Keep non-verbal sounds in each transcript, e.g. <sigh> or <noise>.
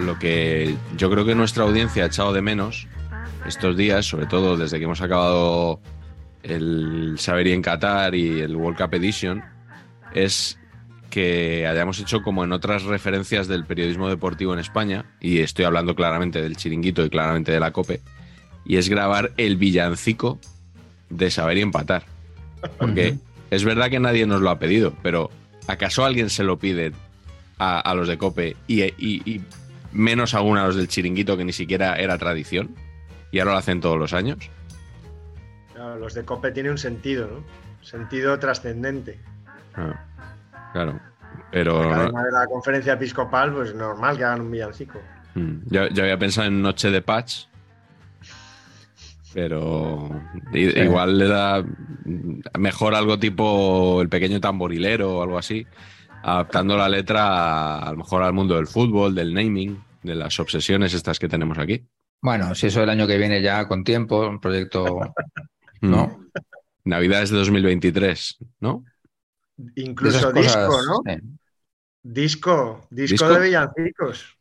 Lo que yo creo que nuestra audiencia ha echado de menos estos días, sobre todo desde que hemos acabado el Saber y en Qatar y el World Cup Edition, es que hayamos hecho como en otras referencias del periodismo deportivo en España, y estoy hablando claramente del chiringuito y claramente de la COPE, y es grabar el villancico de Saber y Empatar. Porque es verdad que nadie nos lo ha pedido, pero ¿acaso alguien se lo pide a, a los de COPE y, y- y menos aún a los del chiringuito que ni siquiera era tradición? Y ahora lo hacen todos los años. Claro, los de Cope tiene un sentido, ¿no? Sentido trascendente. Ah, claro. Pero no- Además de la conferencia episcopal, pues normal que hagan un villancico. Mm, Yo, yo había pensado en Noche de Patch, pero Sí. igual le da mejor algo tipo el pequeño tamborilero o algo así, adaptando la letra a, a lo mejor al mundo del fútbol, del naming, de las obsesiones estas que tenemos aquí. Bueno, si eso el año que viene ya con tiempo, un proyecto, <laughs> Mm. ¿no? Navidades de 2023, ¿no? Incluso disco, cosas, ¿no? Disco, disco, ¿Disco? de villancicos.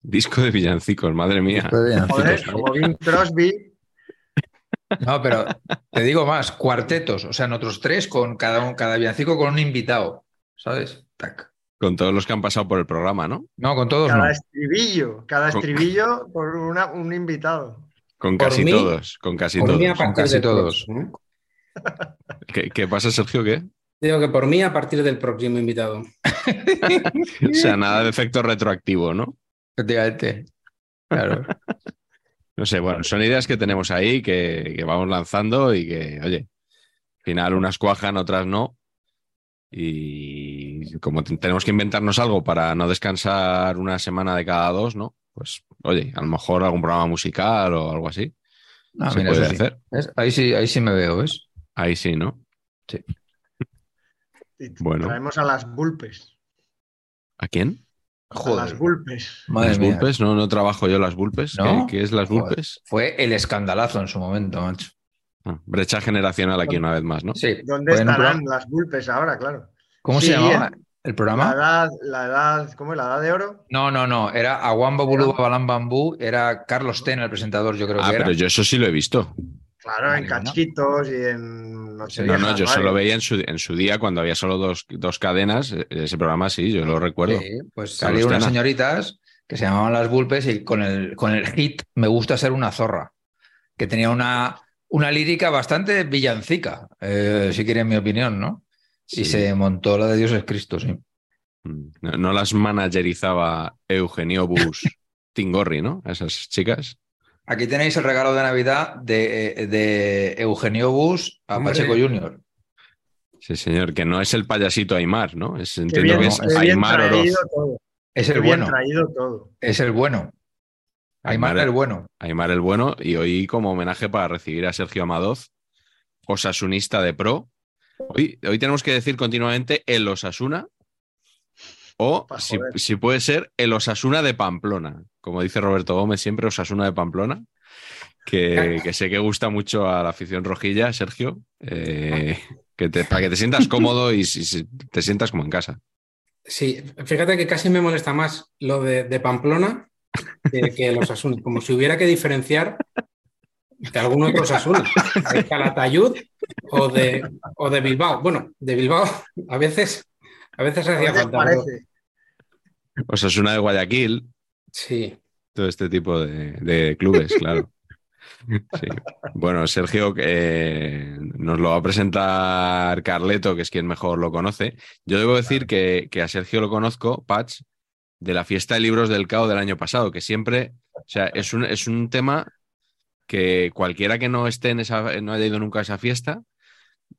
Disco de villancicos, madre mía. Disco de villancicos. Joder, como Bing Crosby. No, pero te digo más, cuartetos, o sea, nosotros tres con cada, un- cada villancico con un invitado, ¿sabes? Tac. Con todos los que han pasado por el programa, ¿no? No, con todos no. Cada estribillo, cada Con- estribillo por una- un invitado. Con Por casi mí- todos, con casi todos. Partir casi todos. ¿eh? ¿Qué, qué pasa, Sergio? ¿Qué? Digo que por mí a partir del próximo invitado. <laughs> O sea, nada de efecto retroactivo, ¿no? Efectivamente. Claro. No sé, bueno, son ideas que tenemos ahí, que, que vamos lanzando y que, oye, al final unas cuajan, otras no. Y como te- tenemos que inventarnos algo para no descansar una semana de cada dos, ¿no? Pues, oye, a lo mejor algún programa musical o algo así. Ah, se mira, puede sí. Ahí sí, ahí sí me veo, ¿ves? Ahí sí, ¿no? <laughs> Y Bueno. Traemos a las bulpes. ¿A quién? A las bulpes. Madre ¿Las mía. bulpes? No, no trabajo yo las bulpes. ¿No? ¿Qué, qué es las Joder. bulpes? Fue el escandalazo en su momento, macho. Ah, brecha generacional aquí una vez más, ¿no? Sí. ¿Dónde estarán las bulpes ahora, claro? ¿Cómo Sí, se llamaba ¿eh? el La programa? edad, la edad, ¿cómo es? ¿La edad de oro? No, no, no. Era Aguamba Bulu Babalán Bambú. Era Carlos Ten, el presentador, yo creo Ah, que era. pero yo eso sí lo he visto. Claro, Vale, en cachitos y en... No, sé, No, no, yo solo veía en su, en su día cuando había solo dos, dos cadenas. e- Ese programa sí, yo lo recuerdo. Sí, pues salieron unas señoritas que se llamaban las Bulpes y con el, con el hit Me gusta ser una zorra, que tenía una, una lírica bastante villancica, eh, si quieren mi opinión, ¿no? Sí. Y se montó la de Dios es Cristo, sí. Mm, No, no las managerizaba Eugenio Bus <laughs> Tingorri, ¿no? A esas chicas. Aquí tenéis el regalo de Navidad de, de Eugenio Bus a Hombre. Pacheco Junior. Sí, señor, que no es el payasito Aymar, ¿no? Es, entiendo bien, que es Aymar Oroz. traído todo. Es el bien bueno, traído todo. es el bueno. Aymar el bueno. Aymar el bueno. Y hoy, como homenaje para recibir a Sergio Amadoz, osasunista de pro. Hoy, hoy tenemos que decir continuamente el Osasuna. O, si, puede ser, el Osasuna de Pamplona. Como dice Roberto Gómez siempre, Osasuna de Pamplona. Que, <laughs> que sé que gusta mucho a la afición rojilla, Sergio. eh, que te- para que te sientas cómodo y si- si te sientas como en casa. Sí, fíjate que casi me molesta más lo de, de Pamplona que, que el Osasuna, como si hubiera que diferenciar de algún otro Osasuna, de Calatayud o de, o de Bilbao. Bueno, de Bilbao a veces, a veces hacía ¿Qué te falta. pero- parece? O sea, es una de Guayaquil, Sí, todo este tipo de, de clubes, claro. <laughs> Sí. Bueno, Sergio eh, nos lo va a presentar Carleto, que es quien mejor lo conoce. Yo debo decir que, que a Sergio lo conozco, Patch, de la fiesta de libros del CAO del año pasado, que siempre, o sea, es un, es un tema que cualquiera que no esté en esa, no haya ido nunca a esa fiesta,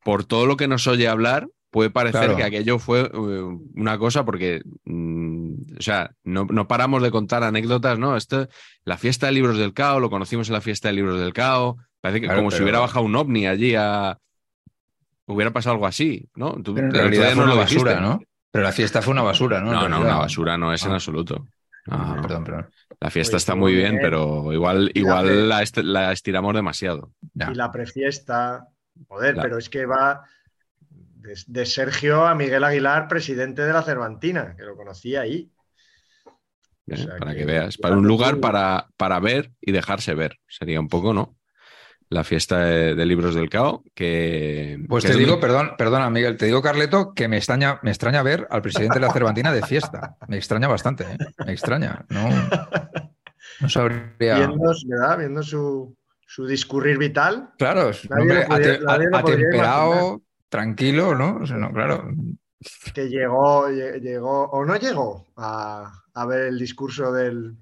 por todo lo que nos oye hablar, puede parecer Claro. que aquello fue eh, una cosa porque, mm, o sea, no, no paramos de contar anécdotas, ¿no? Esto, la fiesta de libros del CAO, lo conocimos en la fiesta de libros del CAO, parece que Claro, como si hubiera bajado un ovni allí a... Hubiera pasado algo así, ¿no? Tú, Pero en realidad fue una lo basura, dijiste. ¿no? Pero la fiesta fue una basura, ¿no? No, no, una basura no es en Ah. absoluto. No, Ah, no. perdón, perdón. La fiesta Oye, está muy bien, bien. pero igual, igual la, est- la estiramos demasiado. Ya. Y la prefiesta. Joder, La- pero es que va de, de Sergio a Miguel Aguilar, presidente de la Cervantina, que lo conocí ahí. sea para que- que veas. Para un lugar para, para ver y dejarse ver. Sería un poco, ¿no? La fiesta de, de libros del CAO, que. Pues que te digo, perdón, perdona, Miguel, te digo, Carleto, que me extraña, me extraña ver al presidente de la Cervantina de fiesta. Me extraña bastante, ¿eh? Me extraña. No, no sabría. Viendo, ¿verdad? Viendo su, su discurrir vital. Claro, Nadie hombre lo podía- ate- atemperado, imaginar. tranquilo, ¿no? O sea, no, claro. que llegó, lle- llegó o no llegó a, a ver el discurso del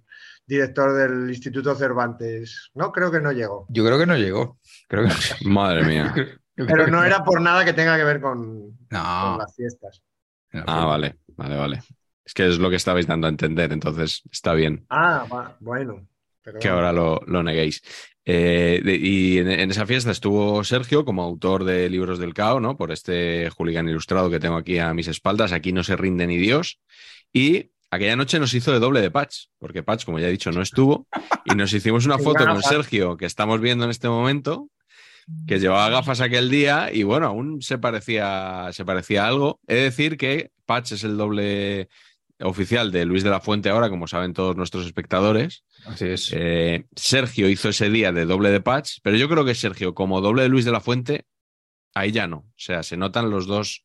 director del Instituto Cervantes. No, creo que no llegó. Yo creo que no llegó. Creo que, <laughs> Madre mía. <laughs> Pero no era por nada que tenga que ver con, las fiestas. Ah, vale, vale, vale. Es que es lo que estabais dando a entender, entonces está bien Ah, va, bueno. que ahora lo, lo neguéis. Eh, de- y en, en esa fiesta estuvo Sergio como autor de Libros del Cao, ¿no? Por este hooligan ilustrado que tengo aquí a mis espaldas. Aquí no se rinde ni Dios. Y aquella noche nos hizo de doble de Patch, porque Patch, como ya he dicho, no estuvo. Y nos hicimos una <laughs> foto con. Sergio, que estamos viendo en este momento, que llevaba gafas aquel día y bueno, aún se parecía, se parecía a algo. He de decir que Patch es el doble oficial de Luis de la Fuente ahora, como saben todos nuestros espectadores. Así es. Eh, Sergio hizo ese día de doble de Patch, pero yo creo que Sergio, como doble de Luis de la Fuente, ahí ya no. O sea, se notan los dos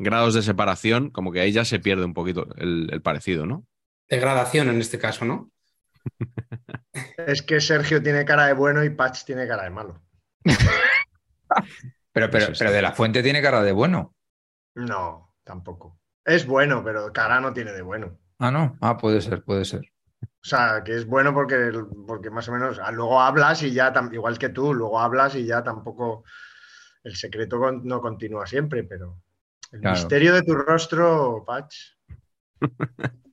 grados de separación, como que ahí ya se pierde un poquito el, el parecido, ¿no? degradación en este caso, ¿no? <laughs> Es que Sergio tiene cara de bueno y Patch tiene cara de malo. Pero, pero, pero de la fuente tiene cara de bueno. No, tampoco. Es bueno, pero cara no tiene de bueno. Ah, no. Ah, puede ser, puede ser. O sea, que es bueno porque, porque más o menos ah, luego hablas y ya, igual que tú, luego hablas y ya tampoco el secreto no continúa siempre, pero el Claro. misterio de tu rostro, Patch. <laughs>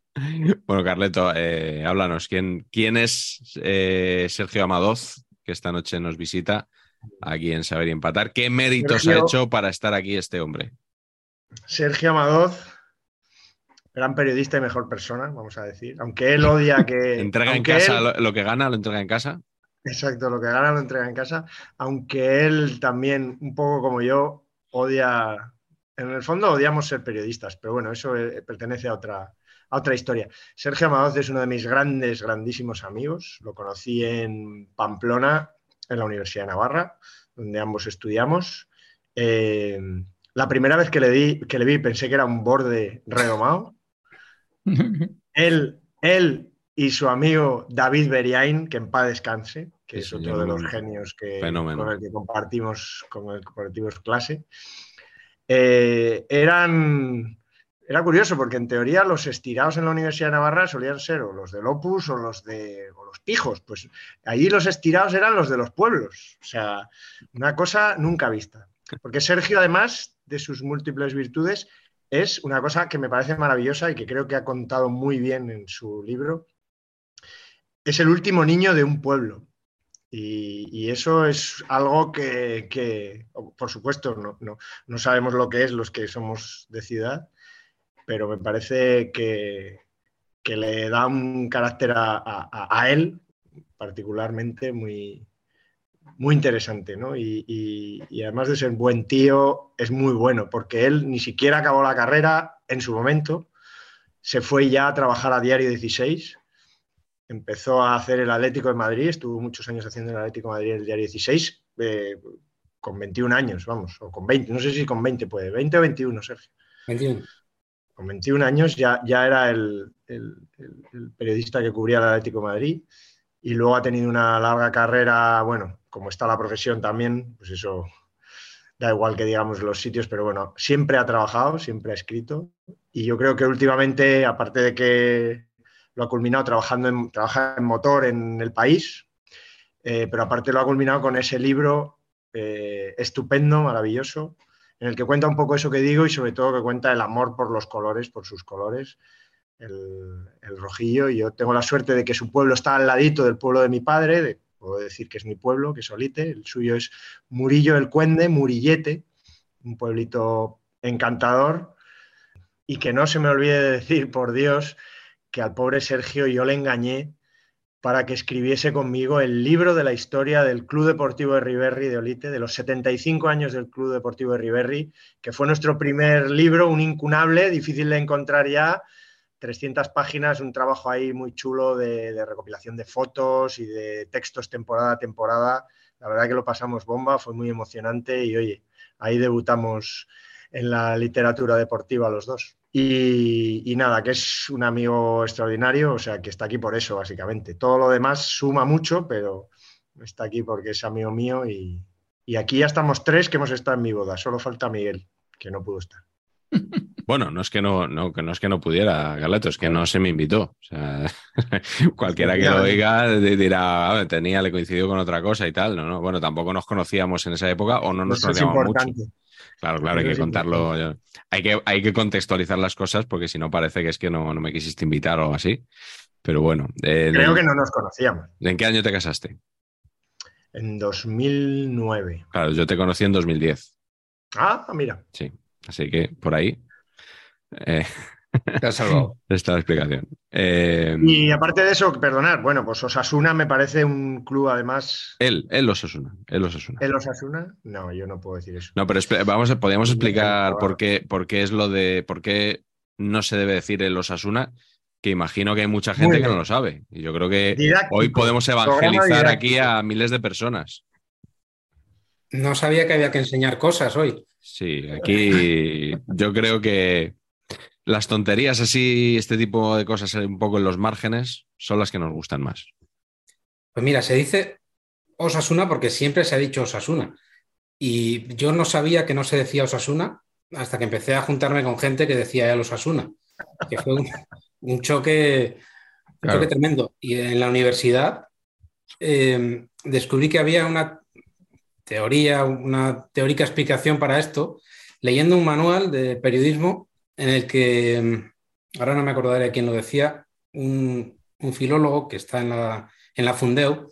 Bueno, Carleto, eh, háblanos. ¿Quién, quién es eh, Sergio Amadoz, que esta noche nos visita aquí en Saber y Empatar? ¿Qué méritos Sergio- ha hecho para estar aquí este hombre? Sergio Amadoz, gran periodista y mejor persona, vamos a decir. Aunque él <laughs> odia que. ¿Entrega en casa él- lo, lo que gana? ¿Lo entrega en casa? Exacto, lo que gana lo entrega en casa. Aunque él también, un poco como yo, odia. En el fondo odiamos ser periodistas, pero bueno, eso eh, pertenece a otra, a otra historia. Sergio Amadoz es uno de mis grandes, grandísimos amigos. Lo conocí en Pamplona, en la Universidad de Navarra, donde ambos estudiamos. Eh, la primera vez que le, di, que le vi pensé que era un borde redomado. <laughs> Él, él y su amigo David Beriain, que en paz descanse, que Sí, es señor, otro de los genios que, fenómeno. con el que compartimos, con el que compartimos clase. Eh, eran, era curioso porque en teoría los estirados en la Universidad de Navarra solían ser o los del Opus o los de o los pijos. Pues allí los estirados eran los de los pueblos. O sea, una cosa nunca vista. Porque Sergio, además de sus múltiples virtudes, es una cosa que me parece maravillosa y que creo que ha contado muy bien en su libro. Es el último niño de un pueblo. Y, eso es algo que, por supuesto, no, sabemos lo que es los que somos de ciudad, pero me parece que, le da un carácter a, él particularmente muy, muy interesante, ¿no? Y además de ser buen tío, es muy bueno, porque él ni siquiera acabó la carrera en su momento, se fue ya a trabajar a Diario 16 empezó a hacer el Atlético de Madrid, estuvo muchos años haciendo el Atlético de Madrid el diario 16, eh, con 21 años, vamos, o con 20, no sé si con 20 puede, 20 o 21, Sergio. 21. Con 21 años ya, ya era el, el, el, periodista que cubría el Atlético de Madrid y luego ha tenido una larga carrera, bueno, como está la profesión también, pues eso da igual que digamos los sitios, pero bueno, siempre ha trabajado, siempre ha escrito y yo creo que últimamente, aparte de que lo ha culminado trabajando en, en motor en el país, eh, pero aparte lo ha culminado con ese libro eh, estupendo, maravilloso, en el que cuenta un poco eso que digo y sobre todo que cuenta el amor por los colores, por sus colores, el, el rojillo. Yo tengo la suerte de que su pueblo está al ladito del pueblo de mi padre, de, puedo decir que es mi pueblo, que es Olite, el suyo es Murillo el Cuende, Murillete, un pueblito encantador. Y que no se me olvide de decir, por Dios, que al pobre Sergio yo le engañé para que escribiese conmigo el libro de la historia del Club Deportivo de Riverri de Olite, de los 75 años del Club Deportivo de Riverri, que fue nuestro primer libro, un incunable, difícil de encontrar ya, 300 páginas, un trabajo ahí muy chulo de, de, recopilación de fotos y de textos temporada a temporada. La verdad que lo pasamos bomba, fue muy emocionante y oye, ahí debutamos en la literatura deportiva los dos. Y, y, nada, que es un amigo extraordinario, o sea, que está aquí por eso, básicamente. Todo lo demás suma mucho, pero está aquí porque es amigo mío y, y aquí ya estamos tres que hemos estado en mi boda. Solo falta Miguel, que no pudo estar. <laughs> Bueno, no es que no, no, que no es que no pudiera, Galeto, es que no se me invitó. O sea, <laughs> cualquiera que lo oiga dirá, ah, tenía, le coincidió con otra cosa y tal. No, no, bueno, tampoco nos conocíamos en esa época o no nos Eso conocíamos es importante. mucho. Claro, claro, hay que contarlo. Hay que, hay que contextualizar las cosas porque si no parece que es que no, no me quisiste invitar o algo así. Pero bueno, eh, Creo que no nos conocíamos. ¿en qué año te casaste? En 2009. Claro, yo te conocí en 2010, Ah, mira. sí. Así que por ahí eh, Te has salvado. <laughs> está la explicación. Eh, Y aparte de eso, perdonar, bueno, pues Osasuna me parece un club además. él, él Osasuna, él Osasuna. ¿El Osasuna? No, yo no puedo decir eso. No, pero vamos podríamos explicar por qué, por qué es lo de, por qué no se debe decir el Osasuna, que imagino que hay mucha gente que no lo sabe. Y yo creo que Didáctico, hoy podemos evangelizar aquí a miles de personas. No sabía que había que enseñar cosas hoy. Sí, aquí yo creo que las tonterías así, este tipo de cosas un poco en los márgenes, son las que nos gustan más. Pues mira, se dice Osasuna porque siempre se ha dicho Osasuna. Y yo no sabía que no se decía Osasuna hasta que empecé a juntarme con gente que decía el Osasuna, que fue un, <laughs> un choque, un Claro. choque tremendo. Y en la universidad eh, descubrí que había una teoría, una teórica explicación para esto, leyendo un manual de periodismo en el que, mm, ahora no me acordaré quién lo decía, un, un filólogo que está en la, en la Fundeu,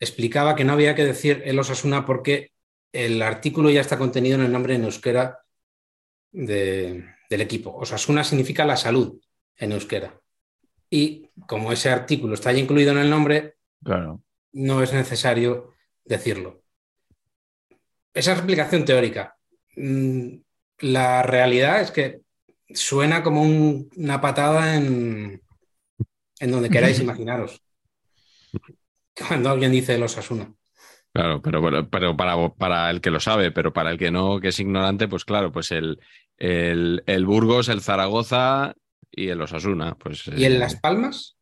explicaba que no había que decir el Osasuna porque el artículo ya está contenido en el nombre en euskera de- del equipo. Osasuna significa la salud en euskera. Y como ese artículo está ya incluido en el nombre, Claro. no es necesario decirlo. Esa es explicación teórica. Mm, La realidad es que suena como un- una patada en, en donde queráis <laughs> imaginaros. Cuando alguien dice los Asuna. Claro, pero, pero, pero para, para el que lo sabe, pero para el que no, que es ignorante, pues claro, pues el, el, el Burgos, el Zaragoza y el Osasuna. Pues, ¿Y en eh, Las Palmas?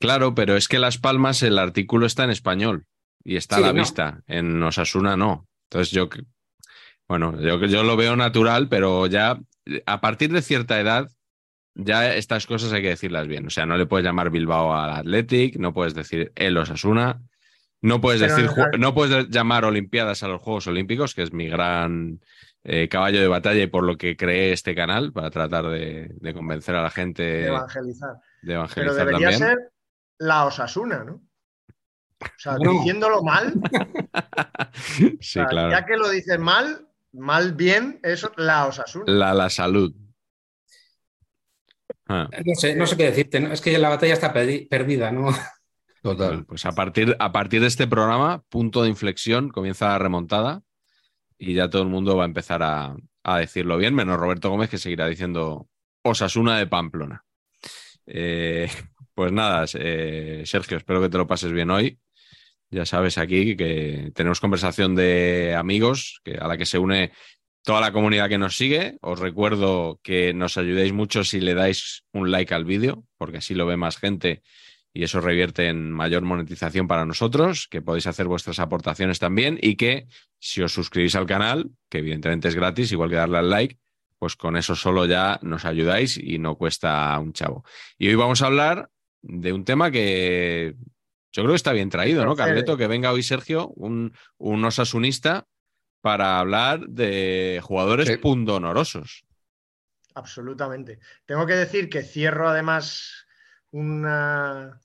Claro, pero es que Las Palmas el artículo está en español y está Sí, a la no. vista. En Osasuna no. Entonces yo, bueno, yo, yo lo veo natural, pero ya a partir de cierta edad, ya estas cosas hay que decirlas bien. O sea, no le puedes llamar Bilbao al Athletic, no puedes decir el Osasuna, no puedes Pero, decir, no puedes llamar Olimpiadas a los Juegos Olímpicos, que es mi gran eh, caballo de batalla y por lo que creé este canal, para tratar de, de convencer a la gente de de evangelizar. Pero evangelizar debería también. ser la Osasuna, ¿no? O sea, No. diciéndolo mal, <laughs> sí, o sea, claro. ya que lo dices mal, mal bien, es la Osasuna. La, la salud. Ah, No sé, no sé qué decirte. ¿no? Es que la batalla está perdi- perdida, ¿no? <laughs> Total. bueno, pues a partir, a partir de este programa, punto de inflexión, comienza la remontada y ya todo el mundo va a empezar a, a decirlo bien, menos Roberto Gómez que seguirá diciendo Osasuna de Pamplona. Eh, <laughs> Pues nada, eh, Sergio, espero que te lo pases bien hoy. Ya sabes aquí que tenemos conversación de amigos que, a la que se une toda la comunidad que nos sigue. Os recuerdo que nos ayudéis mucho si le dais un like al vídeo, porque así lo ve más gente y eso revierte en mayor monetización para nosotros, que podéis hacer vuestras aportaciones también y que si os suscribís al canal, que evidentemente es gratis, igual que darle al like, pues con eso solo ya nos ayudáis y no cuesta un chavo. Y hoy vamos a hablar de un tema que yo creo que está bien traído, ¿no, Carleto? Que venga hoy Sergio, un, un osasunista, para hablar de jugadores pundonorosos. Absolutamente. Tengo que decir que cierro además una,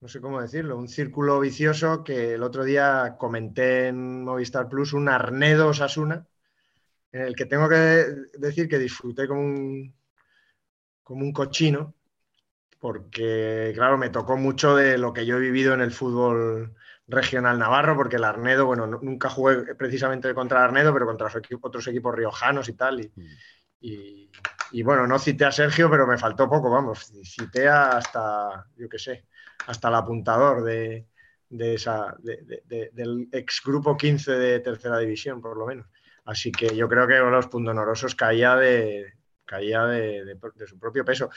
no sé cómo decirlo, un círculo vicioso que el otro día comenté en Movistar Plus, un Arnedo Osasuna, en el que tengo que decir que disfruté como un, como un cochino, porque, claro, me tocó mucho de lo que yo he vivido en el fútbol regional navarro, porque el Arnedo, bueno, nunca jugué precisamente contra el Arnedo, pero contra otros equipos riojanos y tal. Y, y, bueno, no cité a Sergio, pero me faltó poco, vamos, cité hasta, yo qué sé, hasta el apuntador de, de esa, del ex grupo 15 de tercera división, por lo menos. Así que yo creo que los pundonorosos caía de, caía de, su propio peso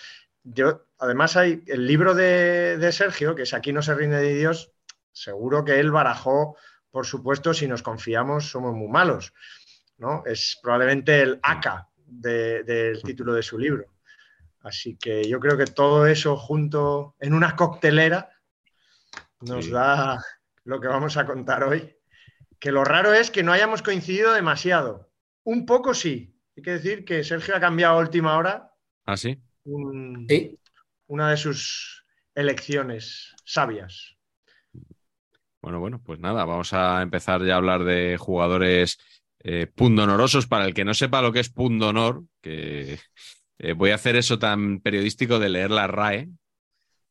yo, además hay el libro de, Sergio, que es Aquí no se rinde de Dios, seguro que él barajó, por supuesto, si nos confiamos, somos muy malos. ¿no? Es probablemente el ACA del título de su libro. Así que yo creo que todo eso junto en una coctelera nos da lo que vamos a contar hoy. Que lo raro es que no hayamos coincidido demasiado. Un poco sí. Hay que decir que Sergio ha cambiado a última hora. ¿Ah, sí? Una de sus elecciones sabias. Bueno, bueno, pues nada, vamos a empezar ya a hablar de jugadores eh, pundonorosos. Para el que no sepa lo que es pundonor, que eh, voy a hacer eso tan periodístico de leer la RAE,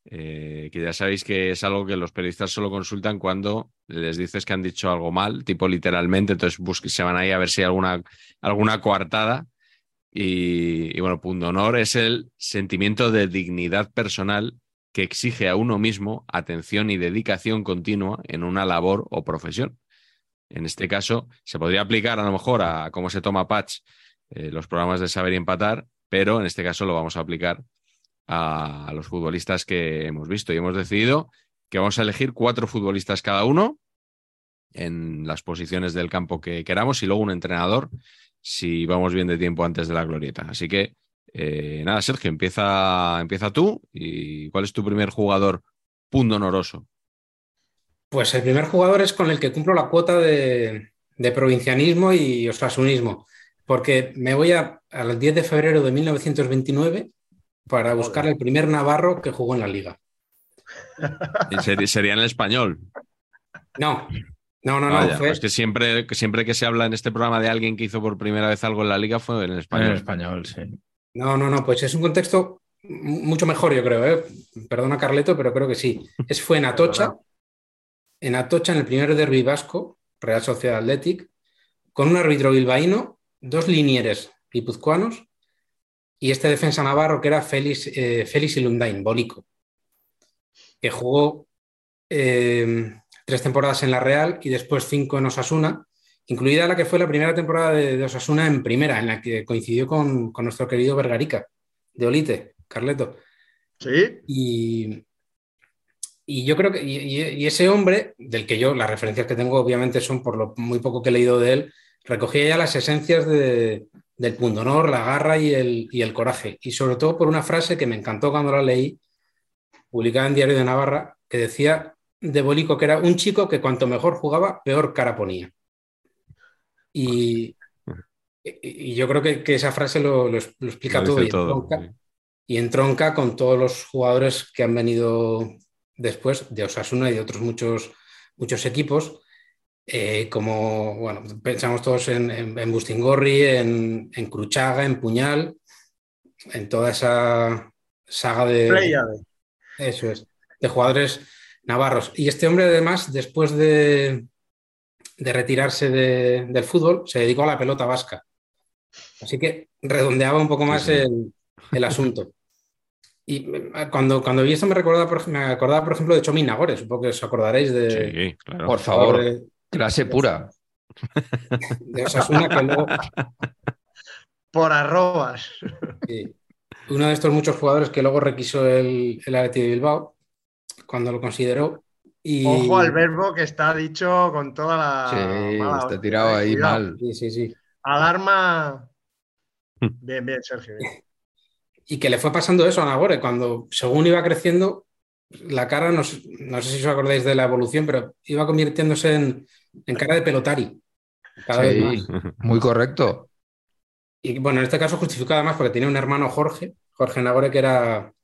eh, que ya sabéis que es algo que los periodistas solo consultan cuando les dices que han dicho algo mal, tipo literalmente, entonces se van ahí a ver si hay alguna, alguna coartada. Y, bueno, punto honor es el sentimiento de dignidad personal que exige a uno mismo atención y dedicación continua en una labor o profesión. En este caso, se podría aplicar a lo mejor a cómo se toma patch eh, los programas de saber y empatar, pero en este caso lo vamos a aplicar a, los futbolistas que hemos visto y hemos decidido que vamos a elegir cuatro futbolistas cada uno en las posiciones del campo que queramos y luego un entrenador si vamos bien de tiempo antes de la glorieta. Así que, eh, nada, Sergio, empieza, empieza tú. ¿Y cuál es tu primer jugador pundonoroso? Pues el primer jugador es con el que cumplo la cuota de, provincianismo y osasunismo, porque me voy a, al 10 de febrero de 1929 para buscar el primer navarro que jugó en la liga. ¿Sería en el español? No, no, no, no. Fue... que siempre, siempre que se habla en este programa de alguien que hizo por primera vez algo en la liga fue en el español. En español, sí. No, no, no, pues es un contexto mucho mejor, yo creo. ¿eh? Perdona, Carleto, pero creo que sí. <laughs> Es, fue en Atocha, en Atocha, en el primer derbi vasco, Real Sociedad Athletic, con un árbitro bilbaíno, dos linieres guipuzcoanos y este defensa navarro que era Félix, eh, Félix Ilundain, Bolico, que jugó. Eh, tres temporadas en la Real y después cinco en Osasuna, incluida la que fue la primera temporada de, Osasuna en primera, en la que coincidió con, nuestro querido Vergarica, de Olite, Carleto. Sí. Y, yo creo que y, ese hombre, del que yo, las referencias que tengo obviamente son por lo muy poco que he leído de él, recogía ya las esencias de, del pundonor, la garra y el, y el coraje. Y sobre todo por una frase que me encantó cuando la leí, publicada en Diario de Navarra, que decía de Bolico, que era un chico que cuanto mejor jugaba, peor cara ponía. Y, yo creo que, esa frase lo, explica todo, y, entronca, con todos los jugadores que han venido después de Osasuna y de otros muchos, muchos equipos. Eh, como, bueno, pensamos todos en, en, Bustingorri, en, en, Cruchaga, en Puñal, en toda esa saga de... Eso es, de jugadores navarros. Y este hombre, además, después de, retirarse del fútbol, se dedicó a la pelota vasca. Así que redondeaba un poco más el, asunto. Y me- cuando, cuando vi esto me recordaba, por, me acordaba, por ejemplo, de Chomi Nagore. Supongo que os acordaréis de, Sí, claro. Por favor, de, clase pura. de Osasuna, que luego Por arrobas. Sí. Uno de estos muchos jugadores que luego requisó el, el Athletic de Bilbao cuando lo consideró. Y... Ojo al verbo que está dicho con toda la. Sí, mala está tirado eh, ahí cuidado. mal. Sí, sí, sí. Alarma. Bien, bien, Sergio. bien. <laughs> Y que le fue pasando eso a Nagore cuando, según iba creciendo, la cara, no, sé- no sé si os acordáis de la evolución, pero iba convirtiéndose en, en cara de pelotari. Cada vez Sí, más. <laughs> muy correcto. Y bueno, en este caso justificado además porque tenía un hermano Jorge, Jorge Nagore, que era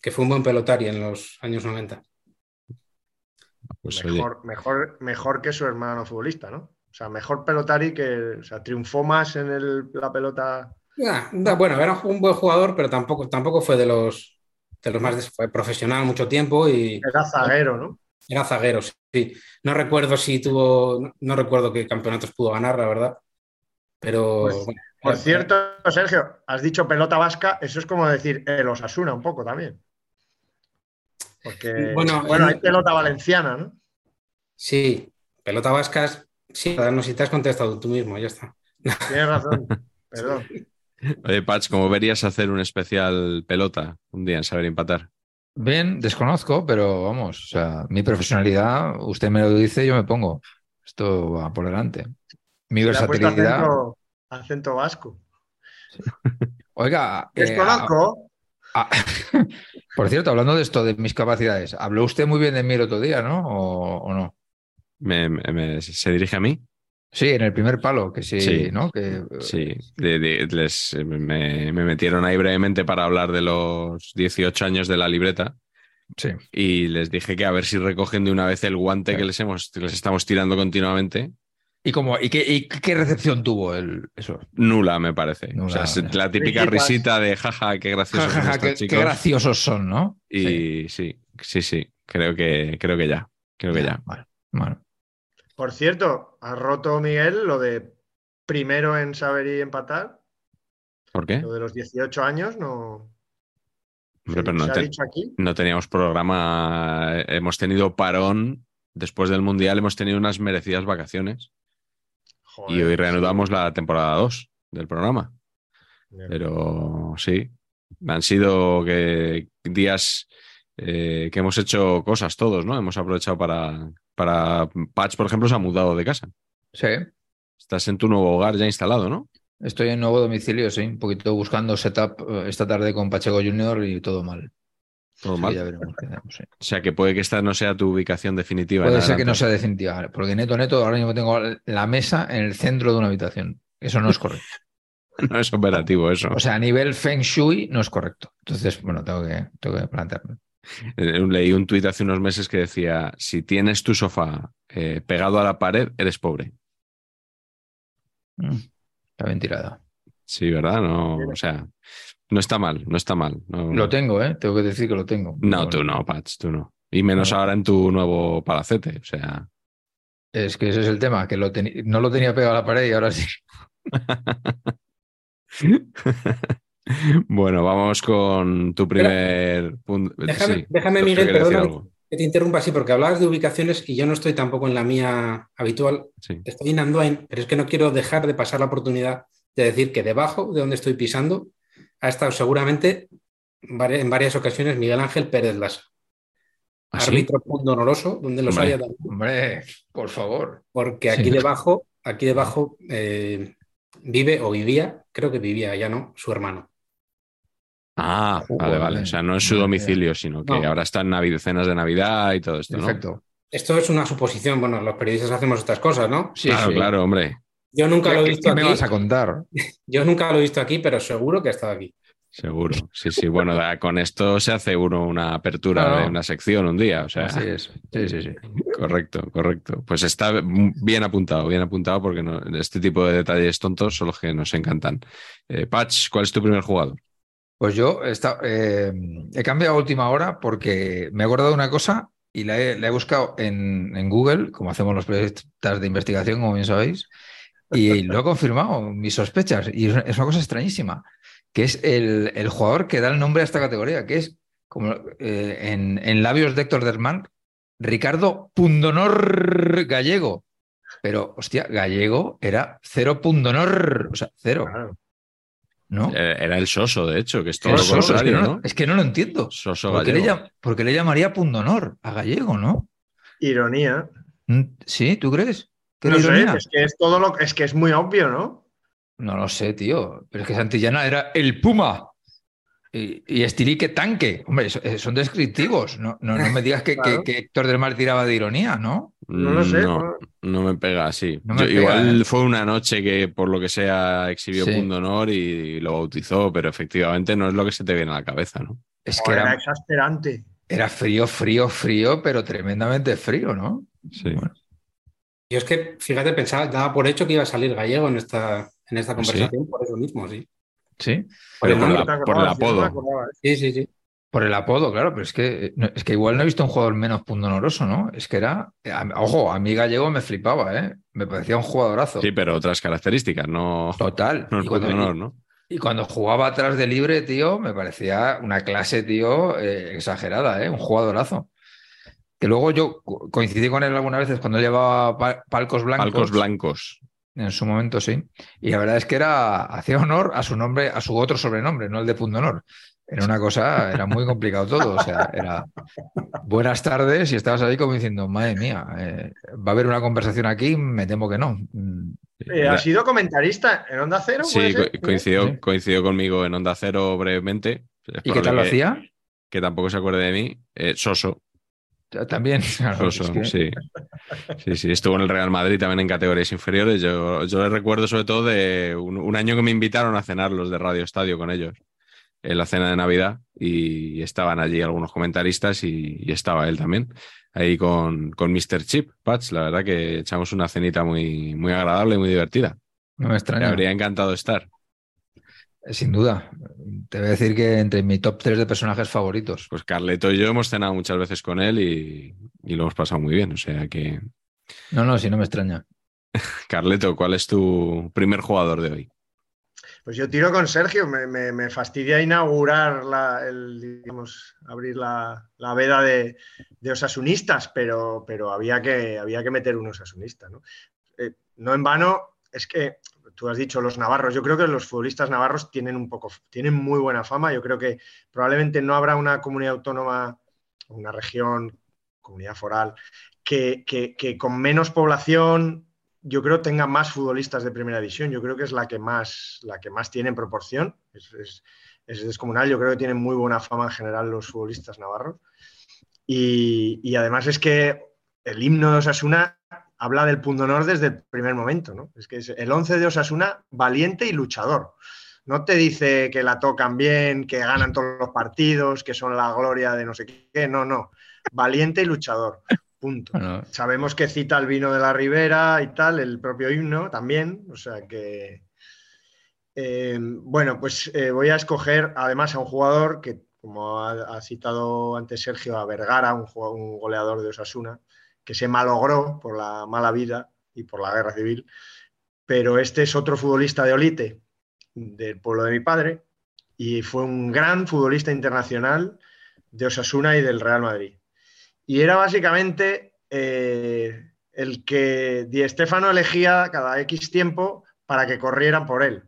que fue un buen pelotari en los años 90. Pues Mejor, mejor, mejor que su hermano futbolista, ¿no? O sea, mejor pelotari que. O sea, triunfó más en el- la pelota. Ah, bueno, era un buen jugador, pero tampoco, tampoco fue de los, de los más fue profesional mucho tiempo y Era zaguero, ¿no? era zaguero, sí. No recuerdo si tuvo, no, no recuerdo qué campeonatos pudo ganar, la verdad. Pero Pues, bueno, Por era- cierto, Sergio, has dicho pelota vasca, eso es como decir el Osasuna un poco también. Porque, Bueno, bueno, en- hay pelota valenciana, ¿no? sí, pelota vascas, sí, no, si te has contestado tú mismo, ya está. Tienes razón. <laughs> Perdón. oye, Patch, ¿cómo verías hacer un especial pelota un día en saber empatar? Bien, desconozco, pero vamos, o sea, mi profesionalidad, usted me lo dice, yo me pongo. Esto va por delante. Mi versatilidad. acento, acento vasco. Oiga, <laughs> eh, Desconozco. ah, por cierto, hablando de esto, de mis capacidades, habló usted muy bien de mí el otro día, ¿no? ¿O, o no? ¿Me- ¿Se dirige a mí? Sí, en el primer palo, que sí, Sí. ¿no? Que, Sí, de- de- les, me, me metieron ahí brevemente para hablar de los 18 años de la libreta sí. y les dije que a ver si recogen de una vez el guante que les, hemos, que les estamos tirando continuamente. ¿Y, cómo, y, qué, y qué recepción tuvo el, eso? Nula, me parece. Nula, o sea, es ya. la típica risita de jaja, qué gracioso Ja, ja, ja, estos qué, chicos. qué graciosos son, ¿no? Y sí, sí, sí, creo que, creo que ya. Creo que ya. Bueno, bueno. Por cierto, ha roto Miguel lo de primero en saber y empatar. ¿Por qué? Lo de los 18 años no. Hombre, pero no, se ha te- dicho aquí. no teníamos programa. eh, Hemos tenido parón. Después del Mundial hemos tenido unas merecidas vacaciones. Joder, Y hoy reanudamos la temporada 2 del programa. Pero sí, han sido que días eh, que hemos hecho cosas todos, ¿no? Hemos aprovechado para, para... Patch, por ejemplo, se ha mudado de casa. Sí, Estás en tu nuevo hogar ya instalado, ¿no? estoy en nuevo domicilio, sí. Un poquito buscando setup eh, esta tarde con Pacheco Junior y todo mal. Todo Sí, ya veremos qué hacemos, sí. O sea que puede que esta no sea tu ubicación definitiva. Puede ser que no sea definitiva, porque neto, neto, ahora mismo tengo la mesa en el centro de una habitación. Eso no es correcto. <laughs> No es operativo eso. O sea, a nivel Feng Shui no es correcto. Entonces, bueno, tengo que, tengo que plantearme. Eh, Leí un tuit hace unos meses que decía, si tienes tu sofá eh, pegado a la pared, eres pobre. Mm, Está bien tirada. Sí, ¿verdad? No, o sea, no está mal, no está mal. No, Lo tengo, ¿eh? Tengo que decir que lo tengo. No, Bueno, tú no, Patch, tú no. Y menos No. ahora en tu nuevo palacete. O sea, Es que ese es el tema, que lo no lo tenía pegado a la pared y ahora sí. <laughs> bueno, vamos con tu primer punto. Déjame, Sí, déjame, Miguel, perdona que te interrumpa así, porque hablabas de ubicaciones y yo no estoy tampoco en la mía habitual. Sí. Estoy en Andoain, pero es que no quiero dejar de pasar la oportunidad de decir que debajo de donde estoy pisando ha estado seguramente en varias ocasiones Miguel Ángel Pérez Lasa, ¿Ah, sí? árbitro pundonoroso, donde los Hombre. haya también, Hombre, por favor. porque aquí Sí. debajo, aquí debajo eh, vive o vivía, creo que vivía ya no, su hermano. Ah, vale, vale. O sea, no es su domicilio, sino que No. ahora está en Navidad, cenas de Navidad y todo esto, ¿no? Perfecto. Esto es una suposición, bueno, los periodistas hacemos estas cosas, ¿no? Sí, claro, sí. claro, hombre. Yo nunca lo he ¿Qué, visto qué me aquí. vas a contar? <laughs> Yo nunca lo he visto aquí, pero seguro que ha estado aquí. Seguro. Sí, sí. Bueno, da- con esto se hace uno una apertura Claro. de una sección un día. O sea, Así es. Sí, sí, sí. correcto, correcto. Pues está bien apuntado, bien apuntado, porque no- este tipo de detalles tontos son los que nos encantan. Eh, Patch, ¿cuál es tu primer jugador? Pues yo esta- eh, he cambiado a última hora porque me he acordado de una cosa y la he, la he buscado en, en Google, como hacemos los periodistas de investigación, como bien sabéis, y lo he confirmado, mis sospechas. Y es una, cosa extrañísima, que es el, el jugador que da el nombre a esta categoría, que es como eh, en, en labios de Héctor Dermán, Ricardo Pundonor Gallego. Pero, hostia, Gallego era cero Pundonor, o sea, cero. Claro. ¿No? Eh, Era el soso, de hecho, que es todo Era lo soso, es, que no, ¿no? es que no lo entiendo. Soso ¿Por qué, le gallego. llam- por qué le llamaría Pundonor a Gallego, no? Ironía. Mm, ¿Sí? ¿Tú crees? ¿Qué No sé, es que es todo lo es que es muy obvio, ¿no? No lo sé, tío. Pero es que Santillana era el Puma. Y, y Estirique tanque. Hombre, eh, son descriptivos. No, no, no me digas que, que- Claro. que Héctor del Mar tiraba de ironía, ¿no? No lo sé. No, no- me pega así. No me Yo- pega, igual ¿eh? fue una noche que, por lo que sea, exhibió Sí. Punto Honor y lo bautizó, pero efectivamente no es lo que se te viene a la cabeza, ¿no? Es que era era, exasperante. era frío, frío, frío, pero tremendamente frío, ¿no? Sí. Bueno, Yo es que, fíjate, pensaba, daba por hecho que iba a salir gallego en esta, en esta ¿Ah, conversación, por eso mismo, sí. sí. Pero el por, nombre la- ¿Te por el apodo. ¿eh? Sí, sí, sí. Por el apodo, claro, pero es que, es que igual no he visto un jugador menos pundonoroso, ¿no? Es que era. Ojo, a mí Gallego me flipaba, ¿eh? Me parecía un jugadorazo. Sí, pero otras características, no, Total. no y, es cuando, Honor, ¿no? y cuando jugaba atrás de libre, tío, me parecía una clase, tío, eh, exagerada, ¿eh? Un jugadorazo. Que luego yo co- coincidí con él algunas veces cuando llevaba pa- palcos blancos. Palcos blancos. En su momento, sí. Y la verdad es que era, hacía honor a su nombre, a su otro sobrenombre, no el de punto honor. Era una cosa, era muy complicado todo. O sea, era buenas tardes y estabas ahí como diciendo, madre mía, eh, va a haber una conversación aquí, me temo que no. Eh, ¿Ha sido comentarista en Onda Cero? Sí, co- coincidió, Sí. coincidió conmigo en Onda Cero brevemente. Es ¿Y qué tal lo que- hacía? Que tampoco se acuerde de mí. Eh, Soso. También. <laughs> es que- sí. Sí, sí, estuvo en el Real Madrid también en categorías inferiores. Yo, yo le recuerdo sobre todo de un, un año que me invitaron a cenar los de Radio Estadio con ellos en la cena de Navidad y estaban allí algunos comentaristas y, y estaba él también ahí con, con Mr. Chip, Patch. La verdad que echamos una cenita muy, muy agradable y muy divertida. No me Me extraña. habría encantado estar. Eh, Sin duda. Te voy a decir que entre mi top 3 de personajes favoritos. Pues Carleto y yo hemos cenado muchas veces con él y, y lo hemos pasado muy bien. O sea que, No, no, sí, no me extraña. <laughs> Carleto, ¿cuál es tu primer jugador de hoy? Pues yo tiro con Sergio, me, me- me fastidia inaugurar la, el, digamos, abrir la, la veda de, de osasunistas, pero, pero había, que, había que meter un osasunista. ¿no? Eh, no en vano, es que tú has dicho los navarros, yo creo que los futbolistas navarros tienen un poco, tienen muy buena fama, yo creo que probablemente no habrá una comunidad autónoma, una región, comunidad foral, que, que- que con menos población yo creo tenga más futbolistas de primera división. Yo creo que es la que más, la que más tiene en proporción. Es, es- es descomunal. Yo creo que tienen muy buena fama en general los futbolistas navarros. Y, y además es que el himno de Osasuna habla del pundonor desde el primer momento. ¿no? Es que es el 11 de Osasuna, valiente y luchador. No te dice que la tocan bien, que ganan todos los partidos, que son la gloria de no sé qué. No, no. Valiente y luchador. Punto. Bueno, Sabemos que cita el vino de la Ribera y tal, el propio himno también, o sea que... eh, bueno, pues eh, voy a escoger además a un jugador que, como ha, ha citado antes Sergio, a Vergara, un goleador de Osasuna, que se malogró por la mala vida y por la guerra civil, pero este es otro futbolista de Olite, del pueblo de mi padre, y fue un gran futbolista internacional de Osasuna y del Real Madrid. Y era básicamente eh, el que Di Stéfano elegía cada X tiempo para que corrieran por él.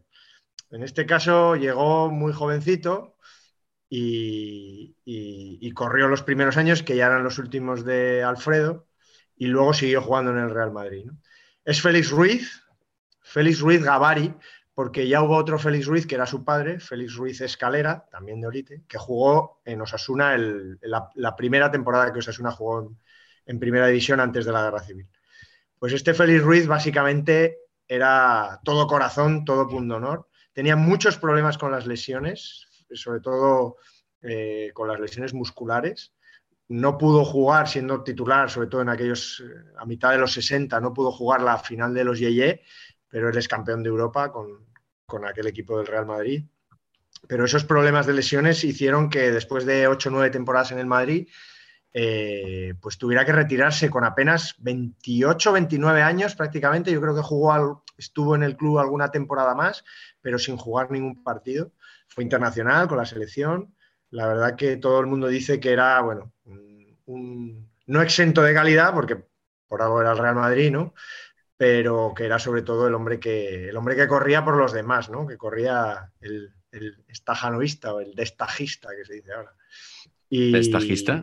En este caso llegó muy jovencito y corrió los primeros años, que ya eran los últimos de Alfredo, y luego siguió jugando en el Real Madrid. Es Félix Ruiz, Félix Ruiz Gavari, porque ya hubo otro Félix Ruiz que era su padre, Félix Ruiz Escalera, también de Olite, que jugó en Osasuna la, primera temporada que Osasuna jugó en, en primera división antes de la guerra civil. Pues este Félix Ruiz básicamente era todo corazón, todo punto honor. Tenía muchos problemas con las lesiones, sobre todo eh, con las lesiones musculares. No pudo jugar siendo titular, sobre todo en aquellos, eh, a mitad de los 60, no pudo jugar la final de los Yeye, pero él es campeón de Europa con, con aquel equipo del Real Madrid. Pero esos problemas de lesiones hicieron que después de 8 o 9 temporadas en el Madrid, eh, pues tuviera que retirarse con apenas 28, 29 años prácticamente. Yo creo que jugó estuvo en el club alguna temporada más, pero sin jugar ningún partido. Fue internacional con la selección, la verdad que todo el mundo dice que era, bueno, un, no exento de calidad, porque por algo era el Real Madrid, ¿no? Pero que era sobre todo el hombre que, el hombre que corría por los demás, ¿no? Que corría el, el estajanovista o el destajista, que se dice ahora. Y, ¿Destajista?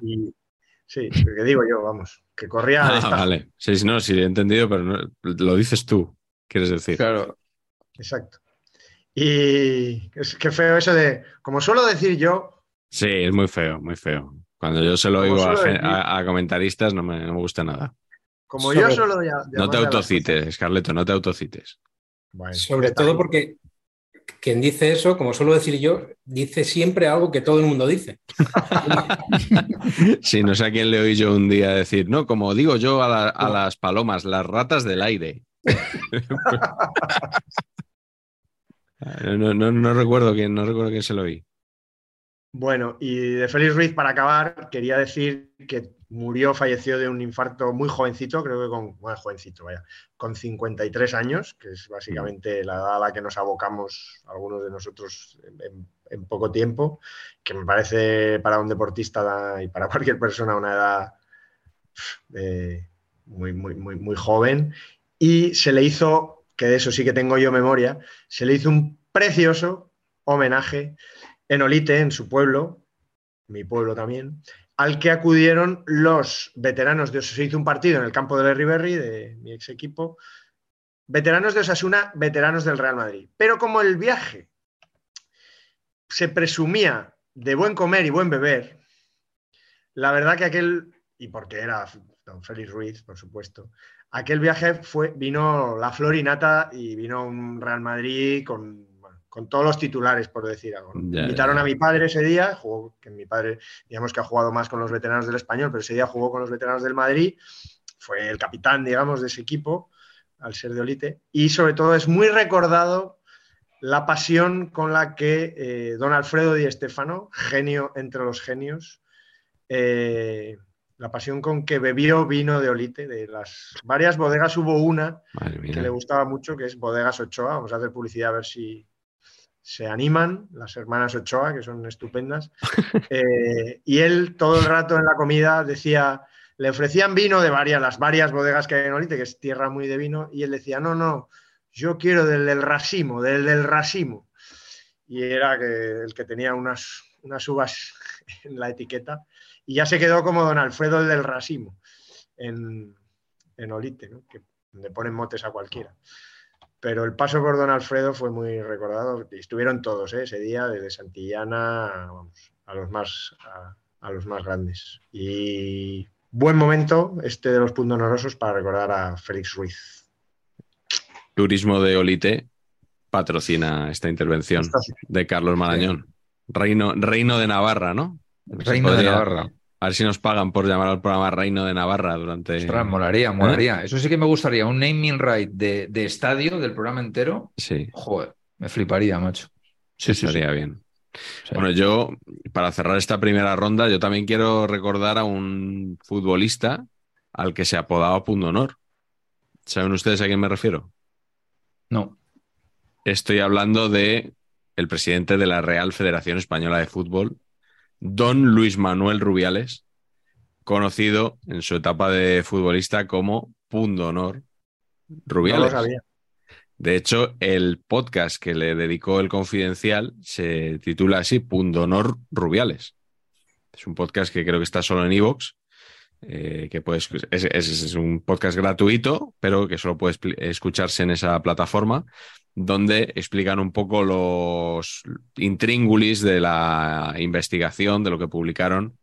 sí, que digo yo, vamos, que corría. Ah, vale. Sí, no, sí, he entendido, pero lo dices tú, quieres decir. Claro. Exacto. Y es que feo eso de, como suelo decir yo. Sí, es muy feo, muy feo. Cuando yo se lo oigo a, comentaristas no me, gusta nada. Como yo solo No te autocites, Escarleto, no te autocites. Sobre todo porque quien dice eso, como suelo decir yo, dice siempre algo que todo el mundo dice. <laughs> sí, no sé a quién le oí yo un día decir, no, como digo yo a, a las palomas, las ratas del aire. <laughs> <laughs> no, no, no, recuerdo quién, no recuerdo quién se lo oí. Bueno, y de Félix Ruiz, para acabar, quería decir que murió, falleció de un infarto muy jovencito, creo que con, bueno, jovencito, vaya, con 53 años, que es básicamente la edad a la que nos abocamos algunos de nosotros en, poco tiempo, que me parece para un deportista y para <laughs> cualquier persona una edad eh, muy, muy, muy, muy joven. Y se le hizo, que de eso sí que tengo yo memoria, se le hizo un precioso homenaje en Olite, en su pueblo, mi pueblo también, al que acudieron los veteranos de Se hizo un partido en el campo de Berry de mi ex equipo, veteranos de Osasuna, veteranos del Real Madrid. Pero como el viaje se presumía de buen comer y buen beber, la verdad que aquel, y porque era don Félix Ruiz, por supuesto, aquel viaje fue, vino la florinata y vino un Real Madrid con con todos los titulares, por decir algo. Invitaron a mi padre ese día, jugó, que mi padre, digamos que ha jugado más con los veteranos del español, pero ese día jugó con los veteranos del Madrid, fue el capitán, digamos, de ese equipo, al ser de Olite, y sobre todo es muy recordado la pasión con la que eh, don Alfredo Di Estefano, genio entre los genios, eh, la pasión con que bebió vino de Olite, de las varias bodegas, hubo una que le gustaba mucho, que es Bodegas Ochoa, vamos a hacer publicidad a ver si, se animan, las hermanas Ochoa, que son estupendas, <laughs> eh, y él todo el rato en la comida decía, le ofrecían vino de varias, las varias bodegas que hay en Olite, que es tierra muy de vino, y él decía, no, no, yo quiero del del racimo, del del racimo. Y era que, el que tenía unas, unas uvas <laughs> en la etiqueta, y ya se quedó como don Alfredo el del racimo en, en Olite, ¿no? que le ponen motes a cualquiera. Pero el paso por Don Alfredo fue muy recordado. Estuvieron todos ¿eh? ese día, desde Santillana a, los más, a, los más grandes. Y buen momento este de los puntos honorosos para recordar a Félix Ruiz. Turismo de Olite patrocina esta intervención de Carlos Marañón. Reino, Reino de Navarra, ¿no? Reino de Navarra. A ver si nos pagan por llamar al programa Reino de Navarra durante. Ostras, molaría, ¿Eh? molaría. Eso sí que me gustaría. Un naming right de, estadio del programa entero. Sí. Joder, me fliparía, macho. Sí, sí, sería bien. Bueno, yo, para cerrar esta primera ronda, yo también quiero recordar a un futbolista al que se apodaba Punto Honor. ¿Saben ustedes a quién me refiero? No. Estoy hablando de el presidente de la Real Federación Española de Fútbol, don Luis Manuel Rubiales, conocido en su etapa de futbolista como Punto Honor Rubiales. De hecho, el podcast que le dedicó el Confidencial se titula así, Punto Honor Rubiales. Es un podcast que creo que está solo en Evox, eh, que puedes, es, es, un podcast gratuito, pero que solo puede escucharse en esa plataforma donde explican un poco los intríngulis de la investigación, de lo que publicaron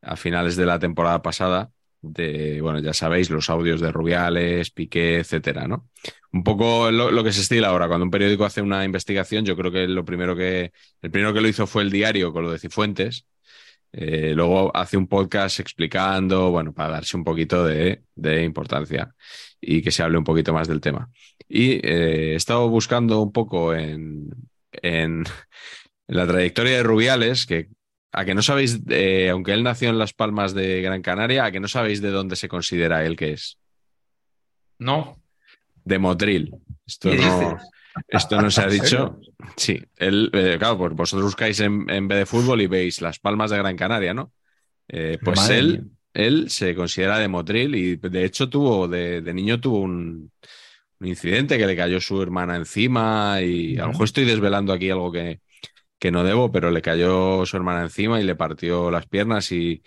a finales de la temporada pasada, de, bueno, ya sabéis, los audios de Rubiales, Piqué, etcétera, ¿no? Un poco lo, que se estila ahora, cuando un periódico hace una investigación, yo creo que lo primero que, el primero que lo hizo fue el diario con lo de Cifuentes, eh, luego hace un podcast explicando, bueno, para darse un poquito de, de importancia y que se hable un poquito más del tema. Y eh, he estado buscando un poco en, en, la trayectoria de Rubiales, que a que no sabéis, eh, aunque él nació en Las Palmas de Gran Canaria, a que no sabéis de dónde se considera él que es. No. De Motril. Esto no, Esto no se ha dicho. Sí, él, eh, claro, pues vosotros buscáis en, en vez de fútbol y veis las palmas de Gran Canaria, ¿no? Pues Madre él, mía. Él se considera de Motril y de hecho tuvo, de, de niño tuvo un, un incidente que le cayó su hermana encima y a lo mejor estoy desvelando aquí algo que, que no debo, pero le cayó su hermana encima y le partió las piernas y,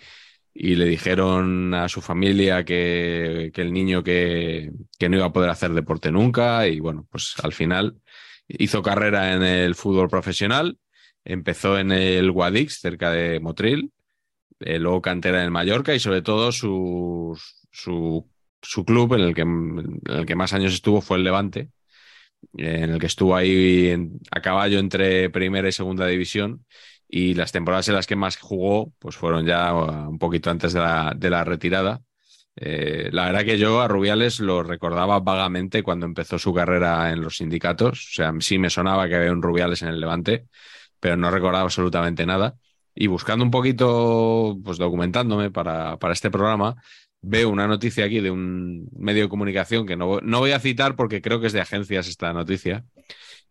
y le dijeron a su familia que, que el niño que, que no iba a poder hacer deporte nunca y bueno, pues al final hizo carrera en el fútbol profesional, empezó en el Guadix cerca de Motril, eh, luego cantera en el Mallorca y sobre todo su, su, su club en el, que, en el que más años estuvo fue el Levante, en el que estuvo ahí en- a caballo entre primera y segunda división y las temporadas en las que más jugó pues fueron ya uh, un poquito antes de la, de la retirada. Eh, la verdad que yo a Rubiales lo recordaba vagamente cuando empezó su carrera en los sindicatos, o sea, sí me sonaba que había un Rubiales en el Levante, pero no recordaba absolutamente nada. Y buscando un poquito, pues documentándome para, para este programa, veo una noticia aquí de un medio de comunicación que no, no voy a citar porque creo que es de agencias esta noticia,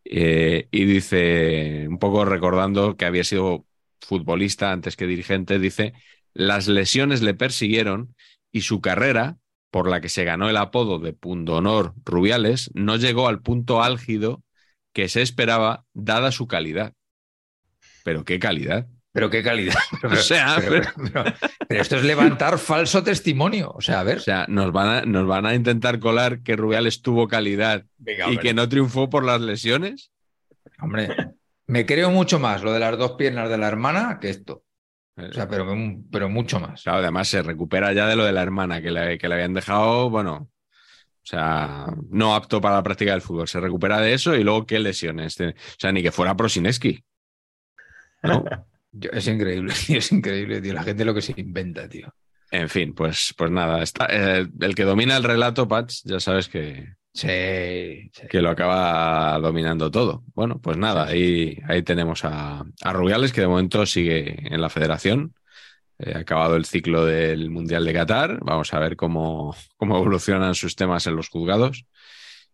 eh, y dice, un poco recordando que había sido futbolista antes que dirigente, dice, las lesiones le persiguieron y su carrera, por la que se ganó el apodo de Pundonor Rubiales, no llegó al punto álgido que se esperaba dada su calidad. Pero qué calidad. Pero qué calidad. <laughs> Pero, O sea, pero- pero- pero esto es levantar falso testimonio. O sea, a ver. O sea, nos van a, nos van a intentar colar que Rubiales tuvo calidad Venga, y hombre. que no triunfó por las lesiones. Hombre, me creo mucho más lo de las dos piernas de la hermana que esto. O sea, pero, pero mucho más. Claro, además se recupera ya de lo de la hermana, que le, que le habían dejado, bueno, o sea, no apto para la práctica del fútbol. Se recupera de eso y luego qué lesiones. O sea, ni que fuera Prosineski. ¿no? <laughs> Yo- es increíble, <laughs> tío, es increíble, tío. La gente lo que se inventa, tío. En fin, pues, pues nada, está, eh, el que domina el relato, Pats, ya sabes que, Sí, sí. que lo acaba dominando todo. Bueno, pues nada, ahí, ahí tenemos a, a Rubiales, que de momento sigue en la federación. Eh, acabado el ciclo del Mundial de Qatar. Vamos a ver cómo, cómo evolucionan sus temas en los juzgados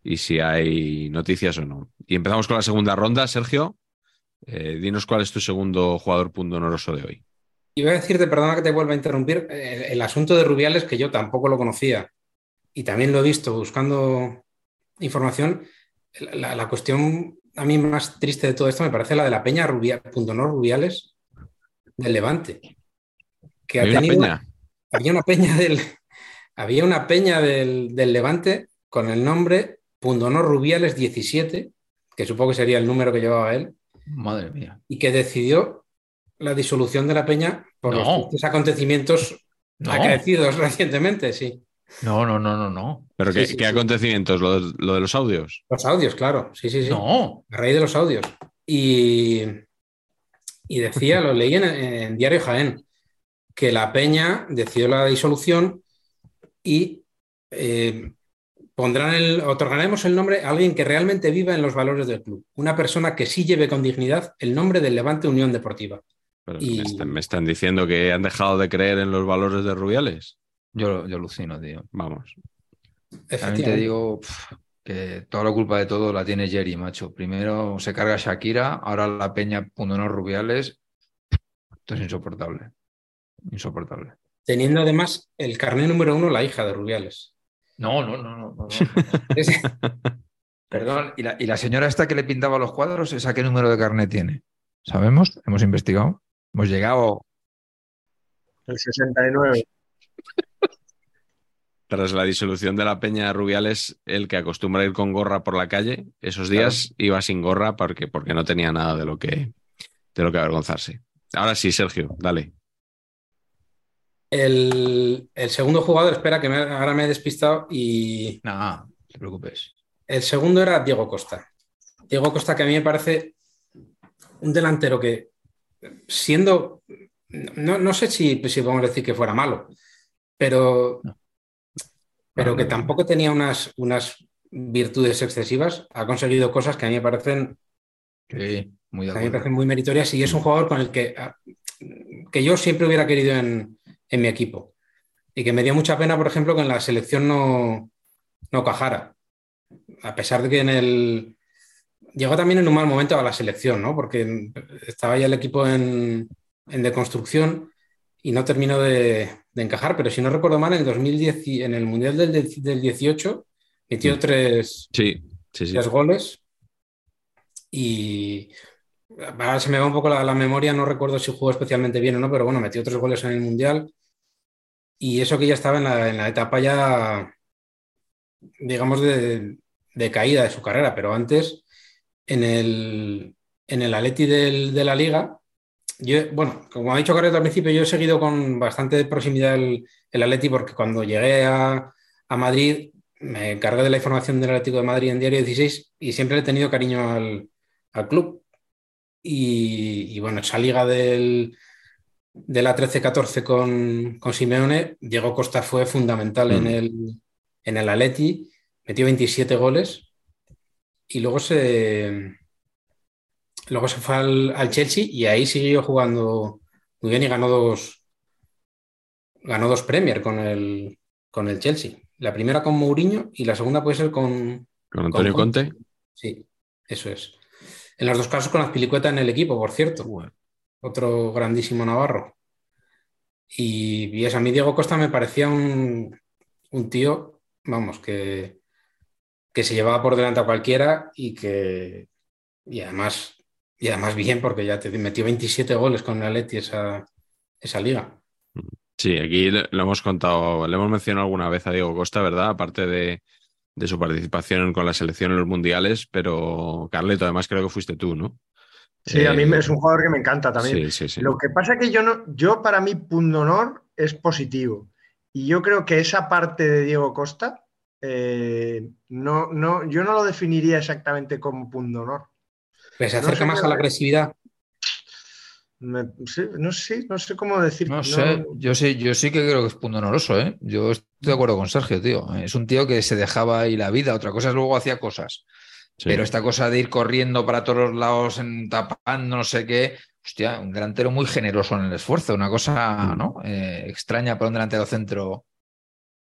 y si hay noticias o no. Y empezamos con la segunda ronda. Sergio, eh, dinos cuál es tu segundo jugador pundonoroso de hoy. Iba a decirte, perdona que te vuelva a interrumpir, el asunto de Rubiales, que yo tampoco lo conocía y también lo he visto buscando información. La, la cuestión a mí más triste de todo esto me parece la de la Peña Rubia, Pundonor Rubiales del Levante. Que ha ¿Hay una tenido- peña? había una peña del, había una peña del, del Levante con el nombre Pundonor Rubiales 17, que supongo que sería el número que llevaba él, Madre mía. y que decidió la disolución de la peña por No. los acontecimientos No. acaecidos <laughs> recientemente, sí. No, no, no, no, no. ¿Pero Sí, qué, sí, qué sí. acontecimientos? ¿Lo, de- lo de los audios? Los audios, claro, sí, sí, sí. No. A raíz de los audios. Y, y decía, lo leí en, en Diario Jaén, que la Peña decidió la disolución y eh, pondrán el, otorgaremos el nombre a alguien que realmente viva en los valores del club. Una persona que sí lleve con dignidad el nombre del Levante Unión Deportiva. Pero Y- me, están, me están diciendo que han dejado de creer en los valores de Rubiales. Yo, yo alucino, tío. Vamos. También te digo pf, que toda la culpa de todo la tiene Jerry, macho. Primero se carga Shakira, ahora la peña Pundonor Rubiales. Esto es insoportable. Insoportable. Teniendo además el carnet número uno, la hija de Rubiales. No, no, no, no. no, no. <laughs> Es- <laughs> Perdón, ¿y la, y la señora esta que le pintaba los cuadros, esa qué número de carnet tiene? ¿Sabemos? ¿Hemos investigado? Hemos llegado. El 69. Tras la disolución de la Peña Rubiales, el que acostumbra ir con gorra por la calle, esos días iba sin gorra porque, porque no tenía nada de lo que de lo que avergonzarse. Ahora sí, Sergio, dale. El, el segundo jugador, espera que me- ahora me he despistado y Nada, no te preocupes. El segundo era Diego Costa. Diego Costa, que a mí me parece un delantero que, siendo, no, no sé si, si podemos decir que fuera malo, pero, pero que tampoco tenía unas, unas virtudes excesivas, ha conseguido cosas que a mí me parecen, Sí, muy de a mí me parecen muy meritorias y es un jugador con el que, que yo siempre hubiera querido en, en mi equipo. Y que me dio mucha pena, por ejemplo, que en la selección no, no cajara. A pesar de que en el, llegó también en un mal momento a la selección, ¿no? Porque estaba ya el equipo en, en deconstrucción y no terminó de, encajar, pero si no recuerdo mal, en el 2010, en el Mundial del, del 18, metió mm. tres, sí, sí, tres goles y ahora se me va un poco la, memoria, no recuerdo si jugó especialmente bien o no, pero bueno, metió tres goles en el Mundial y eso que ya estaba en la, en la etapa ya, digamos, de, caída de su carrera, pero antes en el, en el Atleti de la Liga yo, bueno, como ha dicho Carlos al principio, yo he seguido con bastante proximidad el, el porque cuando llegué a, Madrid me encargué de la información del Atlético de Madrid en Diario 16 y siempre he tenido cariño al, club. Y, bueno, esa liga del, de la 13-14 con, con, Simeone, Diego Costa fue fundamental en, mm. el, en el Atleti, metió 27 goles y luego se, Luego se fue al, Chelsea y ahí siguió jugando muy bien y ganó dos, ganó dos Premier con el, con el Chelsea. La primera con Mourinho y la segunda puede ser con... Con Antonio Conte. Sí, eso es. En los dos casos con las pilicuetas en el equipo, por cierto. Otro grandísimo Navarro. Y, a mí Diego Costa me parecía un, un tío, vamos, que, que se llevaba por delante a cualquiera y que, y además y además bien, porque ya te metió 27 goles con el Atleti esa, esa liga. Sí, aquí lo hemos contado, le hemos mencionado alguna vez a Diego Costa, ¿verdad? Aparte de, su participación con la selección en los mundiales, pero Carleto, además creo que fuiste tú, ¿no? Sí, a mí eh, es un jugador que me encanta también. Lo que pasa es que yo no, yo para mí punto honor es positivo. Y yo creo que esa parte de Diego Costa, eh, no, no, yo no lo definiría exactamente como punto honor. ¿Se acerca más a la agresividad? no sé, no sé cómo decir. No sé, yo sí, yo sí que creo que es punto honoroso, ¿eh? Yo estoy de acuerdo con Sergio, tío. Es un tío que se dejaba ahí la vida, otra cosa es luego hacía cosas. Pero esta cosa de ir corriendo para todos los lados, en, tapando, no sé qué, hostia, un delantero muy generoso en el esfuerzo, una cosa, mm. ¿no? Eh, extraña para un delantero centro.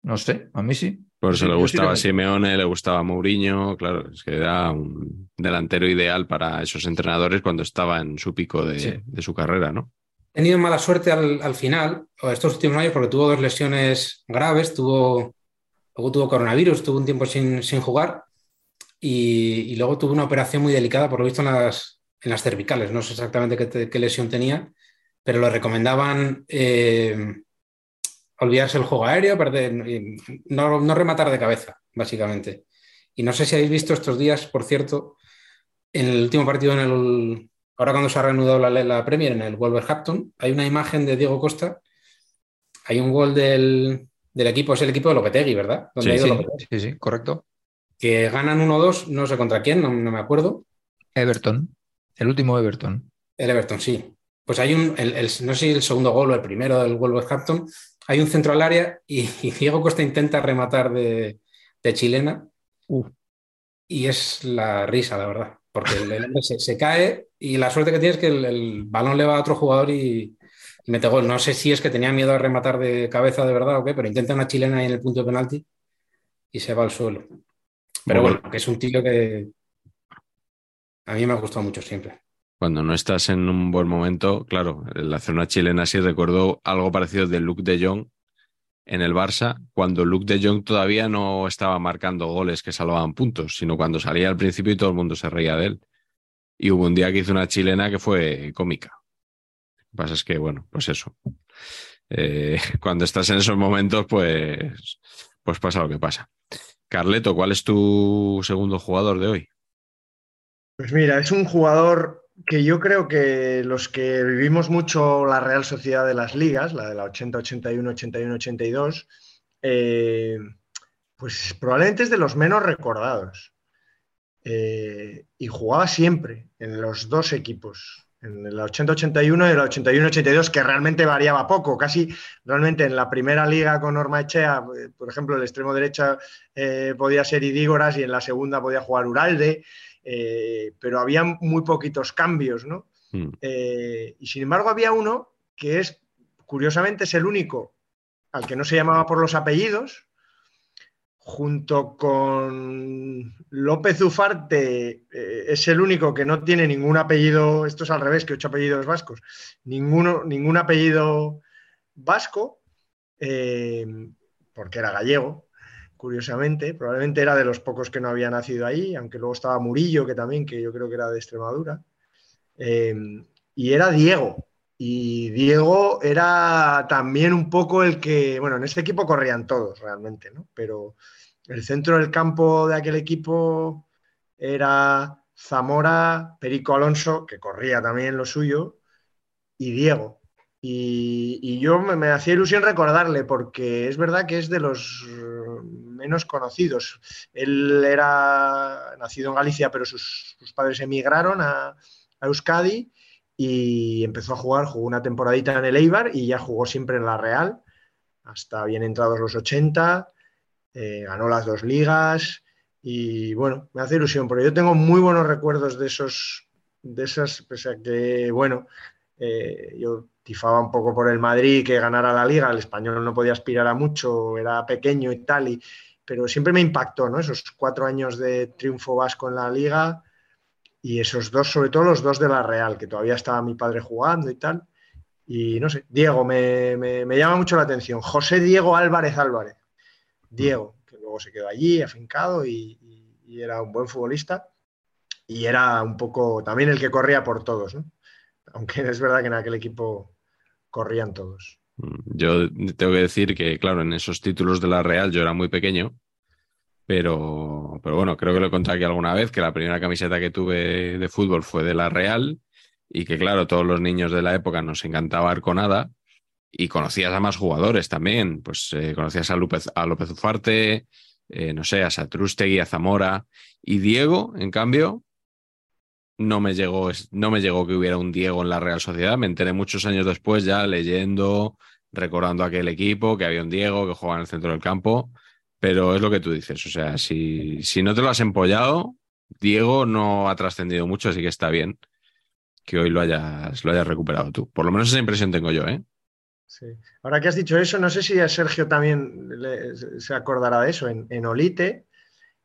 No sé, a mí sí. Por eso le gustaba Simeone, le gustaba Mourinho, claro, es que era un delantero ideal para esos entrenadores cuando estaba en su pico de, su carrera, ¿no? Ha tenido mala suerte al, final, estos últimos años, porque tuvo dos lesiones graves, tuvo, luego tuvo coronavirus, tuvo un tiempo sin, jugar y, luego tuvo una operación muy delicada, por lo visto, en las, en las cervicales. No sé exactamente qué, lesión tenía, pero lo recomendaban eh, olvidarse el juego aéreo, perder, no, rematar de cabeza, básicamente. Y no sé si habéis visto estos días, por cierto, en el último partido, en el, ahora cuando se ha reanudado la, la Premier en el Wolverhampton, hay una imagen de Diego Costa, hay un gol del, equipo, es el equipo de Lopetegui, ¿verdad? sí, sí, sí, correcto. Que ganan 1-2, no sé contra quién, no, me acuerdo. Everton, el último Everton. El Everton, sí. Pues hay un, no sé si el segundo gol o el primero del Wolverhampton, hay un centro al área y, Diego Costa intenta rematar de, chilena. Y es la risa, la verdad, porque el, hombre se, cae y la suerte que tiene es que el, balón le va a otro jugador y, mete gol. No sé si es que tenía miedo a rematar de cabeza de verdad o qué, pero intenta una chilena ahí en el punto de penalti y se va al suelo. Pero bueno, que es un tío que a mí me ha gustado mucho siempre cuando no estás en un buen momento, claro, hacer una chilena así recuerdo algo parecido de Luke de Jong en el Barça, cuando Luke de Jong todavía no estaba marcando goles que salvaban puntos, sino cuando salía al principio y todo el mundo se reía de él. Y hubo un día que hizo una chilena que fue cómica. Lo que pasa es que, bueno, pues eso. Eh, <laughs> cuando estás en esos momentos, pues, pues pasa lo que pasa. Carleto, ¿cuál es tu segundo jugador de hoy? Pues mira, es un jugador que yo creo que los que vivimos mucho la Real Sociedad de las Ligas, la de la 80, 81, 81, 82, pues probablemente es de los menos recordados. Eh, y jugaba siempre en los dos equipos, en el 80-81 y el 81-82, que realmente variaba poco. Casi realmente en la primera liga con Norma Echea, eh, por ejemplo, el extremo derecha eh, podía ser Idígoras y en la segunda podía jugar Uralde. Eh, pero había muy poquitos cambios, ¿no? Hmm. Eh, y sin embargo había uno que es, curiosamente, es el único al que no se llamaba por los apellidos, junto con López Ufarte, eh, es el único que no tiene ningún apellido, esto es al revés que ocho apellidos vascos, ninguno, ningún apellido vasco, eh, porque era gallego, curiosamente, probablemente era de los pocos que no había nacido ahí, aunque luego estaba Murillo, que también, que yo creo que era de Extremadura, eh, y era Diego, y Diego era también un poco el que, bueno, en este equipo corrían todos realmente, ¿no? Pero el centro del campo de aquel equipo era Zamora, Perico Alonso, que corría también lo suyo, y Diego. Y, yo me, hacía ilusión recordarle, porque es verdad que es de los menos conocidos. Él era nacido en Galicia, pero sus, padres emigraron a Euskadi y empezó a jugar, jugó una temporadita en el Eibar y ya jugó siempre en la Real, hasta bien entrados los 80, eh, ganó las dos ligas y bueno, me hace ilusión, porque yo tengo muy buenos recuerdos de esos, de esas, pese a que, bueno, eh, yo tifaba un poco por el Madrid que ganara la liga, el español no podía aspirar a mucho, era pequeño y tal, y, pero siempre me impactó, ¿no? Esos cuatro años de triunfo vasco en la liga y esos dos, sobre todo los dos de la Real, que todavía estaba mi padre jugando y tal. Y no sé, Diego, me, llama mucho la atención. José Diego Álvarez Álvarez. Diego, que luego se quedó allí, afincado y, era un buen futbolista. Y era un poco también el que corría por todos, ¿no? Aunque es verdad que en aquel equipo corrían todos. Yo tengo que decir que, claro, en esos títulos de la Real yo era muy pequeño pero, pero bueno, creo que lo he contado aquí alguna vez, que la primera camiseta que tuve de fútbol fue de la Real y que claro, todos los niños de la época nos encantaba Arconada y conocías a más jugadores también, pues eh, conocías a López, a López Ufarte, eh, no sé, a Satrústegui, a Zamora. Y Diego, en cambio, no me llegó, no me llegó que hubiera un Diego en la Real Sociedad, me enteré muchos años después ya leyendo, recordando aquel equipo, que había un Diego que jugaba en el centro del campo pero es lo que tú dices, o sea, si, si no te lo has empollado, Diego no ha trascendido mucho, así que está bien que hoy lo hayas, lo hayas recuperado tú. Por lo menos esa impresión tengo yo, ¿eh? Sí. Ahora que has dicho eso, no sé si a Sergio también se acordará de eso. En, Olite,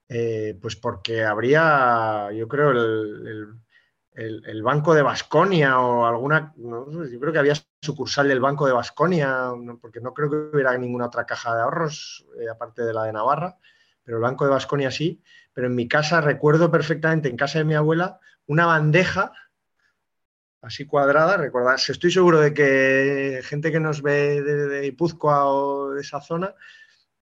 eh, pues porque habría, yo creo, el, el, Banco de Basconia o alguna, yo creo que había sucursal del Banco de Basconia, porque no creo que hubiera ninguna otra caja de ahorros, eh, aparte de la de Navarra, pero el Banco de Basconia sí. Pero en mi casa recuerdo perfectamente, en casa de mi abuela, una bandeja así cuadrada, recordad, estoy seguro de que gente que nos ve de, de o de esa zona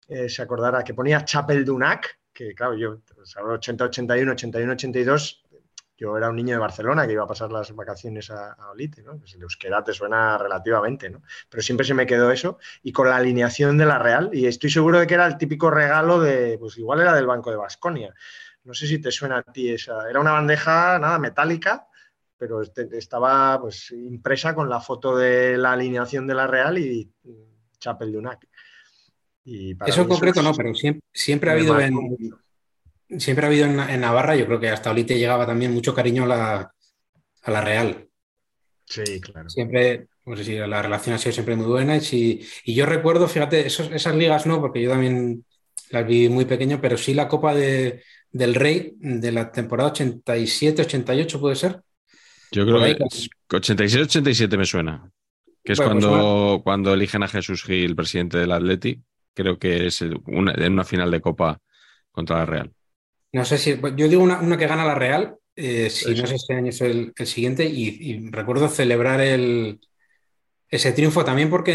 eh, se acordará que ponía Chapel Dunac, que claro, yo, 80, 81, 81, 82, yo era un niño de Barcelona que iba a pasar las vacaciones a, Olite, ¿no? Pues el euskera te suena relativamente, ¿no? Pero siempre se me quedó eso y con la alineación de la Real y estoy seguro de que era el típico regalo de, pues igual era del Banco de Basconia. No sé si te suena a ti esa. Era una bandeja, nada, metálica, pero este, estaba pues impresa con la foto de la alineación de la Real y Chapel de Unac. eso en concreto no, pero siempre, ha habido en, siempre ha habido en, Navarra, yo creo que hasta ahorita llegaba también mucho cariño a la, Real. Sí, claro. Siempre, no sé si la relación ha sido siempre muy buena. Y, yo recuerdo, fíjate, esas ligas no, porque yo también las vi muy pequeño, pero sí la Copa de, del Rey de la temporada 87-88, ¿puede ser? Yo creo que 86-87 me suena. Que es pues cuando, cuando eligen a Jesús Gil, presidente del Atleti. Creo que es en una final de Copa contra la Real. No sé si. Yo digo una, que gana la Real, eh, si no es este año, es el, siguiente, y, recuerdo celebrar el, ese triunfo también porque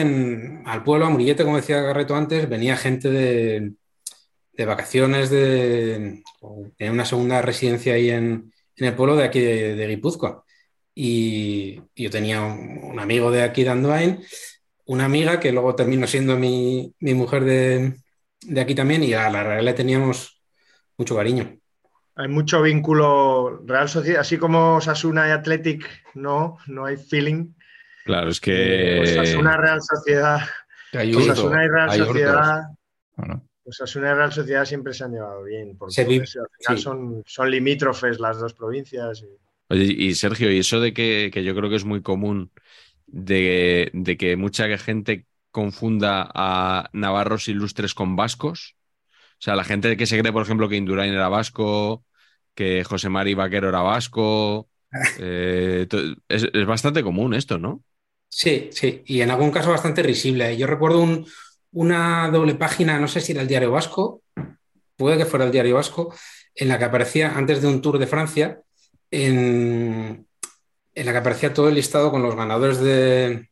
al pueblo, a Murillete, como decía Garreto antes, venía gente de, vacaciones, de, una segunda residencia ahí en, el pueblo de aquí de, Guipúzcoa. Y, yo tenía un, amigo de aquí de Andoain, una amiga que luego terminó siendo mi, mujer de, de, aquí también, y a la Real le teníamos mucho cariño. Hay mucho vínculo Real Sociedad, así como Sasuna y Athletic, no, no hay feeling. Claro, es que. Pues Sasuna Real Sociedad. Sasuna y Real Sociedad. Sasuna y Real Sociedad siempre se han llevado bien, porque son, son limítrofes las dos provincias. Oye, y Sergio, y eso de que, yo creo que es muy común de, de, que mucha gente confunda a navarros ilustres con vascos, sea, la gente que se cree, por ejemplo, que Indurain era vasco, que José Mari Vaquero era vasco. <laughs> eh, es, es bastante común esto, ¿no? Sí, sí, y en algún caso bastante risible. Yo recuerdo un- una doble página, no sé si era el Diario Vasco, puede que fuera el Diario Vasco, en la que aparecía, antes de un Tour de Francia, en, en la que aparecía todo el listado con los ganadores de,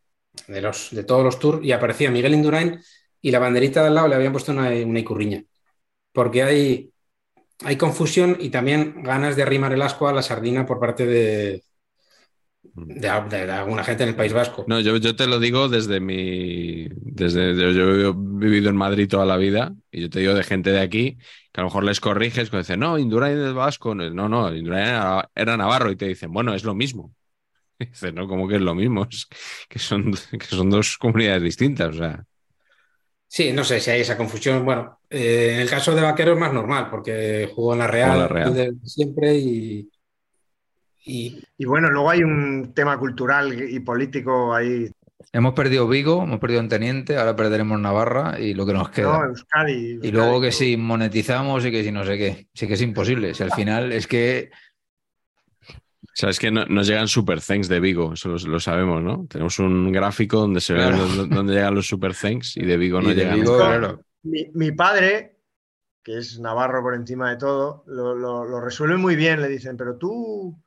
de los, de todos los Tours y aparecía Miguel Indurain y la banderita de al lado le habían puesto una, una icurriña. Porque hay, hay confusión y también ganas de arrimar el asco a la sardina por parte de, de, alguna gente en el País Vasco. No, yo, te lo digo desde mi. Desde, yo, he vivido en Madrid toda la vida y yo te digo de gente de aquí que a lo mejor les corriges cuando dicen, no, Indurain es vasco. No, no, Indurain era, navarro y te dicen, bueno, es lo mismo. <laughs> Dices, no, ¿cómo que es lo mismo? Es que son, que son dos comunidades distintas. O sea, Sí, no sé si hay esa confusión. Bueno, eh, en el caso de Vaquero es más normal porque jugó en la Real, la Real. siempre y, y Y bueno, luego hay un tema cultural y político ahí. Hemos perdido Vigo, hemos perdido en Teniente, ahora perderemos Navarra y lo que nos No, queda. Euskadi. Y luego que si monetizamos y que si no sé qué. Sí que es imposible. Si al final es que sabes que no- nos llegan super thanks de Vigo, eso lo, lo sabemos, ¿no? Tenemos un gráfico donde se ve Claro. dónde, dónde llegan los super thanks y de Vigo no de llegan. Vigo, claro. Mi, mi padre, que es navarro por encima de todo, lo, lo- lo resuelve muy bien. Le dicen, pero tú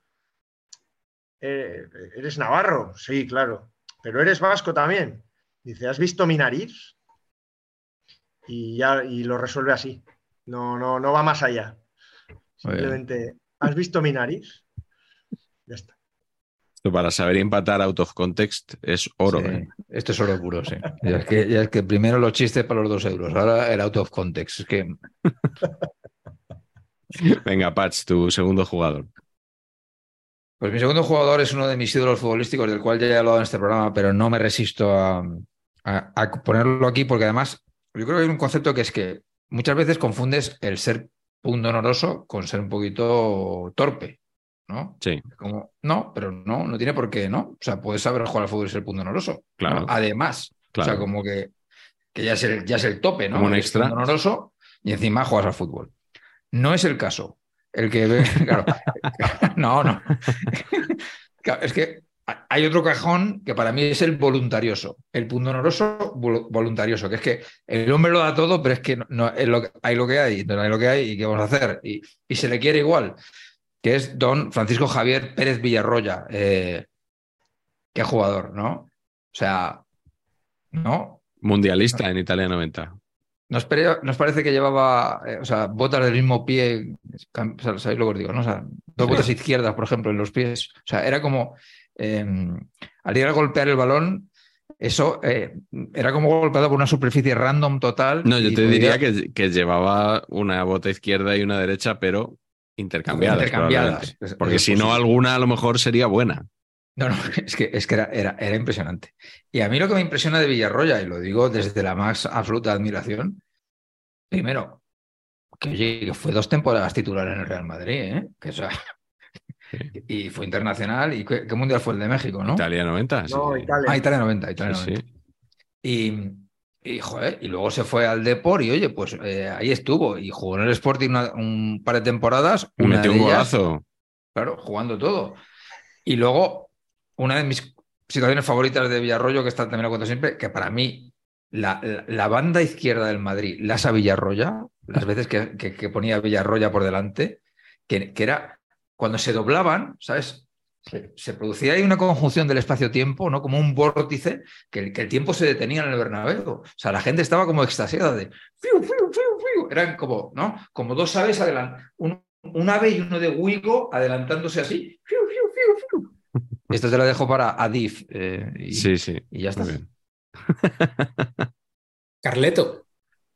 eh, eres navarro. Sí, claro. Pero eres vasco también. Dice, ¿has visto mi nariz? Y ya y lo resuelve así. No, no, no va más allá. Simplemente, ¿has visto mi nariz? Ya está. Esto para saber empatar out of context es oro. Sí, ¿eh? Esto es oro puro, sí. Ya es, que, ya es que primero los chistes para los dos euros, ahora el out of context. Es que <laughs> Venga, Patch, tu segundo jugador. Pues mi segundo jugador es uno de mis ídolos futbolísticos, del cual ya he hablado en este programa, pero no me resisto a, a- a ponerlo aquí porque además yo creo que hay un concepto que es que muchas veces confundes el ser pundonoroso con ser un poquito torpe, ¿no? Sí, Como, no, pero no, no tiene por qué, ¿no? O sea, puedes saber jugar al fútbol y ser pundonoroso. Claro. ¿no? Además, claro. o sea, como que, que ya, es el, ya es el tope, ¿no? Como un extra. pundonoroso y encima juegas al fútbol. No es el caso. El que ve, <laughs> claro, <laughs> no, no. Claro, es que hay otro cajón que para mí es el voluntarioso, el pundonoroso vol- voluntarioso, que es que el hombre lo da todo, pero es que no, no- es lo que- hay lo que hay, entonces hay lo que hay y qué vamos a hacer. Y, y se le quiere igual, que es don Francisco Javier Pérez Villarroya. Eh, qué jugador, ¿no? O sea, ¿no? mundialista en Italia 90. Nos, pare- nos parece que llevaba eh, o sea, botas del mismo pie, cam- o sea, ¿sabéis lo que os digo? ¿no? O sea, dos Sí. botas izquierdas, por ejemplo, en los pies. O sea, era como, eh, al ir a golpear el balón, eso eh, era como golpeado por una superficie random total. No, yo te podía- diría que, que llevaba una bota izquierda y una derecha, pero intercambiadas. Intercambiadas. Es- Porque es si no, alguna a lo mejor sería buena. No, no, <laughs> es que, es que era, era, era impresionante. Y a mí lo que me impresiona de Villarroya, y lo digo desde la más absoluta admiración, primero, que oye, que fue dos temporadas titular en el Real Madrid, ¿eh? Que, o sea, <laughs> y fue internacional. ¿Y qué, qué mundial fue el de México, no? Italia 90. sí. No, Italia. Ah, Italia 90, Italia Sí, 90. sí. Y, y, joder, y luego se fue al Depor y oye, pues eh, ahí estuvo. Y jugó en el Sporting una- un par de temporadas. Y metió un golazo. Claro, jugando todo. Y luego, una de mis situaciones favoritas de Villarroyo, que está, también lo cuento siempre, que para mí la, la- la banda izquierda del Madrid, Lasa Villarroya, las veces que, que- que ponía Villarroya por delante, que, que era cuando se doblaban, ¿sabes? Se, se producía ahí una conjunción del espacio-tiempo, ¿no? Como un vórtice, que, el- que el tiempo se detenía en el Bernabéu. O sea, la gente estaba como extasiada de... fiu, fiu, fiu, fiu. Eran como, ¿no? Como dos aves adelante. Un, un ave y uno de Wigo adelantándose así. Fiu, fiu, fiu, fiu. <laughs> Esto te lo dejo para Adif. eh, y, Sí, sí. y ya está. Bien. <laughs> Carleto,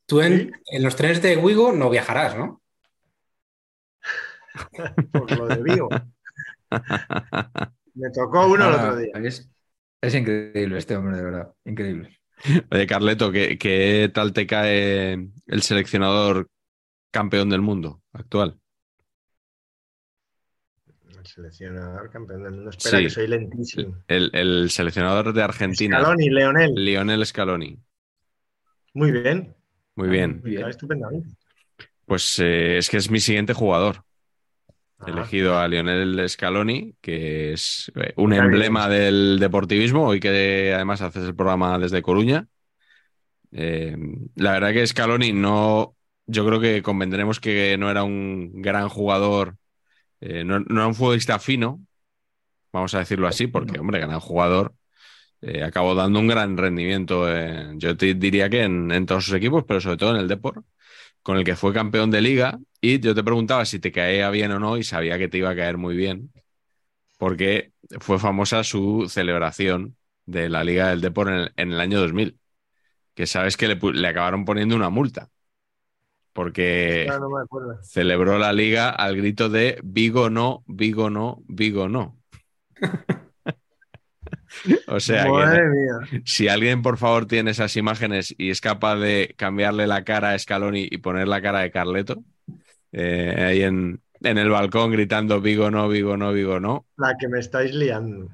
tú en, en los trenes de Wigo no viajarás, ¿no? <laughs> Por lo de Vigo. <laughs> Me tocó uno el Ah, otro día. Es, es increíble este hombre, de verdad. Increíble. Oye, Carleto, ¿qué, qué tal te cae el seleccionador campeón del mundo actual? El seleccionador campeón del mundo. Espera, Sí. que soy lentísimo. El, el seleccionador de Argentina, Scaloni, Leonel. Lionel Scaloni. Muy bien. Muy bien. Muy bien. Estupendamente. Pues eh, es que es mi siguiente jugador. He elegido a Lionel Scaloni, que es eh, un emblema del deportivismo, hoy que además haces el programa desde Coruña. Eh, la verdad que Scaloni no, yo creo que convendremos que no era un gran jugador, eh, no, no era un futbolista fino, vamos a decirlo así, porque, hombre, gran jugador, eh, acabó dando un gran rendimiento, en- yo te diría que en, en todos sus equipos, pero sobre todo en el Depor, con el que fue campeón de liga, y yo te preguntaba si te caía bien o no, y sabía que te iba a caer muy bien, porque fue famosa su celebración de la Liga del Depor en el, en el año 2000, que sabes que le, acabaron poniendo una multa, porque ya no me acuerdo. celebró la liga al grito de Vigo no, Vigo no, Vigo no. <laughs> <laughs> o sea que si alguien por favor tiene esas imágenes y es capaz de cambiarle la cara a Scaloni y poner la cara de Carleto, eh, ahí en, en el balcón gritando Vigo no, Vigo no, Vigo no, La que me estáis liando.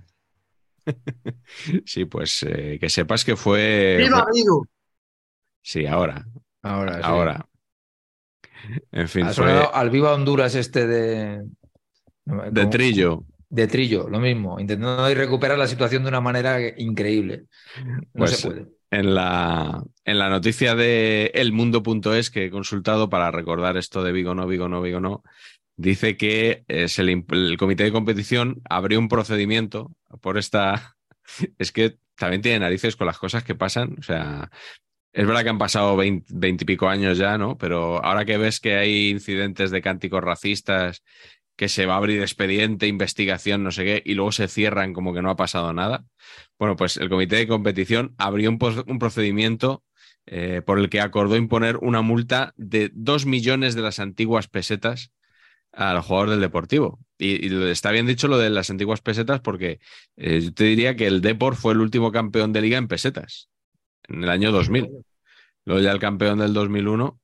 <laughs> sí, pues eh, que sepas que fue... ¡Viva Vigo! Sí, ahora, Ahora, sí. ahora. En fin, Ha fue sonado al Viva Honduras este de. de Trillo. De Trillo, lo mismo. Intentando recuperar la situación de una manera increíble. No Pues, se puede. en la, en la noticia de elmundo.es que he consultado para recordar esto de Vigo no, Vigo no, Vigo no, dice que eh, se le imp- el comité de competición abrió un procedimiento por esta... <laughs> Es que también tiene narices con las cosas que pasan. O sea, es verdad que han pasado 20, y pico años ya, ¿no? Pero ahora que ves que hay incidentes de cánticos racistas, que se va a abrir expediente, investigación, no sé qué, y luego se cierran como que no ha pasado nada. Bueno, pues el comité de competición abrió un, procedimiento eh, por el que acordó imponer una multa de 2 millones de las antiguas pesetas al jugador del Deportivo. Y, está bien dicho lo de las antiguas pesetas porque eh, yo te diría que el Depor fue el último campeón de liga en pesetas, en el año 2000. Luego ya el campeón del 2001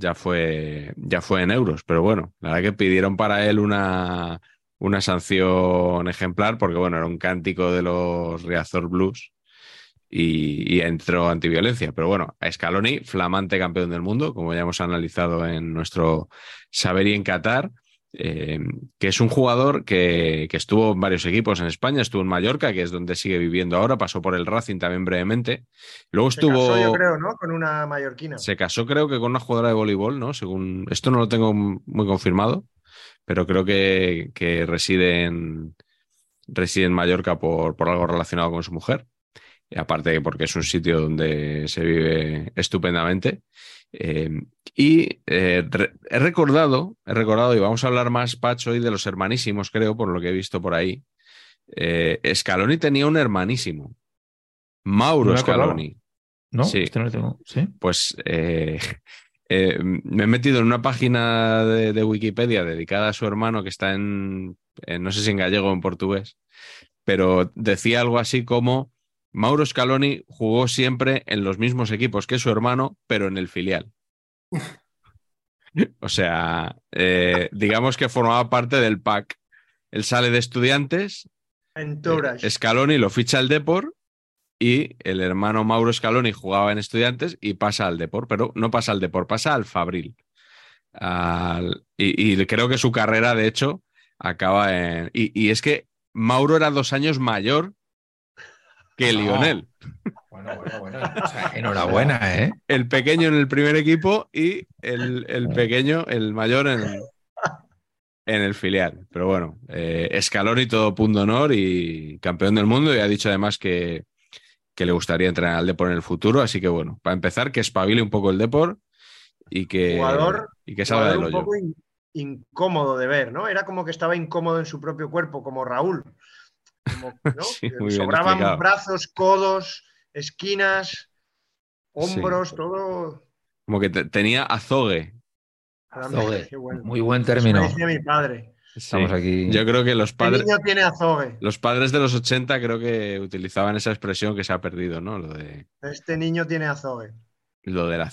ya fue, ya fue en euros, pero bueno, la verdad que pidieron para él una, una sanción ejemplar porque bueno, era un cántico de los Riazor Blues y, y entró antiviolencia. Pero bueno, Scaloni, flamante campeón del mundo, como ya hemos analizado en nuestro Saber y en Qatar, eh, que es un jugador que, que estuvo en varios equipos en España, estuvo en Mallorca, que es donde sigue viviendo ahora, pasó por el Racing también brevemente. Luego Se estuvo... casó, yo creo, ¿no? Con una mallorquina. Se casó, creo que con una jugadora de voleibol, ¿no? Según. Esto no lo tengo muy confirmado, pero creo que, que reside en. Reside en Mallorca por, por algo relacionado con su mujer. Y aparte de porque es un sitio donde se vive estupendamente. Eh, y eh, he recordado, he recordado, y vamos a hablar más, Pacho, hoy de los hermanísimos, creo, por lo que he visto por ahí. Eh, Scaloni tenía un hermanísimo. Mauro No. Scaloni. ¿No? sí. Este no lo tengo. ¿Sí? Pues eh, <laughs> eh, me he metido en una página de, de Wikipedia dedicada a su hermano que está en, en, no sé si en gallego o en portugués, pero decía algo así como Mauro Scaloni jugó siempre en los mismos equipos que su hermano, pero en el filial. <laughs> O sea, eh, digamos que formaba parte del pack. Él sale de estudiantes, En Tourage. eh, Scaloni lo ficha al Depor y el hermano Mauro Scaloni jugaba en Estudiantes y pasa al Depor, pero no pasa al Depor, pasa al Fabril. Al- y, y creo que su carrera, de hecho, acaba en... Y, y es que Mauro era dos años mayor que No. Lionel. Bueno, bueno, bueno. <laughs> O sea, enhorabuena, ¿eh? El pequeño en el primer equipo y el, el pequeño, el mayor en, en el filial. Pero bueno, eh, Scaloni todo punto honor y campeón del mundo y ha dicho además que, que le gustaría entrenar al Depor en el futuro. Así que bueno, para empezar, que espabile un poco el Depor y que, Jugador- y que salga del un hoyo. poco in- incómodo de ver, ¿no? Era como que estaba incómodo en su propio cuerpo, como Raúl. Como, <laughs> ¿no? Sí, muy Sobraban brazos, codos, esquinas, hombros, todo. Como que te- tenía azogue. Azogue. Qué bueno. Muy buen Eso término. me decía mi padre. Estamos Sí. aquí. Yo creo que los El padres, niño tiene azogue. los padres de los 80 creo que utilizaban esa expresión que se ha perdido, ¿no? Lo de, Este niño tiene azogue. lo de la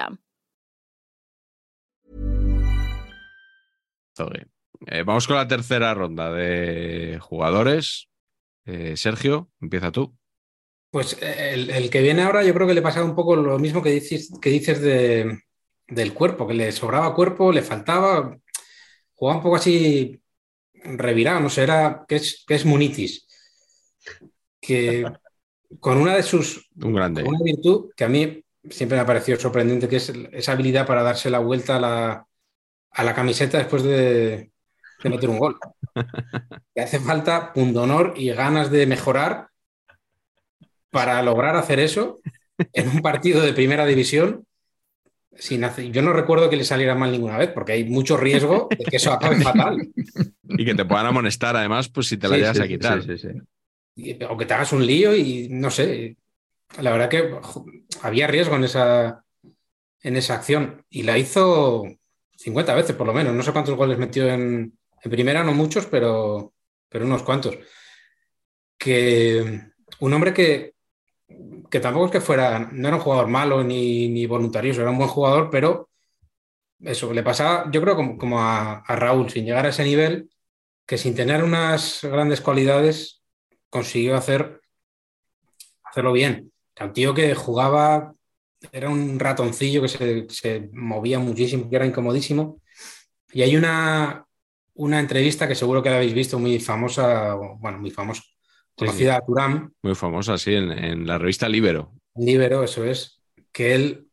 Eh, vamos con la tercera ronda de jugadores. Eh, Sergio, empieza tú. Pues eh, el, el, que viene ahora yo creo que le pasa un poco lo mismo que dices, que dices de, del cuerpo, que le sobraba cuerpo, le faltaba, jugaba un poco así revirado, no sé, era, que es, que es Munitis, que <laughs> con una de sus... Un grande. Una virtud que a mí siempre me ha parecido sorprendente, que es esa habilidad para darse la vuelta a la, a la camiseta después de, de meter un gol. <laughs> Que hace falta pundonor y ganas de mejorar para lograr hacer eso en un partido de primera división. Sin hacer, yo no recuerdo que le saliera mal ninguna vez, porque hay mucho riesgo de que eso acabe <laughs> fatal. Y que te puedan amonestar, además, pues si te la Sí, llegas sí, a quitar. sí, sí, sí. Y- o que te hagas un lío y no sé. La verdad que había riesgo en esa, en esa acción y la hizo 50 veces por lo menos. No sé cuántos goles metió en, en primera, no muchos, pero, pero unos cuantos. Que un hombre que, que tampoco es que fuera, no era un jugador malo ni, ni voluntarioso, era un buen jugador, pero eso le pasaba, yo creo, como, como a, a Raúl, sin llegar a ese nivel, que sin tener unas grandes cualidades consiguió hacer, hacerlo bien. Un tío que jugaba, era un ratoncillo que se, se movía muchísimo, que era incomodísimo. Y hay una, una entrevista que seguro que la habéis visto, muy famosa, bueno, muy famosa, conocida a Turán, Muy famosa, sí, en, en la revista Libero. Libero, eso es, que él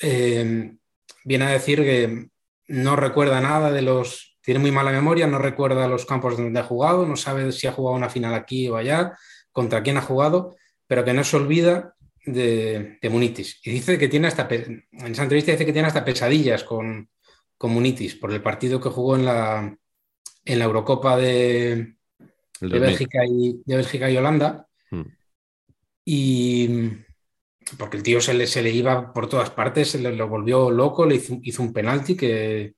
eh, viene a decir que no recuerda nada de los, tiene muy mala memoria, no recuerda los campos donde ha jugado, no sabe si ha jugado una final aquí o allá, contra quién ha jugado, pero que no se olvida de, de Munitis. Y dice que tiene hasta, en esa entrevista dice que tiene hasta pesadillas con, con Munitis por el partido que jugó en la, en la Eurocopa de, de 2000. Bélgica y, de Bélgica y Holanda. Mm. Y porque el tío se le, se le iba por todas partes, se le lo volvió loco, le hizo, hizo un penalti que,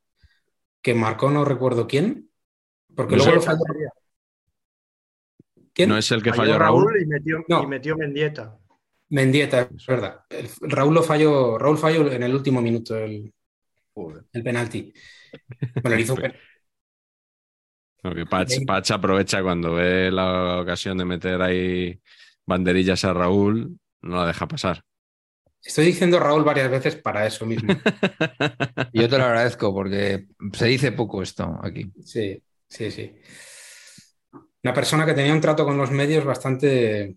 que marcó, no recuerdo quién. Porque No luego lo falló. ¿Quién? No es el que Falló falló Raúl. Raúl y metió, No. y metió Mendieta. Mendieta, es verdad. El- Raúl lo falló, Raúl falló en el último minuto el, el penalti. Bueno, le hizo un que. Pach aprovecha cuando ve la ocasión de meter ahí banderillas a Raúl, no la deja pasar. Estoy diciendo Raúl varias veces para eso mismo. Y <laughs> yo te lo agradezco porque se dice poco esto aquí. Sí, sí, sí. Una persona que tenía un trato con los medios bastante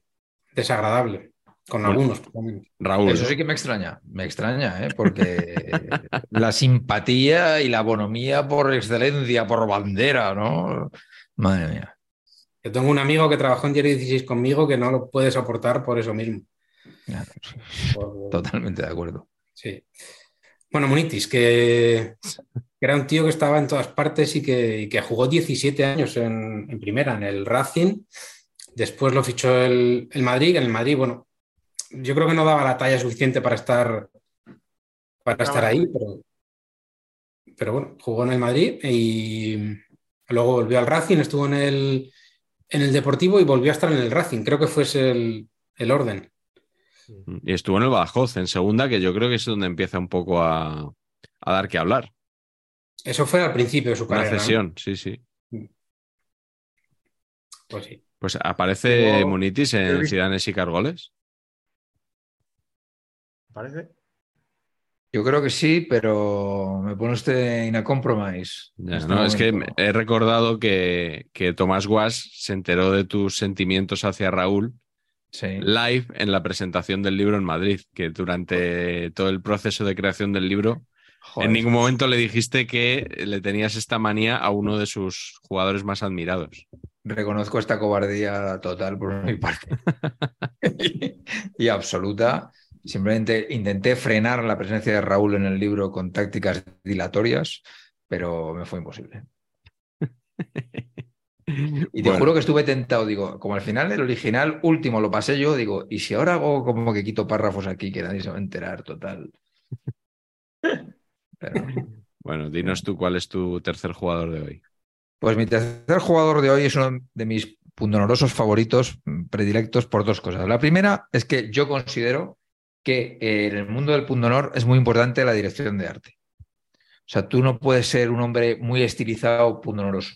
desagradable, con Bueno. algunos, por lo menos. Raúl. Eso sí que me extraña, me extraña, ¿eh? porque la simpatía y la bonomía por excelencia, por bandera, ¿no? Madre mía. Yo tengo un amigo que trabajó en Diario 16 conmigo que no lo puede soportar por eso mismo. Claro, sí, Por- <laughs> Totalmente de acuerdo. Sí. Bueno, Munitis, que, que era un tío que estaba en todas partes y que, y que jugó 17 años en, en primera, en el Racing. Después lo fichó el, el Madrid. En el Madrid, bueno, yo creo que no daba la talla suficiente para estar, para estar ahí, pero, pero bueno, jugó en el Madrid y luego volvió al Racing, estuvo en el, en el Deportivo y volvió a estar en el Racing. Creo que fue ese el, el orden. Y estuvo en el Badajoz, en segunda, que yo creo que es donde empieza un poco a, a dar que hablar. Eso fue al principio de su Una carrera. cesión, sí, sí. Pues sí. Pues aparece he en Ciudadanos y Cargoles. ¿Parece? Yo creo que sí, pero me pone usted in a compromise. Ya, este no, es que he recordado que, que Tomás Guas se enteró de tus sentimientos hacia Raúl Sí. live en la presentación del libro en Madrid, que durante todo el proceso de creación del libro, Joder, en ningún momento le dijiste que le tenías esta manía a uno de sus jugadores más admirados. reconozco esta cobardía total por mi parte. <laughs> <laughs> y, absoluta. Simplemente intenté frenar la presencia de Raúl en el libro con tácticas dilatorias, pero me fue imposible. <laughs> Y te juro que estuve tentado, digo, como al final el original último lo pasé yo, digo, ¿y si ahora hago como que quito párrafos aquí que nadie se va a enterar, total? <laughs> Bueno, dinos tú cuál es tu tercer jugador de hoy. Pues mi tercer jugador de hoy es uno de mis pundonorosos favoritos, mm, predilectos por dos cosas. La primera es que yo considero que en el mundo del pundonor es muy importante la dirección de arte. O sea, tú no puedes ser un hombre muy estilizado pundonoroso.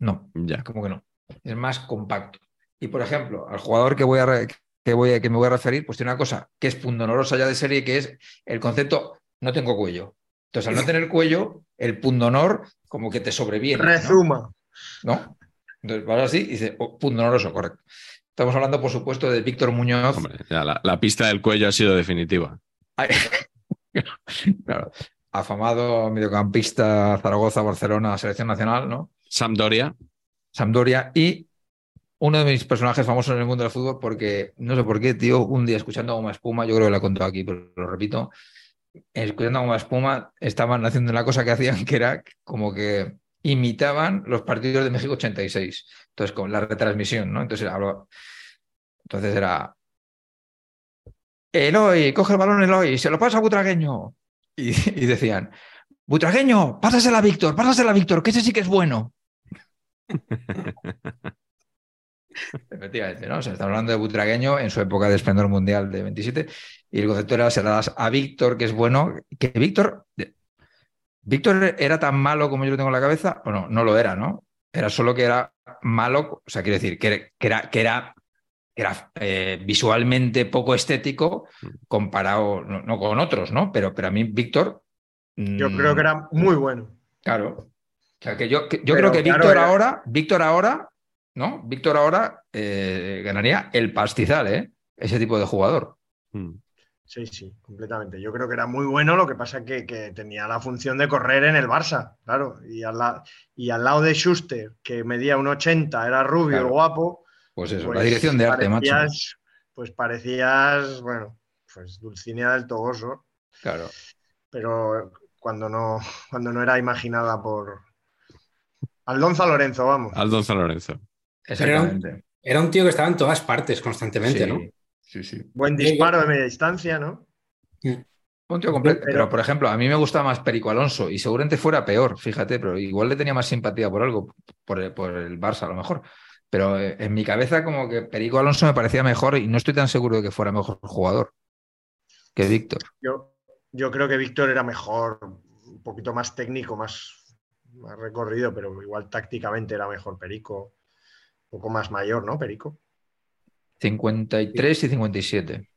No, ya. como que no. Es más compacto. Y por ejemplo, al jugador que voy a que, voy que me voy a referir, pues tiene una cosa que es pundonorosa ya de serie, que es el concepto no tengo cuello. Entonces, al no tener cuello, el pundonor como que te sobreviene. Rezuma. ¿No? Entonces vas así y dice, oh, pundonoroso, correcto. Estamos hablando, por supuesto, de Víctor Muñoz. Hombre, ya la, pista del cuello ha sido definitiva. <laughs> claro. Afamado mediocampista Zaragoza, Barcelona, selección nacional, ¿no? Sampdoria. Sampdoria. Y uno de mis personajes famosos en el mundo del fútbol, porque no sé por qué, tío, un día escuchando Goma Espuma, yo creo que lo he contado aquí, pero lo repito, escuchando Goma Espuma, estaban haciendo una cosa que hacían que era como que imitaban los partidos de México 86. Entonces, con la retransmisión, ¿no? Entonces, entonces era. Eloy, coge el balón Eloy, se lo pasa a Butragueño. Y, decían, Butragueño, pásasela a Víctor, pásasela a Víctor, que ese sí que es bueno. <laughs> Efectivamente, ¿no? O sea, está hablando de Butragueño en su época de esplendor mundial de 27 y el concepto era se la das a Víctor, que es bueno, que Víctor, Víctor era tan malo como yo lo tengo en la cabeza, o no, no lo era, ¿no? Era solo que era malo, o sea, quiero decir, que, era, que era, era eh, visualmente poco estético comparado, no, con otros, ¿no? Pero, pero a mí Víctor... Yo creo que era muy bueno. Claro, o sea, que yo, yo creo que Víctor ahora, Víctor ahora, ¿no? Víctor ahora eh, ganaría el pastizal, ¿eh? Ese tipo de jugador. Hmm. Sí, sí, completamente. Yo creo que era muy bueno, lo que pasa que, que tenía la función de correr en el Barça, claro. Y al, y al lado de Schuster, que medía un 80, era rubio, guapo. Pues eso, la pues dirección de arte, macho. Pues parecías, bueno, pues Dulcinea del Togoso. Claro. Pero cuando no, cuando no era imaginada por, Aldonza Lorenzo, vamos. Aldonza Lorenzo. Exactamente. Era un, tío que estaba en todas partes constantemente, ¿no? Sí, sí. Buen disparo de media distancia, ¿no? Un tío completo. Pero, por ejemplo, a mí me gusta más Perico Alonso y seguramente fuera peor, fíjate, pero igual le tenía más simpatía por algo, por el, por el Barça a lo mejor. Pero eh, en mi cabeza como que Perico Alonso me parecía mejor y no estoy tan seguro de que fuera mejor jugador que Víctor. Yo, yo creo que Víctor era mejor, un poquito más técnico, más más recorrido, pero igual tácticamente era mejor Perico. Un poco más mayor, ¿no, Perico? 53 y 57.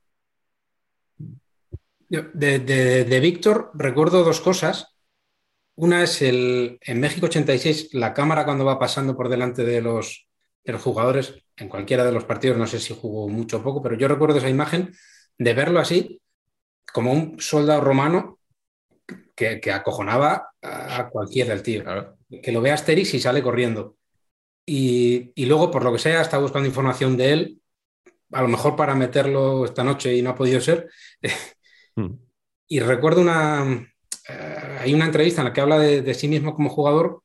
De, de, Víctor recuerdo dos cosas. Una es el en México 86, la cámara cuando va pasando por delante de los, de los jugadores en cualquiera de los partidos, no sé si jugó mucho o poco, pero yo recuerdo esa imagen de verlo así, como un soldado romano que, acojonaba a cualquiera del tío. Que lo ve Asterix y sale corriendo. Y, luego, por lo que sea, está buscando información de él, a lo mejor para meterlo esta noche y no ha podido ser. <laughs> Hmm. Y recuerdo una, eh, hay una entrevista en la que habla de, sí mismo como jugador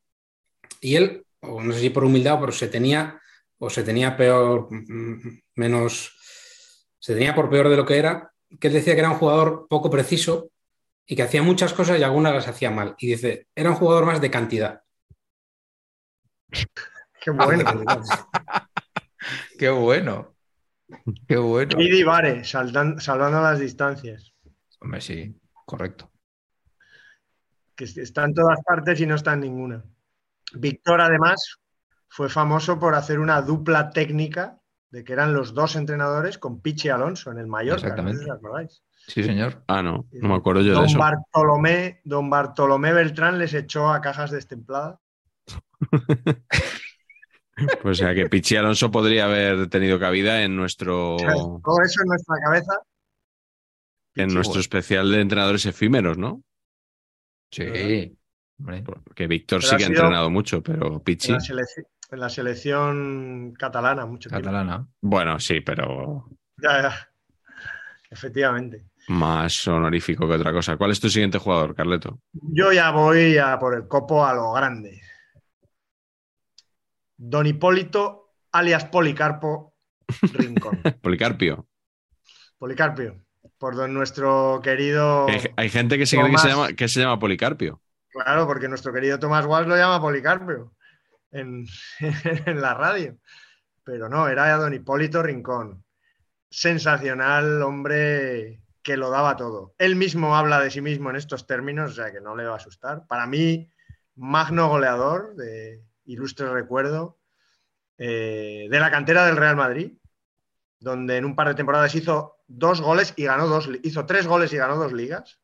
y él, o no sé si por humildad, pero se tenía, o se tenía peor, mm, menos, se tenía por peor de lo que era, que él decía que era un jugador poco preciso y que hacía muchas cosas y algunas las hacía mal. Y dice, era un jugador más de cantidad. Qué bueno. <laughs> Qué bueno. Qué bueno. Y Vare, salvando las distancias. Hombre, sí, correcto. Que está en todas partes y no está en ninguna. Víctor, además, fue famoso por hacer una dupla técnica de que eran los dos entrenadores con Pichi Alonso en el Mallorca. Exactamente. No acordáis. Sí, señor. Ah, no, no me acuerdo yo de eso. Bartolomé, don Bartolomé Beltrán les echó a cajas destempladas. <laughs> pues o sea que Pichi Alonso podría haber tenido cabida en nuestro. <laughs> Todo eso en nuestra cabeza. En nuestro especial de entrenadores efímeros, ¿no? Sí. Que Víctor sí que ha entrenado mucho, pero Pichi. en la selección catalana mucho tiempo. Catalana. Bueno, sí, pero Ya, ya. Efectivamente. más honorífico que otra cosa. ¿Cuál es tu siguiente jugador, Carleto? Yo ya voy a por el copo a lo grande. Don Hipólito, alias Policarpo Rincón. <laughs> Policarpio. Policarpio, por don nuestro querido. Hay, hay gente que se cree que se, llama, que se llama Policarpio. Claro, porque nuestro querido Tomás Guas lo llama Policarpio en, <laughs> en la radio. Pero no, era don Hipólito Rincón. Sensacional, hombre que lo daba todo. Él mismo habla de sí mismo en estos términos, o sea que no le va a asustar. Para mí, magno goleador de ilustre recuerdo eh, de la cantera del Real Madrid, donde en un par de temporadas hizo dos goles y ganó dos, hizo tres goles y ganó dos ligas.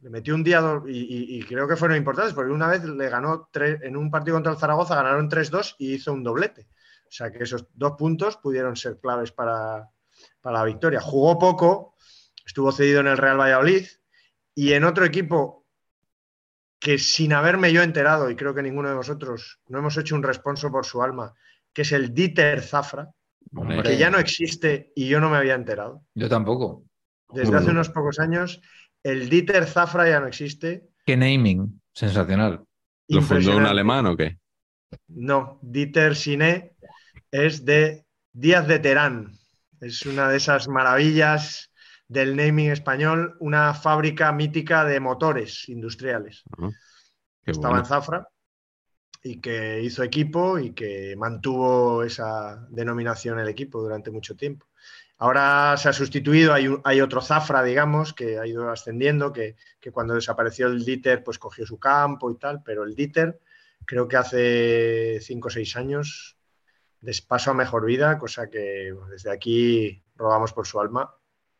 Le metió un día y creo que fueron importantes, porque una vez le ganó tres, en un partido contra el Zaragoza, ganaron 3-2 y hizo un doblete. O sea que esos dos puntos pudieron ser claves para, para la victoria. Jugó poco, estuvo cedido en el Real Valladolid y en otro equipo que sin haberme yo enterado, y creo que ninguno de vosotros, no hemos hecho un responso por su alma, que es el Dieter Zafra, Hombre, que ya no existe y yo no me había enterado. Yo tampoco. Desde hace unos pocos años, el Dieter Zafra ya no existe. Qué naming. Sensacional. ¿Lo fundó un alemán o qué? No, Dieter Siné es de Díaz de Terán. Es una de esas maravillas del naming español, una fábrica mítica de motores industriales. Qué Estaba bueno. en Zafra y que hizo equipo y que mantuvo esa denominación el equipo durante mucho tiempo. Ahora se ha sustituido, hay, un- hay otro Zafra, digamos, que ha ido ascendiendo, que, que cuando desapareció el Dieter, pues cogió su campo y tal, pero el Dieter creo que hace cinco o seis años despaso a mejor vida, cosa que bueno, desde aquí robamos por su alma.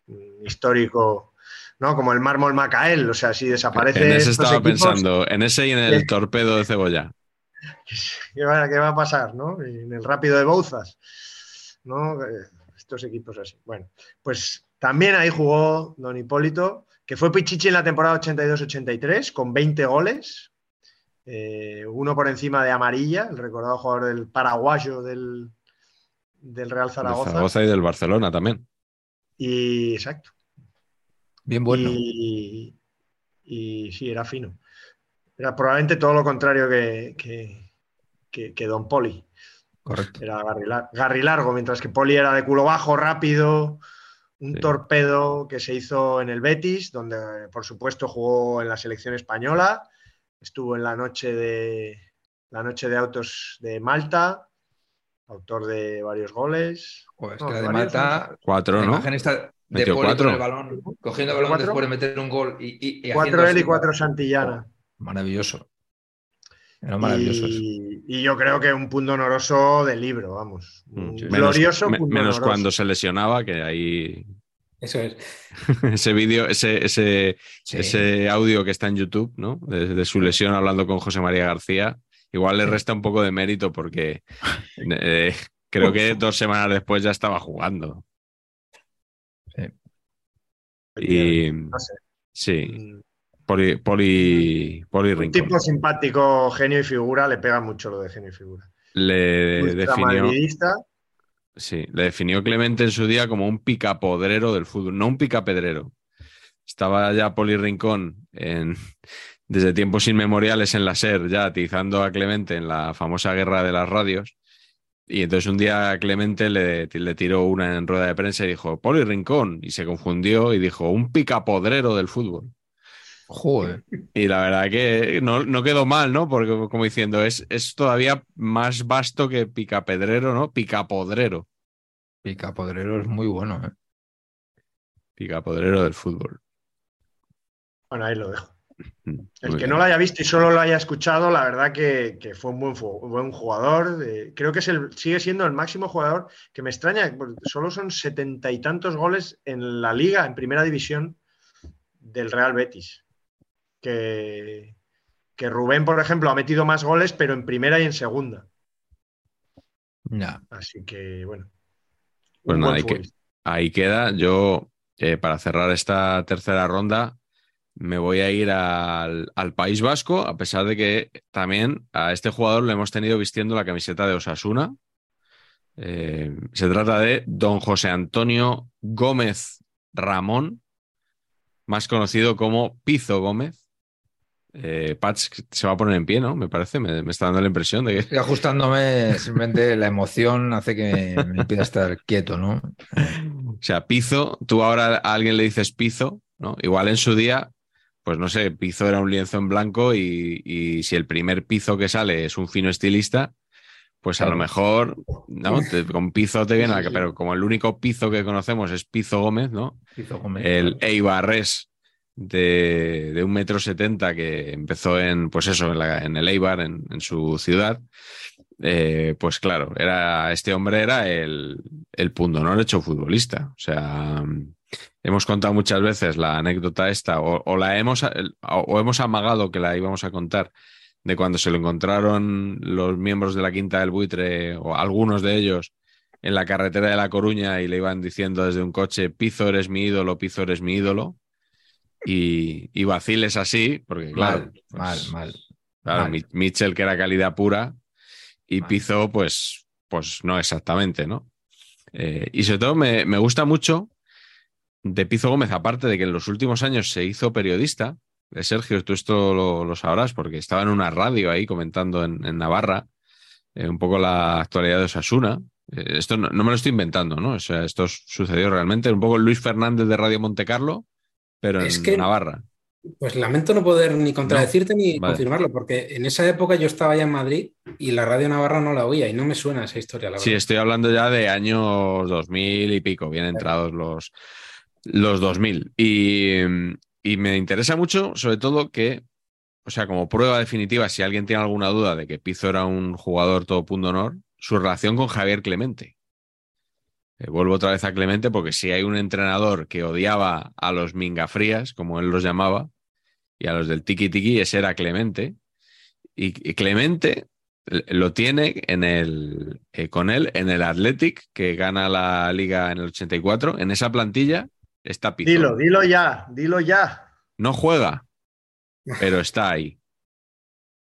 Mm, Histórico, ¿no? Como el mármol Macael, o sea, si desaparece. En ese estaba equipos, pensando, en ese y en el torpedo de cebolla. <laughs> ¿Qué va, qué va a pasar, no? En el rápido de Bouzas, ¿no? Eh, Estos equipos así. Bueno, pues también ahí jugó Don Hipólito, que fue Pichichi en la temporada 82-83, con 20 goles, eh, uno por encima de Amarilla, el recordado jugador del paraguayo del, del Real De Zaragoza. Zaragoza y del Barcelona también. Y exacto. Bien bueno. Y, y sí, era fino. Era probablemente todo lo contrario que, que- que- que Don Poli. Correcto. Era Garri, Lar- Garri Largo, mientras que Poli era de culo bajo, rápido, un Sí. torpedo que se hizo en el Betis, donde por supuesto jugó en la selección española, estuvo en la noche de la noche de autos de Malta, autor de varios goles. No, la de Cuatro, la ¿no? imagen está de Metió Poli cuatro. con el balón, cogiendo el balón ¿Cuatro? después de meter un gol y, y- y Cuatro él y cuatro Santillana. Maravilloso. Era maravilloso eso. Y, y yo creo que un punto honoroso del libro, vamos. Un Mm, glorioso menos, me- punto menos honoroso. cuando se lesionaba, que ahí Eso es. <laughs> ese vídeo, ese, ese, Sí. ese audio que está en YouTube, ¿no? De, de su lesión hablando con José María García, igual le resta un poco de mérito porque <laughs> eh, creo que dos semanas después ya estaba jugando. Y No sé. sí, Mm, Poli, Poli, Poli Un Rincón. tipo simpático, genio y figura, le pega mucho lo de genio y figura. Le definió, sí, le definió Clemente en su día como un picapodrero del fútbol, no un picapedrero. Estaba ya Poli Rincón en, desde tiempos inmemoriales en la SER, ya atizando a Clemente en la famosa guerra de las radios. Y entonces un día Clemente le, le tiró una en rueda de prensa y dijo, Poli Rincón, y se confundió y dijo, un picapodrero del fútbol. Joder. Y la verdad que no, no quedó mal, ¿no? Porque como diciendo, es, es todavía más vasto que picapedrero, ¿no? Picapodrero. Picapodrero es muy bueno, ¿eh? Picapodrero del fútbol. bueno, ahí lo dejo. El que no lo haya visto y solo lo haya escuchado, la verdad que, que fue un buen, buen jugador. eh, creo que es el, sigue siendo el máximo jugador, que me extraña, porque solo son setenta y tantos goles en la liga, en primera división del Real Betis. Que, que Rubén, por ejemplo, ha metido más goles, pero en primera y en segunda. Ya. Así que, bueno. Pues nada, que-. Ahí queda. Yo, eh, para cerrar esta tercera ronda, me voy a ir al, al País Vasco, a pesar de que también a este jugador le hemos tenido vistiendo la camiseta de Osasuna. Eh, se trata de don José Antonio Gómez Ramón, más conocido como Pizo Gómez. Eh, Patch se va a poner en pie, ¿no? Me parece, me, me está dando la impresión de que. Estoy ajustándome, simplemente la emoción hace que me, me impida estar quieto, ¿no? <laughs> O sea, Pizo, tú ahora a alguien le dices Pizo, ¿no? Igual en su día, pues no sé, Pizo era un lienzo en blanco y, y si el primer Pizo que sale es un fino estilista, pues a lo Claro. mejor, ¿no? Te- con Pizo te viene pero como el único Pizo que conocemos es Pizo Gómez, ¿no? Pizo Gómez. el Eibarres de, de un metro setenta que empezó en, pues eso, en, la- en el Eibar, en, en su ciudad, eh, pues claro, era, este hombre era el, el pundonor hecho futbolista. O sea, hemos contado muchas veces la anécdota esta, o, o la hemos, o hemos amagado que la íbamos a contar, de cuando se lo encontraron los miembros de la Quinta del Buitre, o algunos de ellos, en la carretera de La Coruña y le iban diciendo desde un coche, Pizo eres mi ídolo, Pizo eres mi ídolo. Y, y vaciles así, porque claro, mal, pues, mal, mal. claro, mal. Mi- Mitchell que era calidad pura y Mal. Pizo pues, pues no exactamente, ¿no? Eh, y sobre todo me, me gusta mucho de Pizo Gómez, aparte de que en los últimos años se hizo periodista, eh, Sergio, tú esto lo, lo sabrás porque estaba en una radio ahí comentando en, en Navarra eh, un poco la actualidad de Osasuna. Eh, esto no, no me lo estoy inventando, ¿no? O sea, esto sucedió realmente. Un poco Luis Fernández de Radio Montecarlo, pero Es en que- Navarra. Pues lamento no poder ni contradecirte ni vale. confirmarlo, porque en esa época yo estaba ya en Madrid y la radio Navarra no la oía y no me suena esa historia, la Sí, estoy hablando ya de años 2000 y pico, bien entrados los, los 2000. Y, y me interesa mucho, sobre todo, que, o sea, como prueba definitiva, si alguien tiene alguna duda de que Pizzo era un jugador todo punto honor, su relación con Javier Clemente. Eh, vuelvo otra vez a Clemente porque si hay un entrenador que odiaba a los mingafrías, como él los llamaba, y a los del tiki tiki, ese era Clemente. Y, Clemente lo tiene en el, eh, con él en el Athletic, que gana la liga en el 84. En esa plantilla está. Dilo, dilo ya, dilo ya. No juega, pero <laughs> está ahí.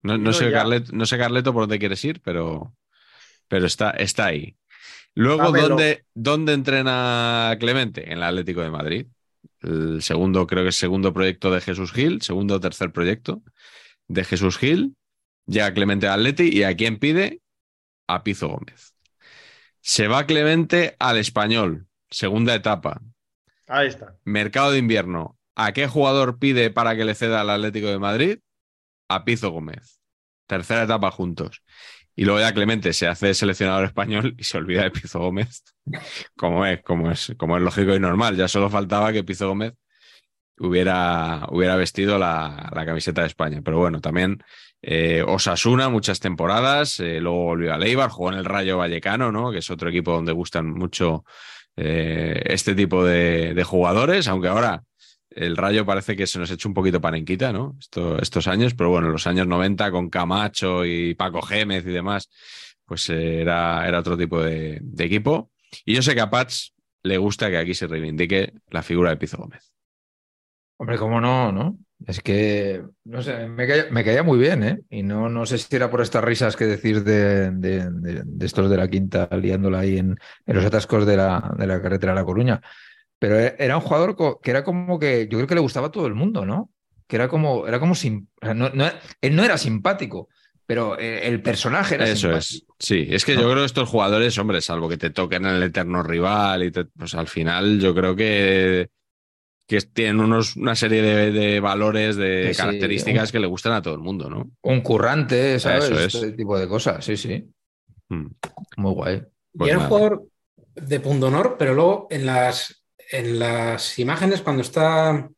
No, sé. Carleto, no sé, Carleto, por dónde quieres ir, pero, pero está, está ahí. Luego. ¿dónde, ¿dónde entrena Clemente? En el Atlético de Madrid. El segundo, creo que es segundo proyecto de Jesús Gil, segundo o tercer proyecto de Jesús Gil. Llega Clemente al Atleti y a quién pide? A Pizo Gómez. Se va Clemente al Español, segunda etapa. Ahí está. Mercado de invierno. ¿A qué jugador pide para que le ceda al Atlético de Madrid? A Pizo Gómez. Tercera etapa juntos. Y luego ya Clemente se hace seleccionador español y se olvida de Pizo Gómez. <laughs> Como es, como es, como es lógico y normal. Ya solo faltaba que Pizo Gómez hubiera, hubiera vestido la, la camiseta de España. Pero bueno, también eh, Osasuna, muchas temporadas. eh, luego volvió a Leibar, jugó en el Rayo Vallecano, ¿no? Que es otro equipo donde gustan mucho eh, este tipo de, jugadores, aunque ahora el Rayo parece que se nos ha hecho un poquito panenquita, ¿no? Esto- estos años, pero bueno, en los años 90 con Camacho y Paco Gémez y demás, pues eh, era, otro tipo de, de equipo. Y yo sé que a Pats le gusta que aquí se reivindique la figura de Pizo Gómez. Hombre, cómo no, ¿no? Es que, no sé, me caía, me caía muy bien, ¿eh? Y no, no sé si era por estas risas que decir de, de- de- de estos de la quinta, liándola ahí en, en los atascos de la, de la carretera a La Coruña. Pero e- era un jugador que era como que, yo creo que le gustaba a todo el mundo, ¿no? Que era como, era como, sim- o sea, no, no- él no era simpático, pero eh, el personaje era Eso es. Sí, es que ¿No? yo creo que estos jugadores, hombre, salvo que te toquen el eterno rival, y te- pues al final yo creo que, que tienen unos, una serie de, de valores, de Sí, sí, características un- que le gustan a todo el mundo, ¿no? Un currante, ¿sabes? Eso es. Este tipo de cosas, sí, sí. Mm. Muy guay. Y Pues era un nada. jugador de pundonor, pero luego en las, en las imágenes cuando está,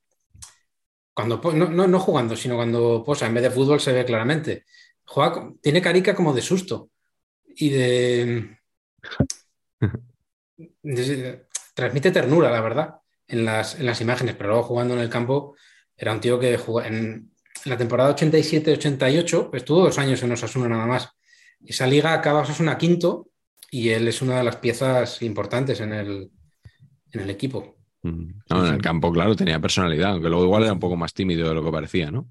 cuando no, no, no jugando, sino cuando posa, en vez de fútbol se ve claramente. Juega, tiene carica como de susto y de, <laughs> de- transmite ternura, la verdad, en las, en las imágenes, pero luego jugando en el campo era un tío que jugó en, en la temporada 87-88, estuvo dos años en Osasuna nada más. Esa liga acaba Osasuna quinto y él es una de las piezas importantes en el, en el equipo. Mm. No, en el campo, claro, tenía personalidad, aunque luego igual era un poco más tímido de lo que parecía, ¿no?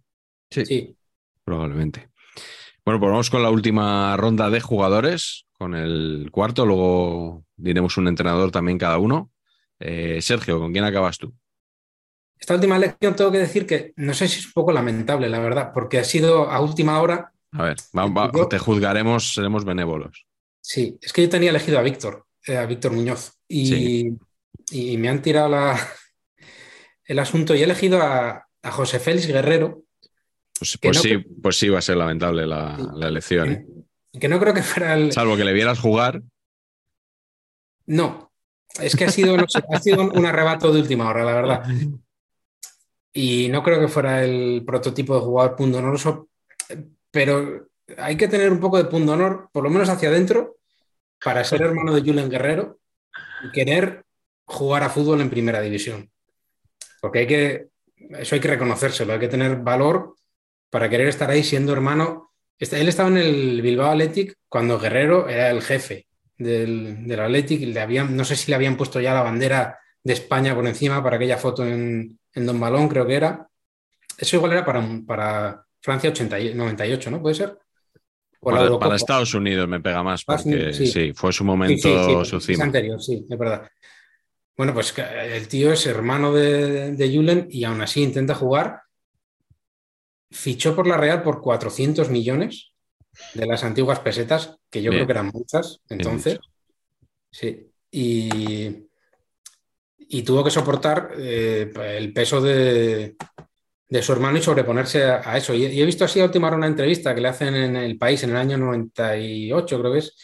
Sí. Sí. Probablemente. Bueno, pues vamos con la última ronda de jugadores, con el cuarto, luego diremos un entrenador también cada uno. Eh, Sergio, ¿con quién acabas tú? Esta última elección tengo que decir que no sé si es un poco lamentable, la verdad, porque ha sido a última hora. A ver, va- va- Yo- te juzgaremos, seremos benévolos. Sí, es que yo tenía elegido a Víctor, eh, a Víctor Muñoz, y, Sí. y me han tirado la- el asunto y he elegido a, a José Félix Guerrero, Pues, pues no sí, que- pues sí va a ser lamentable la, Sí. la elección. ¿eh? que no creo que fuera el. Salvo que le vieras jugar. No, es que ha sido, ha sido un arrebato de última hora, la verdad. Y no creo que fuera el prototipo de jugador pundonoroso, pero hay que tener un poco de pundonor, por lo menos hacia adentro, para ser hermano de Julen Guerrero y querer jugar a fútbol en primera división. Porque hay que, eso hay que reconocérselo, hay que tener valor para querer estar ahí siendo hermano. Este- Él estaba en el Bilbao Athletic cuando Guerrero era el jefe del, del Athletic le habían, no sé si le habían puesto ya la bandera de España por encima para aquella foto en, en Don Balón, creo que era. Eso igual era para, para Francia 80 y- 98, ¿no? ¿Puede ser? Para, Estados Unidos me pega más, porque sí, fue su momento, sí, sí, su es cima. anterior, sí, es verdad. Bueno, pues el tío es hermano de, de Julen y aún así intenta jugar. Fichó por la Real por 400 millones de las antiguas pesetas, que yo Bien. creo que eran muchas entonces. Sí. Y, y tuvo que soportar eh, el peso de, de su hermano y sobreponerse a, a eso. Y, y he visto así a última hora una entrevista que le hacen en El País en el año 98, creo que es,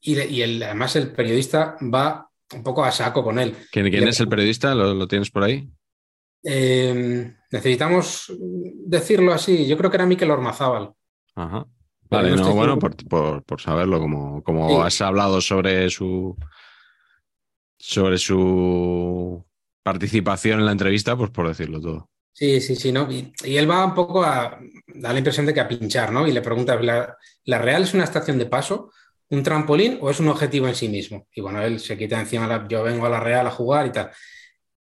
y, le- y el- además el periodista va un poco a saco con él. ¿Quién, quién Le- es el periodista? ¿Lo, lo tienes por ahí? Eh, necesitamos decirlo así, yo creo que era Miquel Ormazábal. Ajá. Vale, no bueno, por, por- por saberlo, como, como Sí. has hablado sobre su sobre su participación en la entrevista, pues por decirlo todo. Sí, sí, sí, ¿no? Y, y él va un poco a, da la impresión de que a pinchar, ¿no? Y le pregunta, ¿la, la Real es una estación de paso, un trampolín o es un objetivo en sí mismo? Y bueno, él se quita encima, la- yo vengo a la Real a jugar y tal.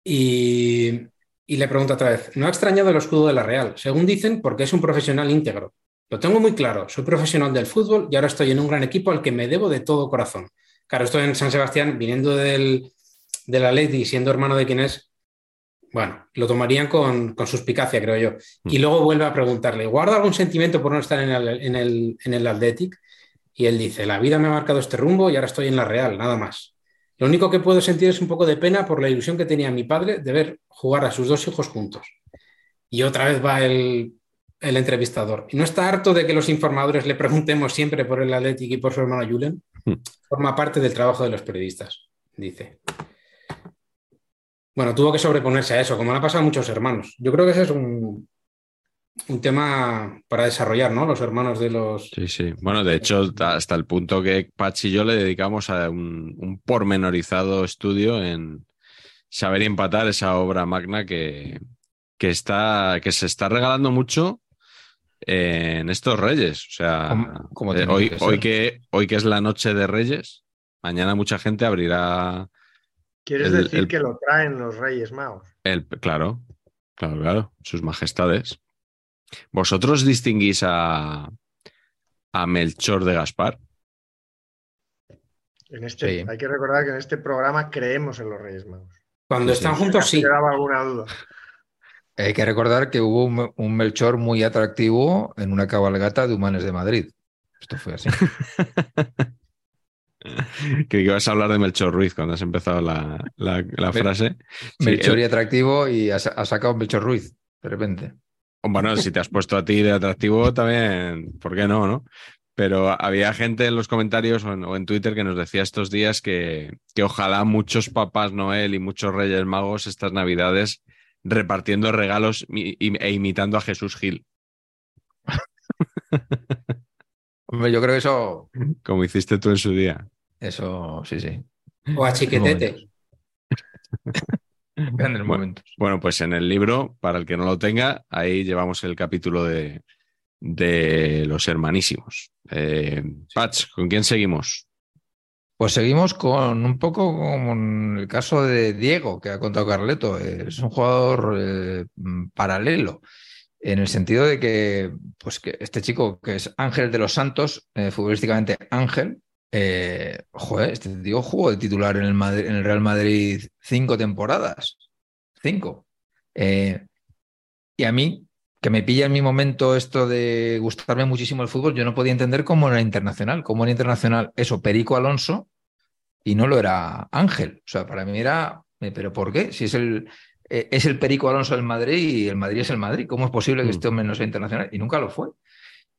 Y, y le pregunta otra vez, ¿no ha extrañado el escudo de la Real? Según dicen, porque es un profesional íntegro. Lo tengo muy claro, soy profesional del fútbol y ahora estoy en un gran equipo al que me debo de todo corazón. Claro, estoy en San Sebastián, viniendo del, del Atleti y siendo hermano de quien es, bueno, lo tomarían con, con suspicacia, creo yo. Y luego vuelve a preguntarle, ¿guarda algún sentimiento por no estar en el, en el, en el Athletic? Y él dice, la vida me ha marcado este rumbo y ahora estoy en la Real, nada más. Lo único que puedo sentir es un poco de pena por la ilusión que tenía mi padre de ver jugar a sus dos hijos juntos. Y otra vez va el, el entrevistador. ¿Y no está harto de que los informadores le preguntemos siempre por el Athletic y por su hermano Julen? Hmm. Forma parte del trabajo de los periodistas, dice. Bueno, tuvo que sobreponerse a eso, como le ha pasado a muchos hermanos. Yo creo que ese es un, un tema para desarrollar, ¿no? Los hermanos de los... Sí, sí. Bueno, de hecho, hasta el punto que Pachi y yo le dedicamos a un, un pormenorizado estudio en saber y empatar esa obra magna que, que, está, que se está regalando mucho en estos Reyes. O sea, eh, hoy, que hoy, que, hoy que es la noche de Reyes, mañana mucha gente abrirá ¿Quieres El- decir el- que lo traen los Reyes Magos? el. Claro, claro, claro, sus majestades. ¿Vosotros distinguís a, a Melchor de Gaspar? En este, Sí. Hay que recordar que en este programa creemos en los Reyes Magos. Cuando Sí, sí. están juntos, sí. Quedaba alguna duda. Hay que recordar que hubo un, un Melchor muy atractivo en una cabalgata de Humanes de Madrid. Esto fue así. Creí <laughs> que ibas a hablar de Melchor Ruiz cuando has empezado la, la- frase. Melchor el- y atractivo y ha, sa- ha sacado un Melchor Ruiz, de repente. bueno, si te has puesto a ti de atractivo, también, ¿por qué no? no? Pero había gente en los comentarios o en, o en Twitter que nos decía estos días que, que ojalá muchos papás Noel y muchos Reyes Magos estas Navidades repartiendo regalos e imitando a Jesús Gil, <laughs> Hombre, yo creo que eso, como hiciste tú en su día. eso, sí, sí. O a Chiquetete. <laughs> Grandes Bueno. momentos. Bueno, pues en el libro, para el que no lo tenga, ahí llevamos el capítulo de, de los hermanísimos. Eh, Patch, ¿con quién seguimos? Pues seguimos con un poco como el caso de Diego, que ha contado Carleto. Es un jugador eh, paralelo, en el sentido de que, pues que este chico, que es Ángel de los Santos, eh, futbolísticamente Ángel, eh, joder, este tío jugó de titular en el, en el Real Madrid cinco temporadas. Cinco. y a mí, que me pilla en mi momento esto de gustarme muchísimo el fútbol, yo no podía entender cómo era internacional, cómo era internacional eso, Perico Alonso, y no lo era Ángel. O sea, para mí era, eh, ¿pero por qué? Si es el, eh, es el Perico Alonso del Madrid y el Madrid es el Madrid, ¿cómo es posible que mm. este hombre no sea internacional? Y nunca lo fue.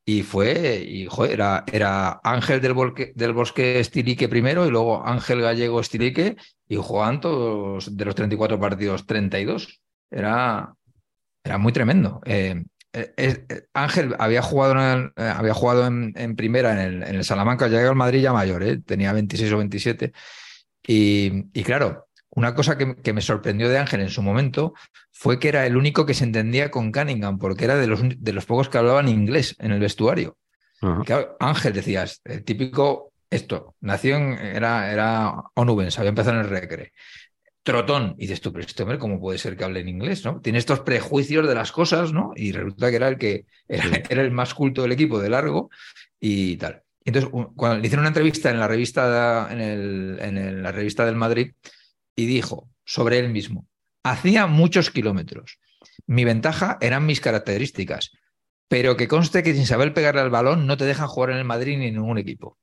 Y fue, y joder, era, era Ángel del, del Bosque Estilique primero y luego Ángel Gallego Estilique y Juan todos de los 34 partidos, 32. Era, era muy tremendo. Eh, eh, eh, Ángel había jugado, en, había jugado en, primera en el, Salamanca, llegó al Madrid ya mayor, tenía 26 o 27. Y, claro, una cosa que, me sorprendió de Ángel en su momento fue que era el único que se entendía con Cunningham, porque era de los, de los pocos que hablaban inglés en el vestuario. Ángel decías, el típico esto, nació en, era, era Onubens, había empezado en el Recre trotón. Y dices tú, pero este hombre, ¿cómo puede ser que hable en inglés? ¿no? Tiene estos prejuicios de las cosas, ¿no? Y resulta que era el que era, el más culto del equipo de largo y tal. entonces, cuando le hicieron una entrevista en la revista, en, el, en la revista del Madrid, y dijo sobre él mismo: hacía muchos kilómetros. Mi ventaja eran mis características, pero que conste que sin saber pegarle al balón no te dejan jugar en el Madrid ni en ningún equipo.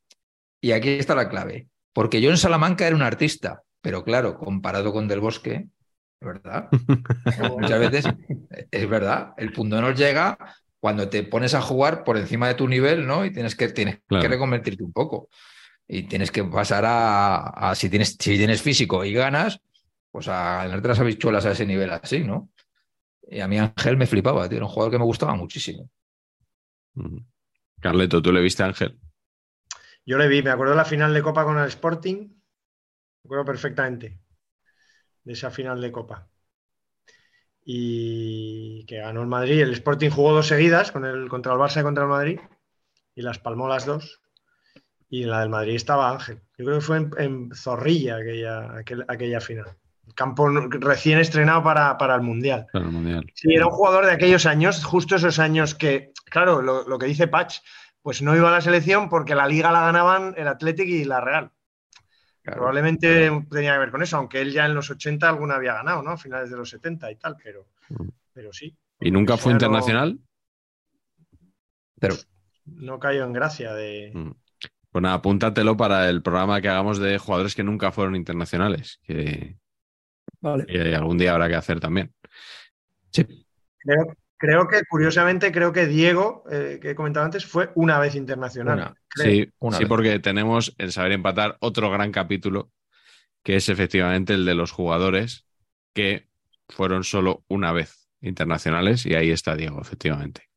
Y aquí está la clave. Porque yo en Salamanca era un artista, pero claro, comparado con Del Bosque, ¿verdad? <laughs> Muchas veces es verdad, el punto nos llega cuando te pones a jugar por encima de tu nivel, ¿no? Y tienes que, tienes que reconvertirte un poco. Y tienes que pasar a, si, tienes, si tienes físico y ganas, pues a ganarte las habichuelas a ese nivel así, ¿no? Y a mí Ángel me flipaba, tío, era un jugador que me gustaba muchísimo. Carleto, ¿tú le viste a Ángel? Yo le vi, me acuerdo de la final de Copa con el Sporting, me acuerdo perfectamente de esa final de Copa. Y que ganó el Madrid. El Sporting jugó dos seguidas con el, contra el Barça y contra el Madrid y las palmó las dos. Y en la del Madrid estaba Ángel. Yo creo que fue en, Zorrilla aquella, aquella final. Campo recién estrenado para, el mundial. Para el Mundial. Sí, era un jugador de aquellos años, justo esos años que, claro, lo, lo que dice Patch, pues no iba a la selección porque la liga la ganaban el Athletic y la Real. Probablemente tenía que ver con eso, aunque él ya en los 80 alguna había ganado, ¿no? A finales de los 70 y tal, pero, mm. pero sí. ¿Y nunca fue internacional? Pero no cayó en gracia de. Mm. Pues nada, apúntatelo para el programa que hagamos de jugadores que nunca fueron internacionales. Que, vale. algún día habrá que hacer también. Sí. Creo, Creo que, curiosamente, creo que Diego, eh, que he comentado antes, fue una vez internacional. sí, sí porque tenemos el saber empatar otro gran capítulo, que es efectivamente el de los jugadores que fueron solo una vez internacionales, y ahí está Diego, efectivamente.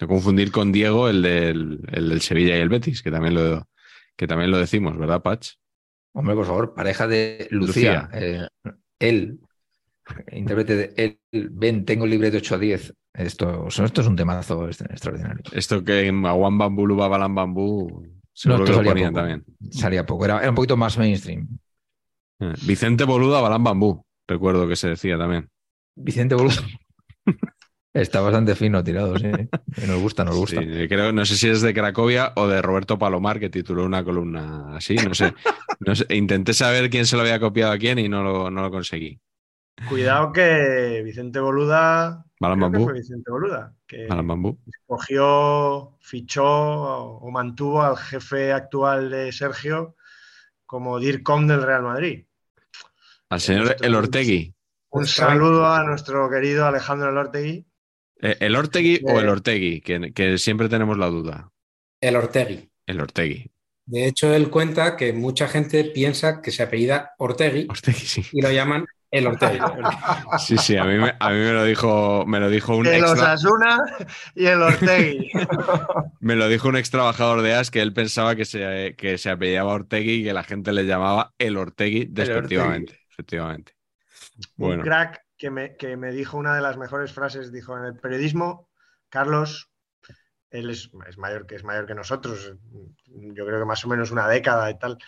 No confundir con Diego, el del, el del Sevilla y el Betis, que también lo, que también lo decimos, ¿verdad, Patch? Hombre, por favor, pareja de Lucía. Eh, él <laughs> intérprete de el ven, tengo libre de 8 a 10. Esto, esto es un temazo extraordinario. Esto que en Aguan Bambú, Lubabalan Bambú, no, esto salía poco, también. Salía poco, era, un poquito más mainstream. Eh, Vicente Boluda, Balán Bambú, recuerdo que se decía también. Vicente Boluda. <laughs> Está bastante fino tirado, sí. Nos gusta, nos gusta. creo, no sé si es de Cracovia o de Roberto Palomar, que tituló una columna así, no sé. <laughs> No sé. Intenté saber quién se lo había copiado a quién y no no lo conseguí. Cuidado que Vicente Boluda. Fue Vicente Boluda. Que Bambú. escogió, fichó o mantuvo al jefe actual de Sergio como DIRCOM del Real Madrid. Al señor El Ortegui. Un saludo a nuestro querido Alejandro El Ortegui. Eh, ¿El Ortegui o el Ortegui? Que, que, siempre tenemos la duda. El Ortegui. El Ortegui. De hecho, él cuenta que mucha gente piensa que se apellida Ortegui, Ortegui sí. y lo llaman el <laughs> Ortegui. Sí, sí, a mí me, a mí me lo dijo, me lo dijo un el Osasuna y el Ortegui. <laughs> me lo dijo un ex trabajador de AS que él pensaba que se, que se apellidaba Ortegui y que la gente le llamaba el Ortegui despectivamente. Efectivamente. Un crack que me, que me dijo una de las mejores frases, dijo, en el periodismo, Carlos, él es, es mayor que es mayor que nosotros, yo creo que más o menos una década y tal,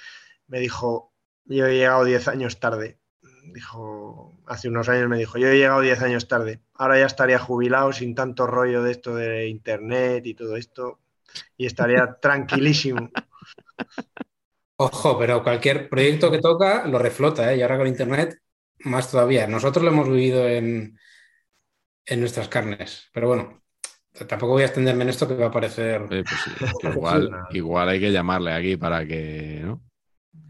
me dijo, yo he llegado 10 años tarde. Dijo, hace unos años me dijo, yo he llegado 10 años tarde. Ahora ya estaría jubilado sin tanto rollo de esto de internet y todo esto. Y estaría <laughs> tranquilísimo. Ojo, pero cualquier proyecto que toca lo reflota, ¿eh? Y ahora con internet, más todavía. Nosotros lo hemos vivido en, en nuestras carnes. Pero bueno, tampoco voy a extenderme en esto que va a parecer. Pues sí, <laughs> igual, igual hay que llamarle aquí para que, ¿no?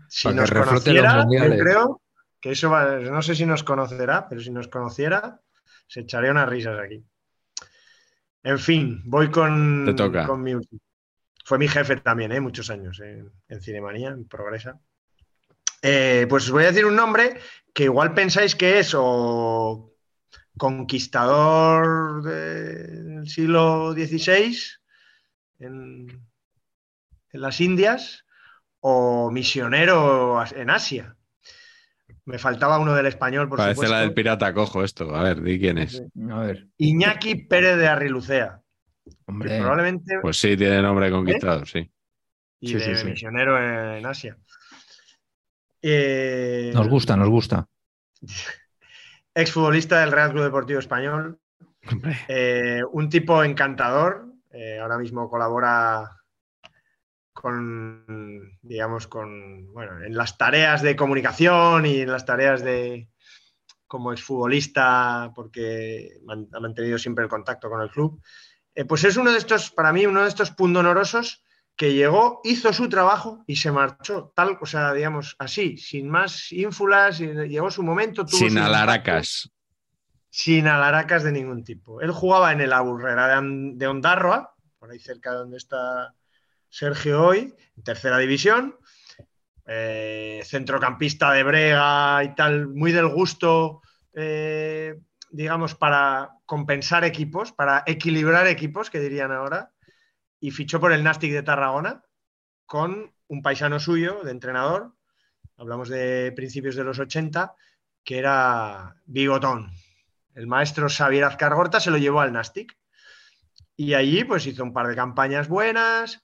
Si Para que nos reflote los conociera, yo creo que eso va- no sé si nos conocerá, pero si nos conociera, se echaría unas risas aquí. En fin, voy con, Te toca. con mi. Fue mi jefe también, ¿eh? muchos años en, en Cinemanía, en Progresa. Eh, pues os voy a decir un nombre que igual pensáis que es o conquistador del siglo XVI en, en las Indias o misionero en Asia. Me faltaba uno del español, por Parece supuesto. la del pirata cojo esto. A ver, di quién es. A ver, Iñaki Pérez de Arrilucea. que hombre. probablemente Pues sí, tiene nombre de conquistador, sí. y sí, de sí, sí. misionero en Asia. Eh, Nos gusta, nos gusta. <laughs> Exfutbolista del Real Club Deportivo Español. Hombre. Eh, un tipo encantador. eh, ahora mismo colabora con, digamos, con, bueno, en las tareas de comunicación y en las tareas de como exfutbolista, porque man- ha mantenido siempre el contacto con el club. Eh, pues es uno de estos, para mí, uno de estos pundonorosos que llegó, hizo su trabajo y se marchó, tal, o sea, digamos, así, sin más ínfulas, llegó su momento. tuvo Sin alaracas. sin alaracas de ningún tipo. Él jugaba en el Aburrera de, Ondarroa, por ahí cerca de donde está Sergio hoy, en tercera división. Eh, centrocampista de brega y tal, muy del gusto, eh, digamos, para compensar equipos, para equilibrar equipos, que dirían ahora, y fichó por el Nastic de Tarragona con un paisano suyo de entrenador, hablamos de principios de los 80, que era Bigotón. El maestro Xavier Azcargorta se lo llevó al Nastic. Y allí pues hizo un par de campañas buenas.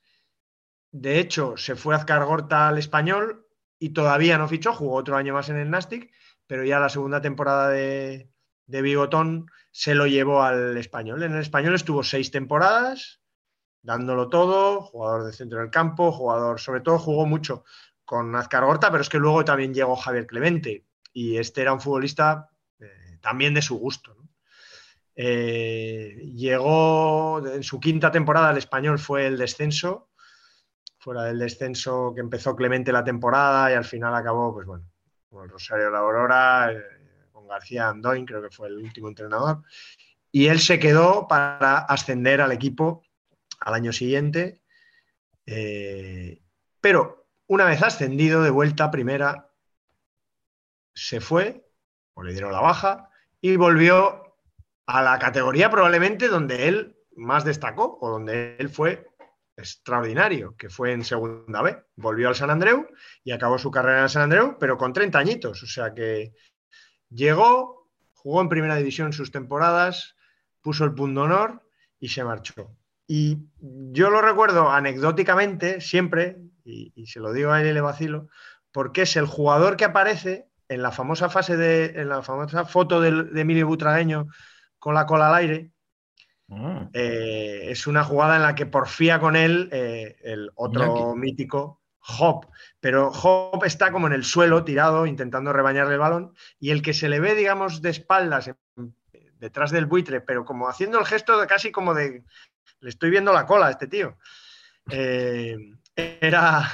De hecho, se fue Azcargorta al español y todavía no fichó, jugó otro año más en el Nastic, pero ya la segunda temporada de, de Bigotón se lo llevó al español. En el español estuvo seis temporadas, dándolo todo, jugador de centro del campo, jugador, sobre todo jugó mucho con Azcargorta, pero es que luego también llegó Javier Clemente y este era un futbolista eh, también de su gusto. Eh, llegó en su quinta temporada, el español fue el descenso, fuera del descenso que empezó Clemente la temporada y al final acabó, pues bueno, con el Rosario de la Aurora, eh, con García Andoin, creo que fue el último entrenador, y él se quedó para ascender al equipo al año siguiente, eh, pero una vez ascendido de vuelta primera, se fue, o le dieron la baja, y volvió a la categoría probablemente donde él más destacó o donde él fue extraordinario, que fue en segunda B. Volvió al San Andreu y acabó su carrera en San Andreu, pero con 30 añitos. O sea que llegó, jugó en primera división sus temporadas, puso el punto honor y se marchó. Y yo lo recuerdo anecdóticamente siempre, y, se lo digo a él y le vacilo, porque es el jugador que aparece en la famosa fase de, en la famosa foto del- de, Emilio Butragueño con la cola al aire. Eh, es una jugada en la que porfía con él eh, el otro mítico Hop, pero Hop está como en el suelo tirado intentando rebañarle el balón y el que se le ve, digamos, de espaldas detrás del buitre, pero como haciendo el gesto de casi como de le estoy viendo la cola a este tío. Eh, era,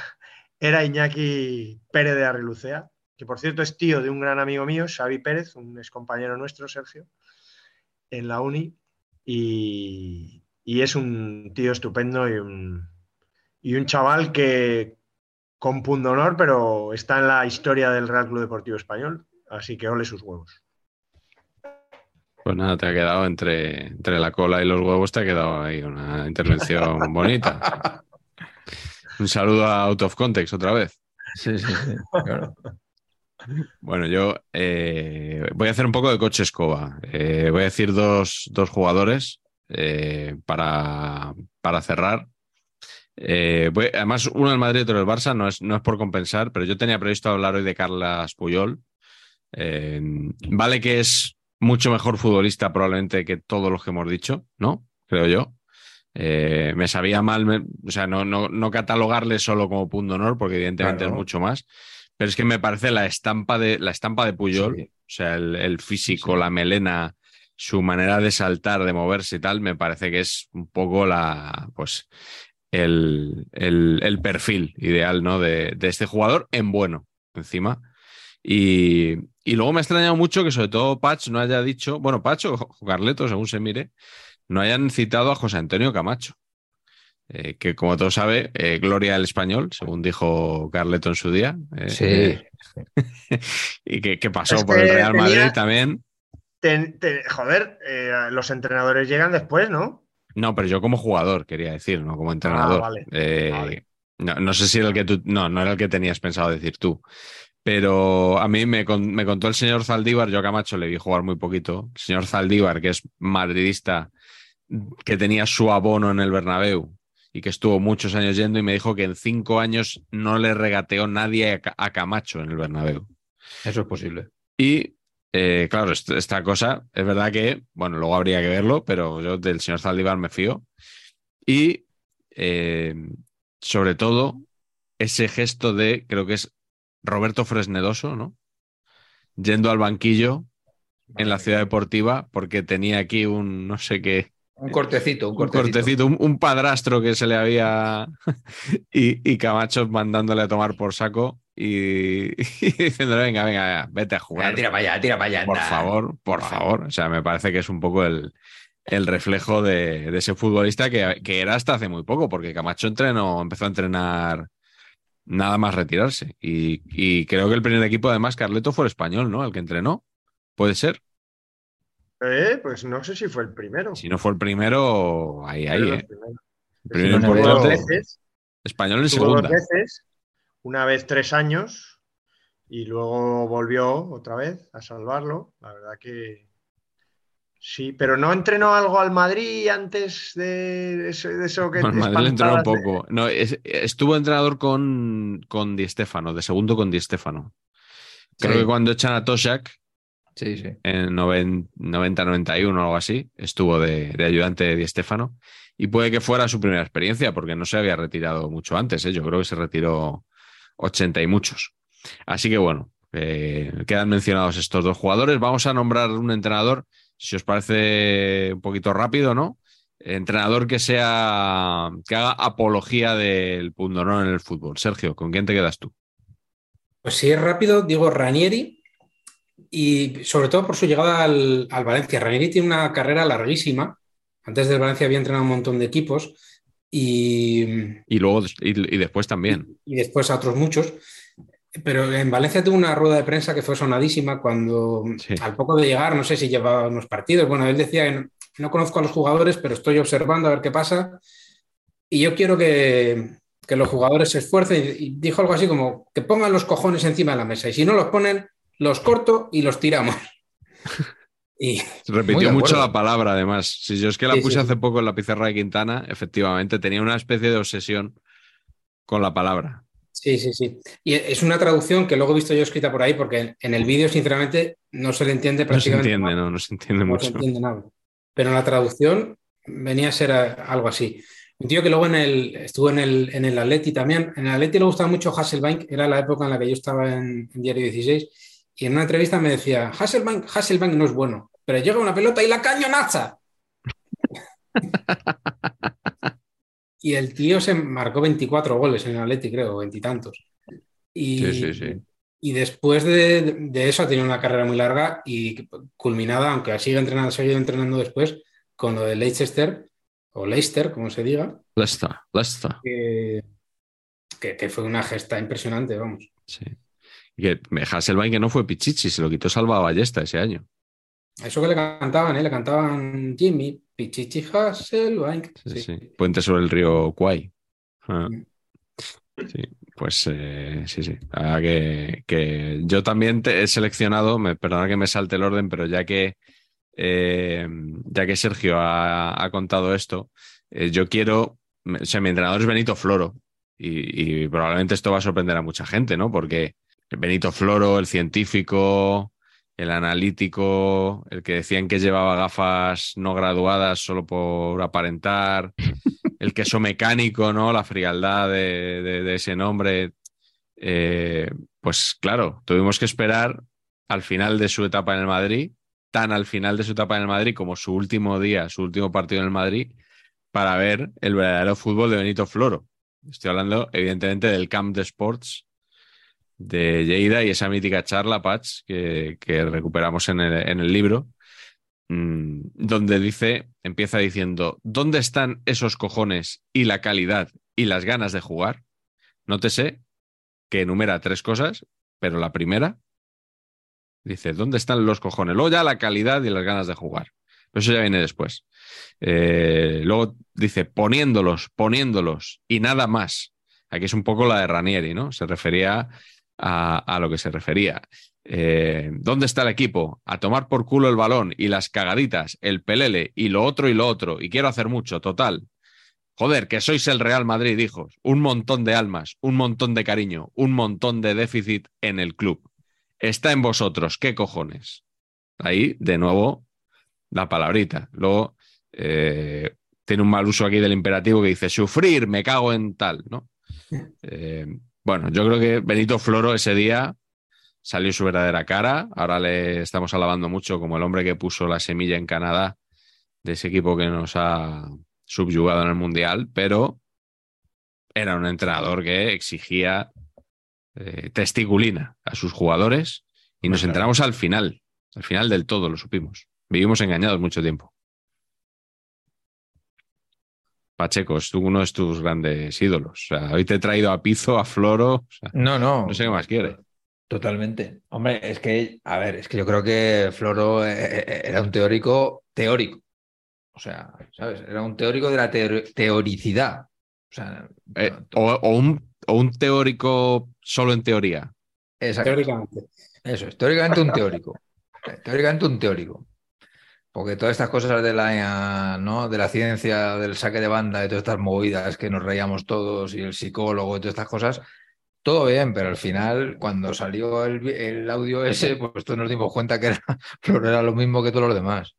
era Iñaki Pérez de Arrilucea, que por cierto es tío de un gran amigo mío, Xavi Pérez, un ex compañero nuestro, Sergio, en la uni. Y, y es un tío estupendo y un, y un chaval que con punto honor, pero está en la historia del Real Club Deportivo Español, así que ole sus huevos. Pues nada, te ha quedado entre, entre la cola y los huevos, te ha quedado ahí una intervención bonita. <laughs> Un saludo a Out of Context otra vez. Sí, sí, sí. Claro. Bueno, yo eh, voy a hacer un poco de coche escoba. Eh, voy a decir dos, dos jugadores eh, para, para cerrar. Voy- además, uno del Madrid y otro del Barça, no es, no es por compensar, pero yo tenía previsto hablar hoy de Carlas Puyol. Vale que es mucho mejor futbolista probablemente que todos los que hemos dicho, ¿no? Creo yo. Eh, me sabía mal, me- o sea, no, no, no catalogarle solo como punto honor, porque evidentemente Claro. es mucho más, pero es que me parece la estampa de, la estampa de Puyol, Sí. o sea, el, el físico, Sí. la melena, su manera de saltar, de moverse y tal, me parece que es un poco la, pues, el, el- el perfil ideal, ¿no? De, de este jugador en bueno, encima. Y, y luego me ha extrañado mucho que sobre todo Patch no haya dicho, bueno, Patch o Carleto, según se mire, no hayan citado a José Antonio Camacho. Eh, que como todo sabe, eh, gloria del español, según dijo Carleto en su día. eh, Sí. eh, <laughs> y que, que pasó Es por el Real Madrid tenía- también. Ten- joder, eh, los entrenadores llegan después, ¿no? No, pero yo como jugador, quería decir, no como entrenador. vale. Eh, Vale. No, no sé si era el que tú. No, no era el que tenías pensado decir tú. Pero a mí me, con- me contó el señor Zaldívar, yo a Camacho le vi jugar muy poquito. El señor Zaldívar, que es madridista, que tenía su abono en el Bernabéu y que estuvo muchos años yendo, y me dijo que en cinco años no le regateó nadie a, Ca- a Camacho en el Bernabéu. Eso es posible. Y eh, claro, est- esta cosa es verdad que, bueno, luego habría que verlo, pero yo del señor Zaldívar me fío. Y eh, sobre todo, ese gesto de, creo que es Roberto Fresnedoso, ¿no? Yendo al banquillo en la ciudad deportiva porque tenía aquí un, no sé qué, Un cortecito, un un cortecito. cortecito, un, un padrastro que se le había. <laughs> y, y Camacho mandándole a tomar por saco y, <laughs> y diciéndole: venga, venga, venga, vete a jugar. Venga, tira para allá, tira para allá. Por anda. favor, por favor. O sea, me parece que es un poco el, el reflejo de, de ese futbolista que, que era hasta hace muy poco, porque Camacho entrenó, empezó a entrenar nada más retirarse. Y, y creo que el primer equipo, además, Carleto fue el español, ¿no? El que entrenó. Puede ser. Eh, pues no sé si fue el primero. Si no fue el primero, ahí, ahí, ¿eh? primero no dos veces, Español en estuvo dos segunda. veces, una vez tres años y luego volvió otra vez a salvarlo. La verdad que sí, pero no entrenó algo al Madrid antes de eso, de eso que <laughs> el Madrid le entrenó un de- poco. No, es- estuvo entrenador con, con Di Stéfano, de segundo con Di Stéfano. Creo Sí. que cuando echan a Toshak Sí, sí. en 90-91 o algo así, estuvo de, de ayudante de Di Stéfano. Y puede que fuera su primera experiencia, porque no se había retirado mucho antes. ¿eh? Yo creo que se retiró 80 y muchos. Así que bueno, eh, quedan mencionados estos dos jugadores. Vamos a nombrar un entrenador, si os parece un poquito rápido, ¿no? Entrenador que sea que haga apología del pundonor en el fútbol. Sergio, ¿con quién te quedas tú? Pues si es rápido, digo Ranieri y sobre todo por su llegada al, al Valencia. Ranieri tiene una carrera larguísima. Antes del Valencia había entrenado un montón de equipos y, Y luego y, y después también. y después a otros muchos. Pero en Valencia tuvo una rueda de prensa que fue sonadísima cuando Sí. al poco de llegar, no sé si llevaba unos partidos, bueno, él decía no, no conozco a los jugadores, pero estoy observando a ver qué pasa y yo quiero que, que los jugadores se esfuercen y dijo algo así como que pongan los cojones encima de la mesa y si no los ponen, los corto y los tiramos. <laughs> y Repitió mucho la palabra, además. Si yo es que la Sí, puse sí. hace poco en la pizarra de Quintana, efectivamente, tenía una especie de obsesión con la palabra. Sí, sí, sí. Y es una traducción que luego he visto yo escrita por ahí, porque en el vídeo, sinceramente, no se le entiende No se prácticamente entiende, nada. no, no se entiende No mucho. se entiende nada. Pero en la traducción venía a ser algo así. Un tío que luego en el, estuvo en el, en el Atleti también. En el Atleti le gustaba mucho Hasselbank, era la época en la que yo estaba en, en Diario 16, y en una entrevista me decía, Hasselbank, Hasselbank no es bueno, pero llega una pelota y la cañonaza. y el tío se marcó 24 goles en el Atleti, creo, veintitantos. Y, Sí, sí, sí. y después de, de eso ha tenido una carrera muy larga y culminada, aunque sigue entrenando, ha seguido entrenando después, con lo de Leicester, o Leicester, como se diga, Leicester, Leicester. que, que, que fue una gesta impresionante, vamos. Sí. Que Hasselbank que no fue Pichichi, se lo quitó Salva Ballesta ese año. Eso que le cantaban, ¿eh? Le cantaban Jimmy, Pichichi Hasselbank. Sí, Sí. sí. Puente sobre el río Kwai. Ah. Mm. Sí, pues eh, sí, sí. Ah, que, que yo también te he seleccionado, me, perdona que me salte el orden, pero ya que eh, ya que Sergio ha, ha contado esto, eh, yo quiero, o sea, mi entrenador es Benito Floro y, y probablemente esto va a sorprender a mucha gente, ¿no? Porque Benito Floro, el científico, el analítico, el que decían que llevaba gafas no graduadas solo por aparentar, <laughs> el queso mecánico, ¿no? La frialdad de, de- de ese nombre. Eh, pues claro, tuvimos que esperar al final de su etapa en el Madrid, tan al final de su etapa en el Madrid como su último día, su último partido en el Madrid, para ver el verdadero fútbol de Benito Floro. Estoy hablando, evidentemente, del Camp de Sports de Lleida y esa mítica charla, Patch, que, recuperamos en el, libro, mm, donde dice, empieza diciendo, ¿dónde están esos cojones y la calidad y las ganas de jugar? Nótese que enumera tres cosas, pero la primera dice, ¿dónde están los cojones? Luego ya la calidad y las ganas de jugar. Eso ya viene después. Eh, luego dice, poniéndolos, poniéndolos y nada más. Aquí es un poco la de Ranieri, ¿no? Se refería a, a lo que se refería. Eh, ¿Dónde está el equipo? A tomar por culo el balón y las cagaditas, el pelele y lo otro y lo otro. Y quiero hacer mucho, total. Joder, que sois el Real Madrid, hijos. Un montón de almas, un montón de cariño, un montón de déficit en el club. Está en vosotros, ¿qué cojones? Ahí, de nuevo, la palabrita. Luego, eh, tiene un mal uso aquí del imperativo que dice, sufrir, me cago en tal, ¿no? Eh, bueno, yo creo que Benito Floro ese día salió su verdadera cara. Ahora le estamos alabando mucho como el hombre que puso la semilla en Canadá de ese equipo que nos ha subyugado en el Mundial, pero era un entrenador que exigía eh, testiculina a sus jugadores y nos enteramos al final, al final del todo, lo supimos. Vivimos engañados mucho tiempo. Pacheco, es tú uno de tus grandes ídolos. O sea, hoy te he traído a Pizo, a Floro. o sea, No, no. no sé qué más quiere. Totalmente. Hombre, es que, a ver, es que yo creo que Floro eh, eh, era un teórico teórico. O sea, ¿sabes? Era un teórico de la teori- teoricidad. O sea, Eh, o, o un, o un teórico solo en teoría. exacto. Teóricamente. Eso es, teóricamente un teórico. Eh, Teóricamente un teórico. Porque todas estas cosas de la, ¿no? de la ciencia, del saque de banda, de todas estas movidas que nos reíamos todos, y el psicólogo y todas estas cosas, todo bien, pero al final, cuando salió el, el audio ese, pues todos nos dimos cuenta que era, <laughs> era lo mismo que todos los demás.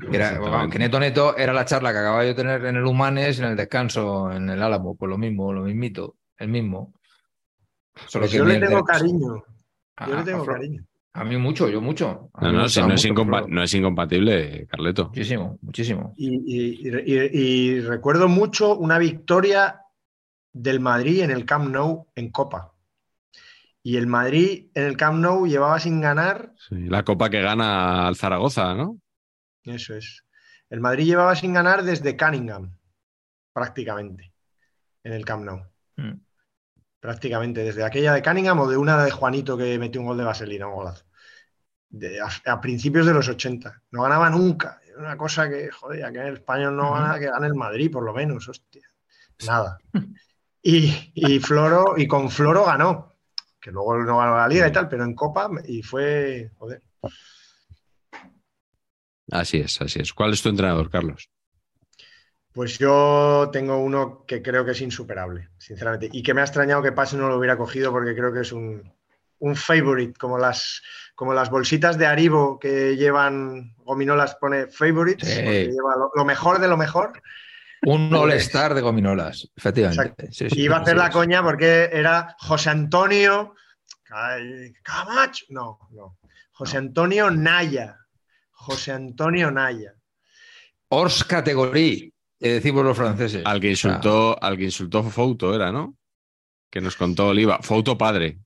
Que Era, que neto neto era la charla que acababa yo de tener en el Humanes, en el descanso, en el Álamo, pues lo mismo, lo mismito, el mismo. Solo Pues que yo le tengo cariño. Yo le a tengo cariño. A mí mucho, yo mucho. A No, no, si no, es mucho incompa- Floro. no es incompatible, Carleto. Muchísimo, muchísimo. Y, y- y- y recuerdo mucho una victoria del Madrid en el Camp Nou en Copa. Y el Madrid en el Camp Nou llevaba sin ganar, Sí, la copa que gana al Zaragoza, ¿no? eso es. El Madrid llevaba sin ganar desde Cunningham, prácticamente, en el Camp Nou. Mm. Prácticamente, desde aquella de Cunningham o de una de Juanito que metió un gol de vaselina, un golazo. De- a, a principios de los 80. No ganaba nunca. Era una cosa que, joder, aquí en el español no gana, que gane el Madrid, por lo menos, hostia. Nada. <laughs> Y, y Floro, y con Floro ganó, que luego no ganó la liga y tal, pero en Copa, y fue, joder. Así es, así es. ¿Cuál es tu entrenador, Carlos? Pues yo tengo uno que creo que es insuperable, sinceramente. Y que me ha extrañado que Pase no lo hubiera cogido porque creo que es un, un favorite, como las, como las bolsitas de Haribo que llevan gominolas, pone favorites, Sí. porque lleva lo, lo mejor de lo mejor. Un all-star de gominolas, efectivamente. Sí, sí, iba a hacer la coña porque era José Antonio Camacho. No, no. José Antonio Naya. José Antonio Naya. Hors categoría, que decimos los franceses. Al que insultó, al que insultó Fouto era, ¿no? Que nos contó Oliva. Fouto padre.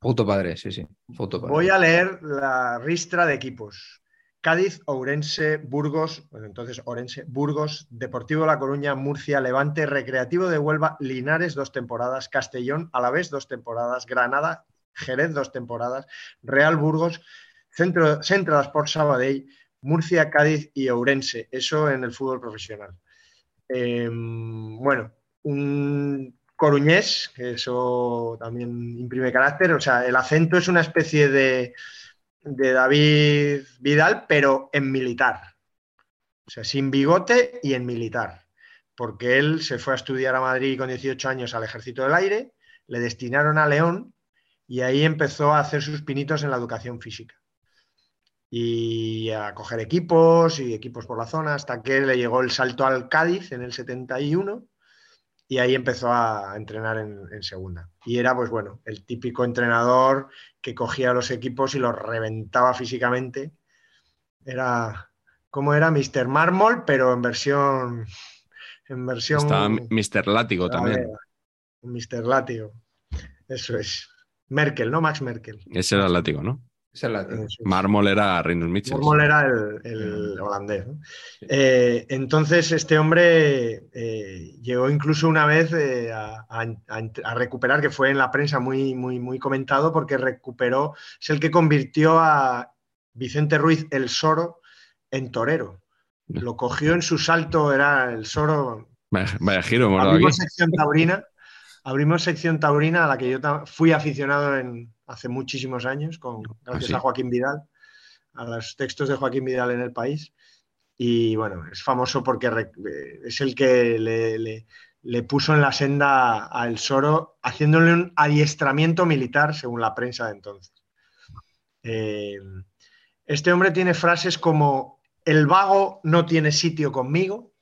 Puto padre, sí, sí. Puto padre. Voy a leer la ristra de equipos. Cádiz, Ourense, Burgos, bueno, entonces Orense, Burgos, Deportivo La Coruña, Murcia, Levante, Recreativo de Huelva, Linares, dos temporadas, Castellón, Alavés, dos temporadas, Granada, Jerez, dos temporadas, Real Burgos, Centro, Central Sport Sabadell, Murcia, Cádiz y Ourense. Eso en el fútbol profesional. Eh, bueno, un coruñés, que eso también imprime carácter, o sea, el acento es una especie de de David Vidal, pero en militar. O sea, sin bigote y en militar. Porque él se fue a estudiar a Madrid con 18 años al Ejército del Aire, le destinaron a León y ahí empezó a hacer sus pinitos en la educación física. Y a coger equipos y equipos por la zona, hasta que le llegó el salto al Cádiz en el 71 y ahí empezó a entrenar en, segunda. Y era, pues bueno, el típico entrenador que cogía los equipos y los reventaba físicamente. Era, como era? Mr. Mármol, pero en versión... En versión... Estaba Mr. Látigo también. Mr. Látigo. Eso es. Merkel, ¿no? Max Merkel. Ese era el látigo, ¿no? Mármol era Reynolds Mitchell. Mármol era el, holandés. Eh, entonces, este hombre eh, llegó incluso una vez eh, a, recuperar, que fue en la prensa muy, muy, muy comentado, porque recuperó, es el que convirtió a Vicente Ruiz el Soro en torero. Lo cogió en su salto, era el Soro. Vaya, giro, Abrimos sección taurina. Abrimos sección taurina a la que yo fui aficionado en, hace muchísimos años, con, ah, gracias a Joaquín Vidal, a los textos de Joaquín Vidal en el país. Y bueno, es famoso porque eh, es el que le, puso en la senda a El Soro, haciéndole un adiestramiento militar, según la prensa de entonces. Eh, este hombre tiene frases como: el vago no tiene sitio conmigo.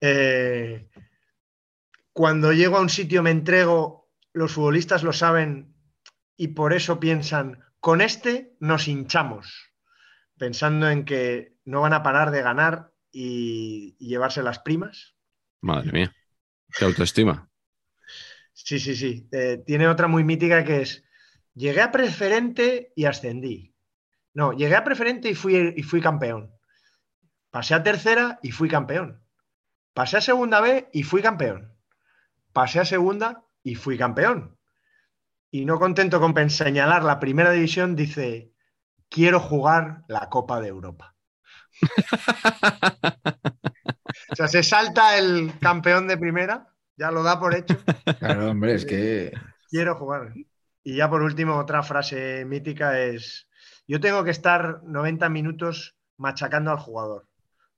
Eh, cuando llego a un sitio me entrego, los futbolistas lo saben y por eso piensan, con este nos hinchamos, pensando en que no van a parar de ganar y, llevarse las primas. Madre mía, qué autoestima. Sí, sí, sí. Eh, tiene otra muy mítica que es, llegué a preferente y ascendí. No, llegué a preferente y fui, y fui campeón. Pasé a tercera y fui campeón. Pasé a segunda B y fui campeón. Pasé a segunda y fui campeón y no contento con señalar la primera división, dice, quiero jugar la Copa de Europa. <laughs> o sea, se salta el campeón de primera, ya lo da por hecho. Claro, hombre, es que... Quiero jugar. Y ya por último, otra frase mítica es, yo tengo que estar 90 minutos machacando al jugador,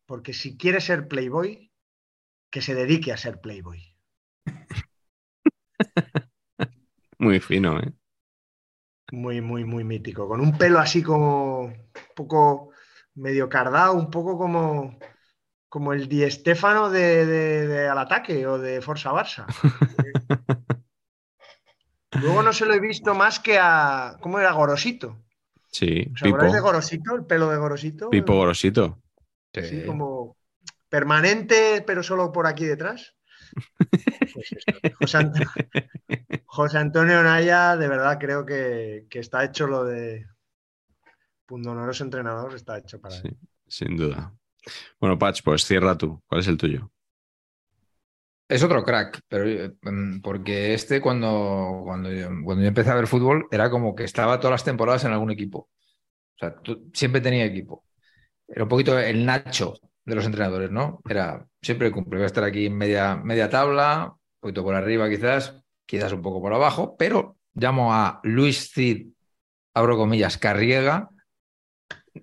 porque si quiere ser playboy, que se dedique a ser playboy. <laughs> Muy fino, ¿eh? Muy, muy, muy mítico. Con un pelo así como un poco medio cardado, un poco como, como el Di Stefano de, Al Ataque o de Forza Barça. <laughs> Luego no se lo he visto más que a. ¿Cómo era? Gorosito. Sí, ¿Os Pipo. de Gorosito? El pelo de Gorosito. Pipo Gorosito. Sí, como permanente, pero solo por aquí detrás. Pues <laughs> José, Antonio, Naya, de verdad creo que, está hecho lo de pundonoroso entrenador, está hecho para sí, Sin duda. Bueno, Patch, pues cierra tú. ¿Cuál es el tuyo? Es otro crack, pero mm, porque este cuando, cuando, yo, cuando yo empecé a ver fútbol era como que estaba todas las temporadas en algún equipo. O sea, siempre tenía equipo. Era un poquito el Nacho de los entrenadores, ¿no? Era siempre cumple, voy a estar aquí en media, media tabla, un poquito por arriba quizás, quizás un poco por abajo, pero llamo a Luis Cid, abro comillas, Carriega,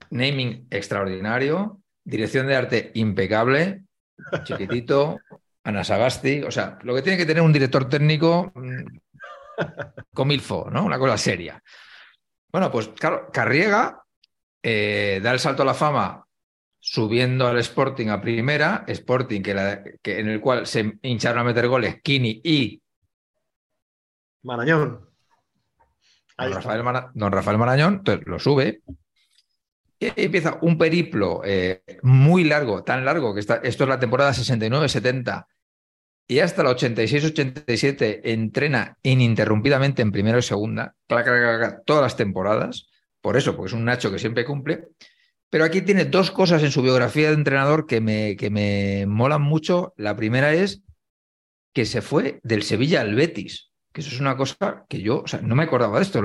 naming extraordinario, dirección de arte impecable, chiquitito, <laughs> Ana Sagasti, o sea, lo que tiene que tener un director técnico mm, comilfo, ¿no? Una cosa seria. Bueno, pues claro, Carriega eh, da el salto a la fama subiendo al Sporting a primera, Sporting que, en el cual se hincharon a meter goles Kini y Marañón. Don Rafael, Marañón, entonces lo sube y empieza un periplo eh, muy largo, tan largo que está, esto es la temporada 69-70 y hasta la 86-87 entrena ininterrumpidamente en primera y segunda, todas las temporadas, por eso, porque es un Nacho que siempre cumple. Pero aquí tiene dos cosas en su biografía de entrenador que me, que me molan mucho. La primera es que se fue del Sevilla al Betis, que eso es una cosa que yo, no me acordaba de esto.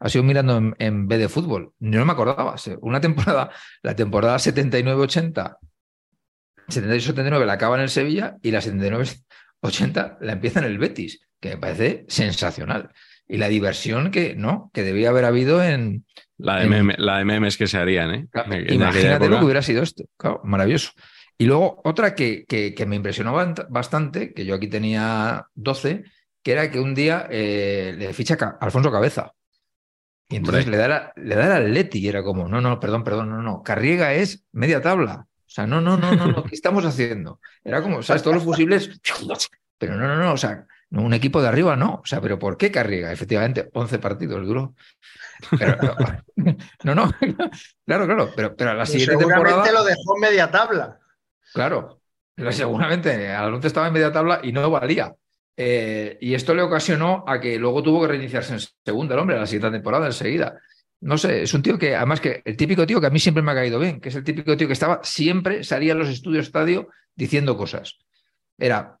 ha sido mirando en, B de fútbol. No me acordaba. Una temporada, <laughs> la temporada 79-80, 78-79 la acaba en el Sevilla y la 79-80 la empieza en el Betis, que me parece sensacional. Y la diversión que, ¿no? que debía haber habido en... La de, en- meme- la de memes que se harían, ¿eh? En Imagínate lo que hubiera sido esto. Claro, maravilloso. Y luego otra que, que- que me impresionó bastante, que yo aquí tenía 12, que era que un día eh, le ficha Ca- Alfonso Cabeza. Y entonces Hombre. le da, la- le da el Atleti y era como, no, no, perdón, perdón, no, no. Carriega es media tabla. O sea, no, no, no, no, no, ¿qué estamos haciendo? Era como, ¿sabes? Todos los <laughs> fusibles. Pero no, no, no, o sea, no, un equipo de arriba no. O sea, pero ¿por qué Carriega? Efectivamente, 11 partidos duró. Pero, <laughs> <laughs> no, no, <laughs> claro, claro, pero, pero a la siguiente seguramente temporada. lo dejó en media tabla. Claro, pero seguramente Alonso estaba en media tabla y no valía. Eh, y esto le ocasionó a que luego tuvo que reiniciarse en segunda el hombre a la siguiente temporada enseguida. No sé, es un tío que, además que el típico tío que a mí siempre me ha caído bien, que es el típico tío que estaba siempre, salía en los estudios estadio diciendo cosas. Era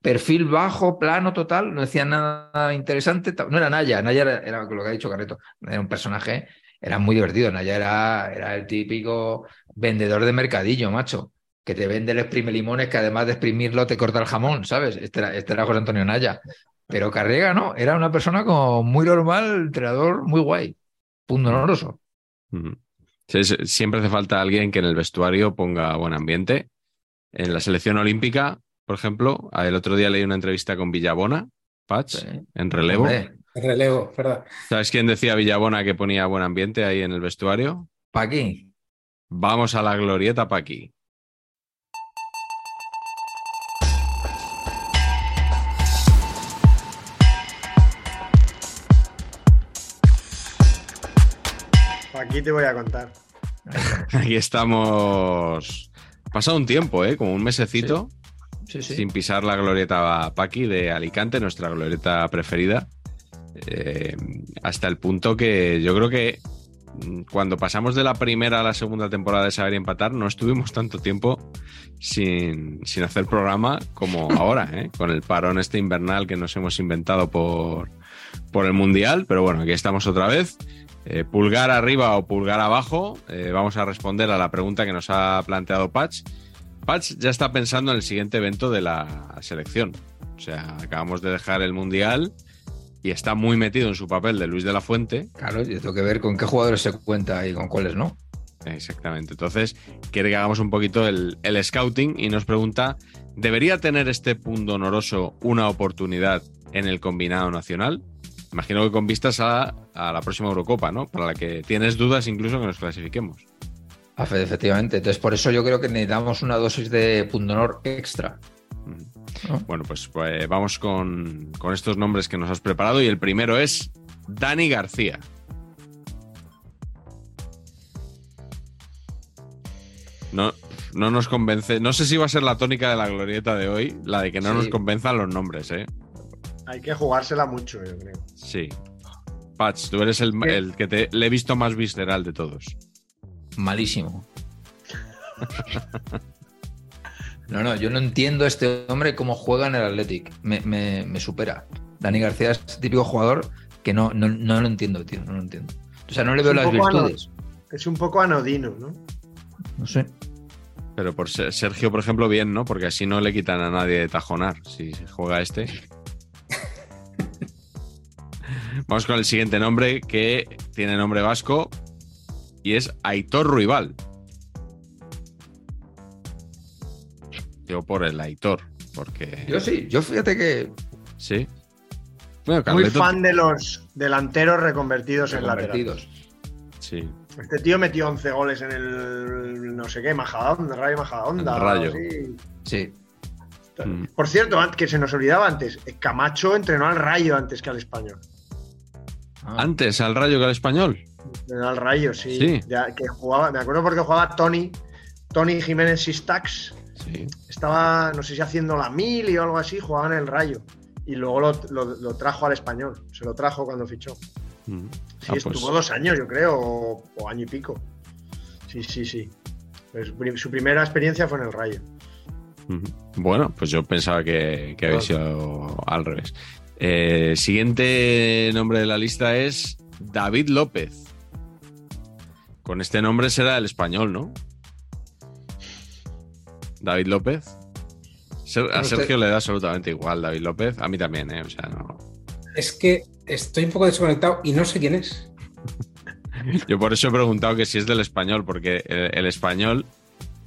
perfil bajo, plano total, no decía nada interesante. No era Naya, Naya era, lo que ha dicho Carreto, era un personaje, era muy divertido. Naya era, era el típico vendedor de mercadillo, macho, que te vende el exprime limones, que además de exprimirlo te corta el jamón, ¿sabes? Este era, este era José Antonio Naya. Pero Carrega no, era una persona como muy normal, entrenador muy guay, punto honoroso. Siempre hace falta alguien que en el vestuario ponga buen ambiente. En la selección olímpica, por ejemplo, el otro día leí una entrevista con Villabona, Patch, Sí. en relevo. Hombre, Relevo, ¿verdad? ¿Sabes quién decía Villabona que ponía buen ambiente ahí en el vestuario? pa' aquí. Vamos a la glorieta pa' aquí. Aquí te voy a contar. Aquí estamos. Ha pasado un tiempo, ¿eh? Como un mesecito. Sí, sí. sin pisar la glorieta Paqui de Alicante, nuestra glorieta preferida, eh, hasta el punto que yo creo que mm, cuando pasamos de la primera a la segunda temporada de Saber y Empatar, no estuvimos tanto tiempo sin, sin hacer programa como <laughs> ahora, ¿eh? con el parón este invernal que nos hemos inventado por, por el Mundial, pero bueno, aquí estamos otra vez. Eh, pulgar arriba o pulgar abajo, eh, vamos a responder a la pregunta que nos ha planteado Patch. Patch ya está pensando en el siguiente evento de la selección. O sea, acabamos de dejar el Mundial y está muy metido en su papel de Luis de la Fuente. Claro, yo tengo que ver con qué jugadores se cuenta y con cuáles no. Exactamente. Entonces, quiere que hagamos un poquito el, el scouting y nos pregunta, ¿debería tener este punto honoroso una oportunidad en el combinado nacional? Imagino que con vistas a, a la próxima Eurocopa, ¿no? Para la que tienes dudas incluso que nos clasifiquemos. Efectivamente. Entonces, por eso yo creo que necesitamos una dosis de punto honor extra. Mm. ¿no? Bueno, pues, pues vamos con, con estos nombres que nos has preparado y el primero es Dani García. No, no nos convence. No sé si va a ser la tónica de la glorieta de hoy, la de que no Sí. nos convenzan los nombres, ¿eh? Hay que jugársela mucho, yo creo. Sí. Patch, tú eres el, el que te, le he visto más visceral de todos. Malísimo. No, no, yo no entiendo a este hombre cómo juega en el Athletic. Me, me- me supera. Dani García es el típico jugador que no, no, no lo entiendo, tío. No lo entiendo. O sea, no le Es veo las virtudes. Es un poco anodino, ¿no? No sé. Pero por Ser- Sergio, por ejemplo, bien, ¿no? Porque así no le quitan a nadie de tajonar si juega este. <laughs> Vamos con el siguiente nombre que tiene nombre vasco y es Aitor Ruibal. Yo por el Aitor, porque. Yo sí, yo fíjate que. Sí. Bueno, Muy fan de los delanteros reconvertidos en lateral. Convertidos. Sí. Este tío metió 11 goles en el no sé qué, Majadahonda, Rayo Majadahonda. El Rayo. sí. Sí. Mm. Por cierto, que se nos olvidaba antes, eh, Camacho entrenó al Rayo antes que al Español. Ah, Antes al Rayo que al Español. Al Rayo, sí. Sí. Ya que jugaba, me acuerdo porque jugaba Tony, Tony Jiménez Sistax. Sí. Estaba, no sé si haciendo la mil y o algo así, jugaba en el Rayo. Y luego lo, lo- lo trajo al español. Se lo trajo cuando fichó. Mm. Sí, Ah, pues- estuvo dos años, yo creo, o, o año y pico. Sí, sí, sí. Pues su primera experiencia fue en el Rayo. Bueno, pues yo pensaba que, que había sido al revés. Eh, siguiente nombre de la lista es David López. Con este nombre será el español, ¿no? David López. A. Sergio le da absolutamente igual David López. A mí también, ¿eh? O sea, no. Es que estoy un poco desconectado y no sé quién es. <laughs> Yo por eso he preguntado que si es del español, porque el, el español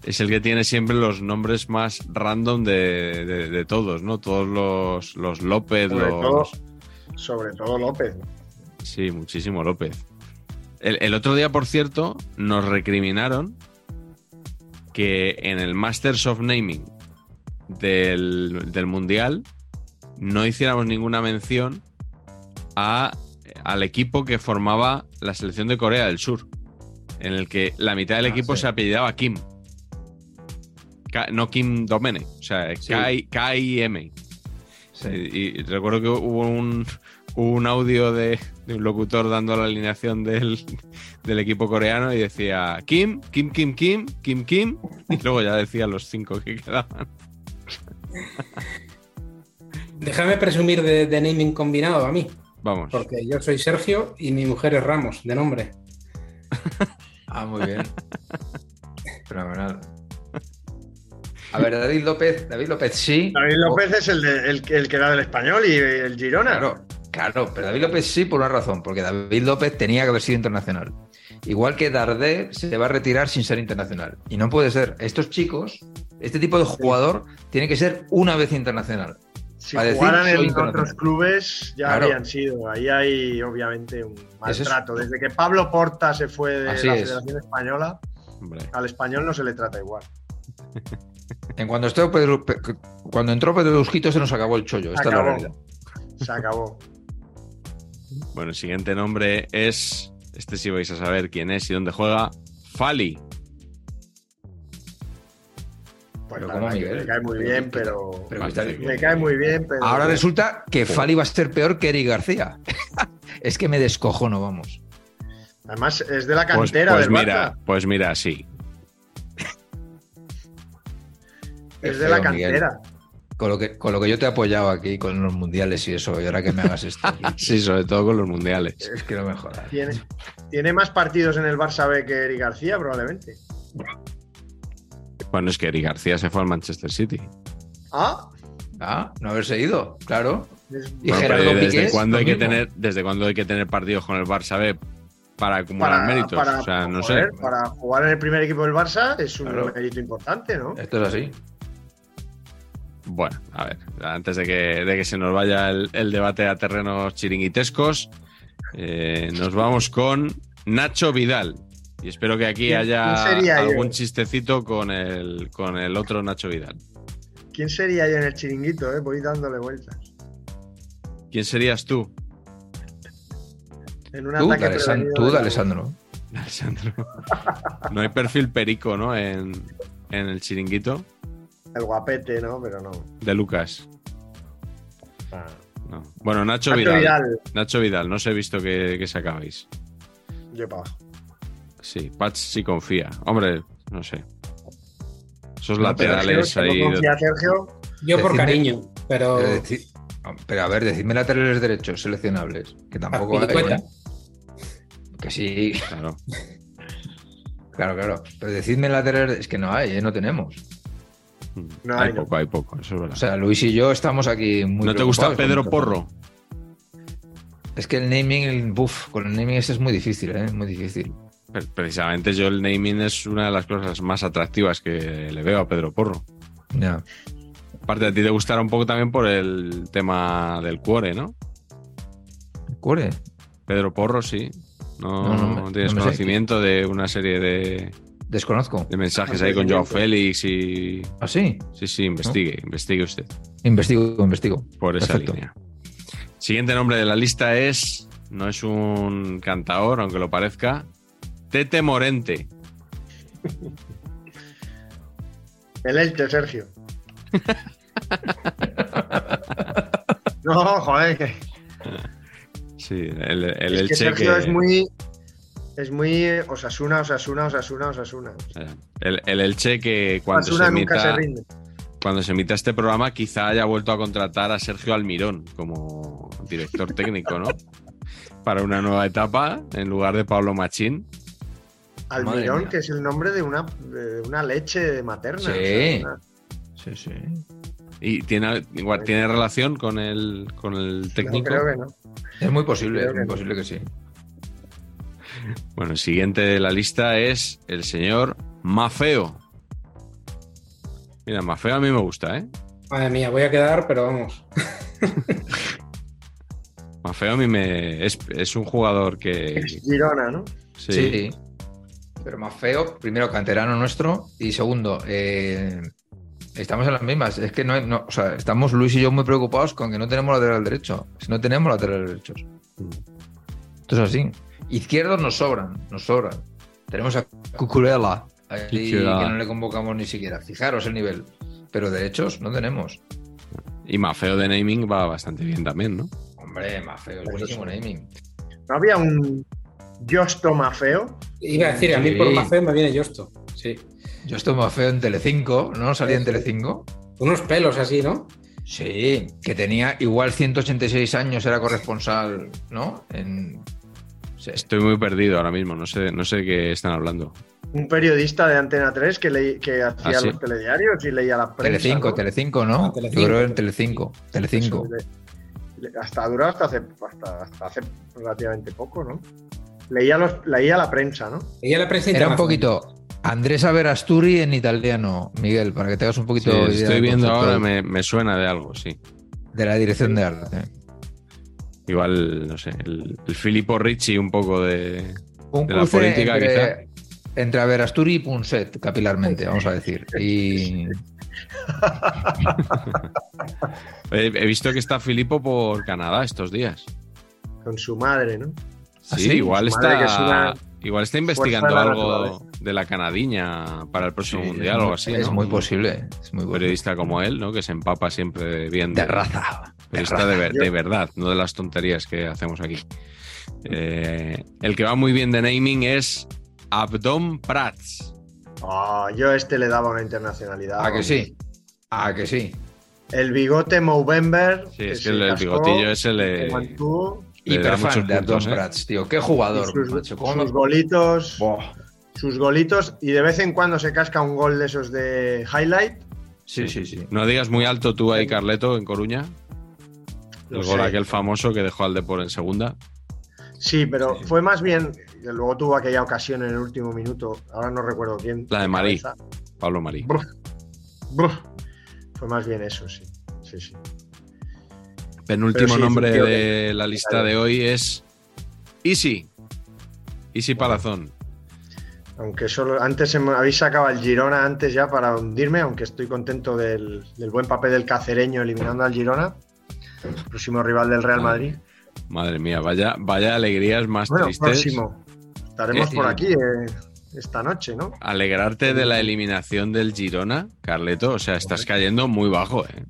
es el que tiene siempre los nombres más random de, de- de todos, ¿no? Todos los, los López, Sobre los... todo, sobre todo López. Sí, muchísimo López. El, el otro día, por cierto, nos recriminaron que en el Masters of Naming del, del Mundial no hiciéramos ninguna mención a, al equipo que formaba la selección de Corea del Sur, en el que la mitad del Ah, equipo sí. se apellidaba Kim. Ka- no Kim Domene, o sea, Sí. Kai- K-I-M. Sí. Y, y recuerdo que hubo un, hubo un audio de, de un locutor dando la alineación del, del equipo coreano y decía Kim, Kim, Kim, Kim, Kim, Kim. Y luego ya decía los cinco que quedaban. Déjame presumir de, de naming combinado a mí, Vamos. porque yo soy Sergio y mi mujer es Ramos, de nombre. <laughs> Ah, muy bien. Fenomenal. <laughs> A ver, David López, David López sí. David López es el, de- el, que- el que era del español y el Girona. Claro, claro, pero David López sí por una razón, porque David López tenía que haber sido internacional. Igual que Dardé se va a retirar sin ser internacional. Y no puede ser. Estos chicos, este tipo de jugador, tiene que ser una vez internacional. Si decir, jugaran en otros clubes ya Claro. habrían sido. Ahí hay obviamente un es- maltrato. Desde que Pablo Porta se fue de Así la es. Federación Española, Hombre. al español no se le trata igual. <laughs> En cuando, Pedro- Pe- cuando entró Pedro Busquito se nos acabó el chollo. Esta es la realidad. Se acabó. <laughs> Bueno, el siguiente nombre es. Este sí vais a saber quién es y dónde juega. Fali. Pues Pero me cae muy bien, pero. Me cae muy bien, pero. Ahora resulta que Fali va a ser peor que Eric García. <laughs> es que me descojono, vamos. Además, es de la Pues, cantera pues del mira, Barça. pues mira, sí. Es de la Miguel. Con lo, que, con lo que yo te he apoyado aquí con los mundiales y eso, y ahora que me hagas esto. <laughs> Sí, sobre todo con los mundiales. Es que no me jodas. Tiene, tiene más partidos en el Barça B que Eric García, probablemente. Bueno, es que Eric García se fue al Manchester City. Ah, Ah, no haberse ido, claro. Y Bueno, Gerardo pero Piqué ¿desde es cuándo, hay que tener, ¿Desde cuándo hay que tener partidos con el Barça B para acumular para, méritos? para- o sea, no joder, sé. para jugar en el primer equipo del Barça es un Claro. mérito importante, ¿no? Esto es así. Bueno, a ver, antes de que, de que se nos vaya el, el debate a terrenos chiringuitescos, eh, nos vamos con Nacho Vidal. Y espero que aquí ¿Quién- haya yo? algún chistecito con el, con el otro Nacho Vidal. ¿Quién sería yo en el chiringuito? Eh? Voy dándole vueltas. ¿Quién serías tú, En un Tú, ataque de Tú. Alessandro? <laughs> No hay perfil perico, ¿no? En, en el chiringuito El guapete, ¿no? Pero no. de Lucas. Ah. No. Bueno, Nacho, Nacho Vidal. Vidal, Nacho Vidal, no os he visto que, que sacabais. yo para abajo. Sí, Patch sí confía. Hombre, no sé. Esos No, laterales Sergio, ahí. ¿no confía Sergio? Yo por Decidme- cariño, pero Pero, deci- pero a ver, decidme laterales derechos seleccionables, que tampoco hay. Azpilicueta. ¿eh? Que sí, Claro. <laughs> claro, claro. Pero decidme laterales, es que no hay, ¿eh? no tenemos. No hay hay, no. poco, hay poco, eso es verdad. O sea, Luis y yo estamos aquí muy. ¿No te gusta Pedro Porro? Es que el naming, el buff, con el naming ese es muy difícil, ¿eh? Muy difícil. Pre- Precisamente yo el naming es una de las cosas más atractivas que le veo a Pedro Porro. Ya. Aparte, a ti te gustará un poco también por el tema del cuore, ¿no? Cuore. Pedro Porro, sí. No, No, no me- tienes no me sé. conocimiento de una serie de, Desconozco. de mensajes ahí con Joao Félix y. ¿Ah, sí? Sí, sí, investigue, investigue usted Investigo, investigo. por esa Perfecto. línea. Siguiente nombre de la lista es. No es un cantador, aunque lo parezca. Tete Morente. <laughs> El Elche, Sergio. <laughs> no, joder, que, Sí, el, el es que Elche Sergio que- es muy. Es muy Osasuna, Osasuna, Osasuna, Osasuna. el, el Elche que cuando se, nunca se rinde. cuando se emita este programa quizá haya vuelto a contratar a Sergio Almirón como director técnico, ¿no? <laughs> Para una nueva etapa en lugar de Pablo Machín. Almirón, que es el nombre de una, de una leche materna. Sí. o sea, una- Sí, sí. ¿Y tiene, igual, ¿tiene relación con el, con el técnico? No, creo que no. Es muy posible, Creo es que muy no. posible que sí. Bueno, el siguiente de la lista es el señor Mafeo. Mira, Mafeo a mí me gusta, ¿eh? Madre mía, voy a quedar, pero vamos. <laughs> Mafeo a mí me. Es, es un jugador que. Es Girona, ¿no? Sí. Sí. Pero más feo, primero canterano nuestro y segundo, eh, estamos en las mismas. Es que no, hay- no- o sea, estamos Luis y yo muy preocupados con que no tenemos lateral derecho. Si no tenemos lateral derechos. Esto es así. Izquierdos nos sobran, nos sobran. Tenemos a Cucurella, ahí Cucurella. que no le convocamos ni siquiera. Fijaros el nivel. Pero derechos no tenemos. Y Mafeo de naming va bastante bien también, ¿no? Hombre, más feo, es buenísimo naming. ¿No había un Josto Mafeo? Iba a decir, a mí Sí. por más feo me viene Justo. Sí. Yo estoy más feo en Telecinco, ¿no? Salía en Telecinco. Unos pelos así, ¿no? Sí, que tenía igual 186 años, era corresponsal, ¿no? En... sí. Estoy muy perdido ahora mismo, no sé, no sé de qué están hablando. Un periodista de Antena 3 que, leí- que hacía ¿Ah, sí? los telediarios y leía la prensa. Telecinco, ¿no? Telecinco, ¿no? Ah, Telecinco. Yo creo en Telecinco, Telecinco. Eso, hasta duró hasta hace, hasta, hasta hace relativamente poco, ¿no? Leía, los, leía la prensa, ¿no? Ella la prensa Era un poquito Andrés Averasturi en italiano, Miguel, para que tengas un Sí, poquito de idea estoy viendo ahora, me, me suena de algo, sí. de la dirección de arte. Igual, no sé, el, el Filippo Ricci un poco de. Un De la política, entre, entre Averasturi y Punset, capilarmente, vamos a decir. Y <laughs> He, he visto que está Filippo por Canadá estos días. Con su madre, ¿no? Sí, ¿Ah, sí? igual Su madre, que es está. una Igual está investigando algo naturaleza. de la canadiña para el próximo Sí, mundial o algo así. es ¿no? muy posible. Es muy Un posible. periodista como él, ¿no? Que se empapa siempre bien De raza. De Periodista de, verdad, no de las tonterías que hacemos aquí. Eh, el que va muy bien de naming es Abdom Prats. Ah, yo a este le daba una internacionalidad. ¿A que sí? ¿A que sí? El bigote Movember. Sí, es que el, bigotillo ese le, Hiperfan de puntos, ¿eh? Prats, tío. Qué y jugador, sus, macho. ¿Cómo sus golitos. Sus golitos. Y de vez en cuando se casca un gol de esos de highlight. Sí, sí, sí. No digas muy alto tú ahí, Carleto, en Coruña. El gol sé. aquel famoso que dejó al Depor en segunda. Sí, pero fue más bien. Luego tuvo aquella ocasión en el último minuto. Ahora no recuerdo quién. La de Marí. Pablo Marí. Fue más bien eso, sí. Sí, sí. Penúltimo sí, nombre de la lista de hoy es Easy. Easy Palazón. Aunque solo antes habéis sacado al Girona antes ya para hundirme, aunque estoy contento del, del buen papel del cacereño eliminando al Girona, próximo rival del Real Madrid. Madre mía, vaya, vaya alegrías más Bueno, tristes. próximo. Estaremos Eh, por eh. aquí eh, esta noche, ¿no? Alegrarte de la eliminación del Girona, Carleto. O sea, estás cayendo muy bajo, ¿eh?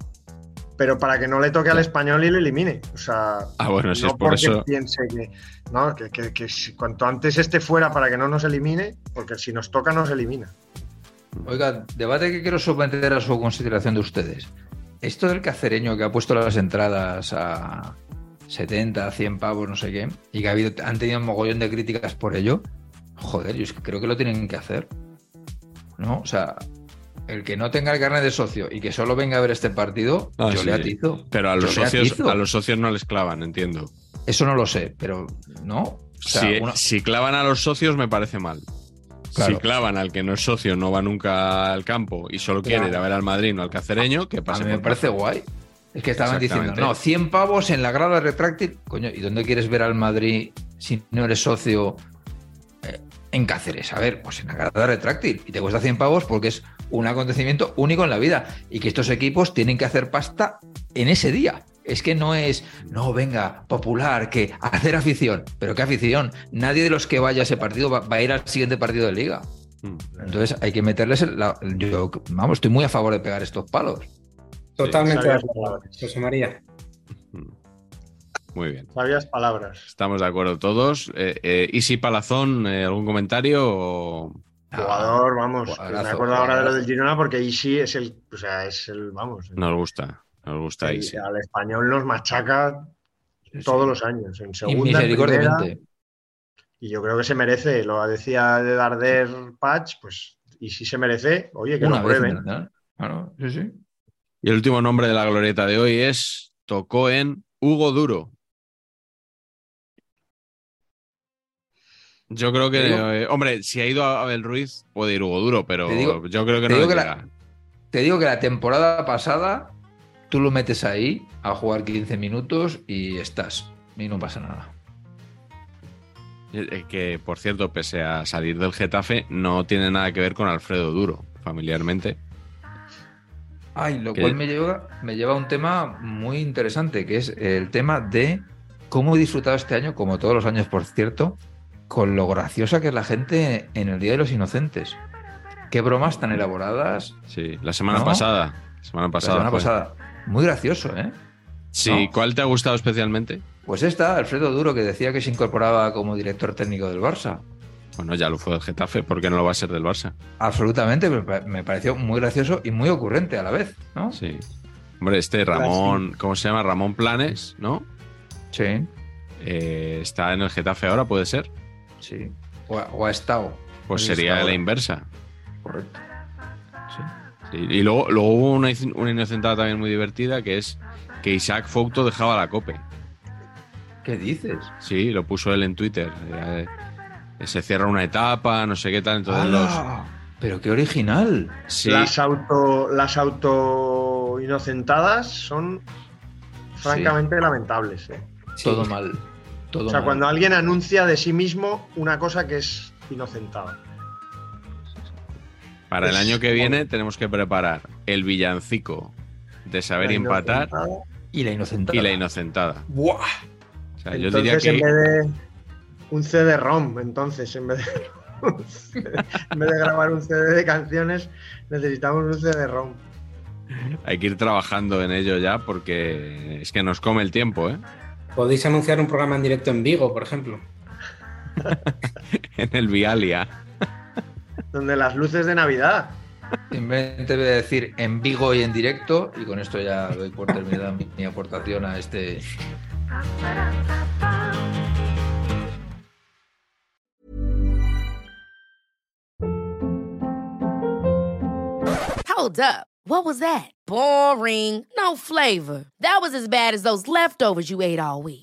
Pero para que no le toque al español y le elimine. O sea, Ah, bueno, si no es por porque eso. piense que, no, que, que- que si- cuanto antes esté fuera para que no nos elimine, porque si nos toca nos elimina. Oiga, debate que quiero someter a su consideración de ustedes. Esto del cacereño que ha puesto las entradas a 70, 100 pavos, no sé qué, y que ha habido, han tenido un mogollón de críticas por ello, joder, yo es que creo que lo tienen que hacer. ¿No? O sea, el que no tenga el carnet de socio y que solo venga a ver este partido, Ah, yo sí. le atizo. Pero a los, Yo socios, a los socios no les clavan, entiendo. Eso no lo sé, pero no. O sea, si, una- si clavan a los socios me parece mal. Claro. Si clavan al que no es socio, no va nunca al campo y solo quiere ir a ver al Madrid, no al cacereño, que A pase mí me por parece guay. Es que estaban diciendo, no, 100 pavos en la grada retráctil. Coño, ¿y dónde quieres ver al Madrid si no eres socio eh, en Cáceres? A ver, pues en la grada retráctil. Y te cuesta 100 pavos porque es un acontecimiento único en la vida. Y que estos equipos tienen que hacer pasta en ese día. Es que no es, no, venga, popular, que hacer afición. Pero qué afición. Nadie de los que vaya a ese partido va, va a ir al siguiente partido de liga. Mm. Entonces hay que meterles. el- la- yo, vamos, estoy muy a favor de pegar estos palos. Totalmente de acuerdo. José María. Muy bien. Sabias palabras. Estamos de acuerdo todos. Eh, eh, Isi Palazón, eh, ¿algún comentario? o- Jugador, vamos. Ah, jugadorazo, me acuerdo ahora de lo del Girona porque Isi es el, o sea, es el, vamos, el- Nos gusta. Nos gusta el- Isi. al español nos machaca todos los años, en segunda, Inmisericordiamente. primera, y yo creo que se merece, lo decía de Darder Patch, pues, y si se merece, oye, que Una lo prueben. ¿verdad? Claro, sí, sí. Y el último nombre de la glorieta de hoy es, tocó en Hugo Duro. Yo creo que, digo- eh, hombre, si ha ido a Abel Ruiz, puede ir Hugo Duro, pero Te digo- yo creo que te no digo le que llega. la- Te digo que la temporada pasada tú lo metes ahí a jugar 15 minutos y estás. Y no pasa nada. Que, por cierto, pese a salir del Getafe, no tiene nada que ver con Alfredo Duro, familiarmente. Ay, lo ¿Qué? cual me lleva, me lleva a un tema muy interesante, que es el tema de cómo he disfrutado este año, como todos los años, por cierto, con lo graciosa que es la gente en el Día de los Inocentes. Qué bromas tan elaboradas. Sí, la semana ¿No? pasada. La semana La pasada. semana fue. pasada. Muy gracioso, ¿eh? Sí, ¿no? ¿cuál te ha gustado especialmente? Pues esta, Alfredo Duro, que decía que se incorporaba como director técnico del Barça. Bueno, ya lo fue del Getafe, ¿por qué no lo va a ser del Barça? Absolutamente, me pa- me pareció muy gracioso y muy ocurrente a la vez, ¿no? Sí. Hombre, este Ramón, ¿cómo se llama? Ramón Planes, ¿no? Sí, Eh, está en el Getafe ahora, ¿puede ser? sí. O ha, o ha estado. Pues sería la inversa. Correcto. Sí. Y luego, luego hubo una, una inocentada también muy divertida que es que Isaac Fouto dejaba la cope. ¿Qué dices? Sí, lo puso él en Twitter. Eh, se cierra una etapa, no sé qué tal. Entonces los. Pero qué original. Sí, Las auto las auto inocentadas son francamente lamentables. ¿eh? Sí. Todo mal. Todo O sea, mal. cuando alguien anuncia de sí mismo una cosa que es inocentada. Para el es- año que viene tenemos que preparar el villancico de saber La empatar. Y la inocentada. y la inocentada. ¡Buah! O sea, yo diría Entonces, que. en vez de un CD-ROM, entonces, en vez, de, CD <laughs> en vez de grabar un CD de canciones, necesitamos un CD-ROM. Hay que ir trabajando en ello ya porque es que nos come el tiempo, ¿eh? Podéis anunciar un programa en directo en Vigo, por ejemplo. <laughs> En el Vialia. Donde las luces de Navidad. Simplemente voy a decir en vivo y en directo, y con esto ya doy por terminada mi, mi aportación a este. Hold up. What was that? Boring. No flavor. That was as bad as those leftovers you ate all week.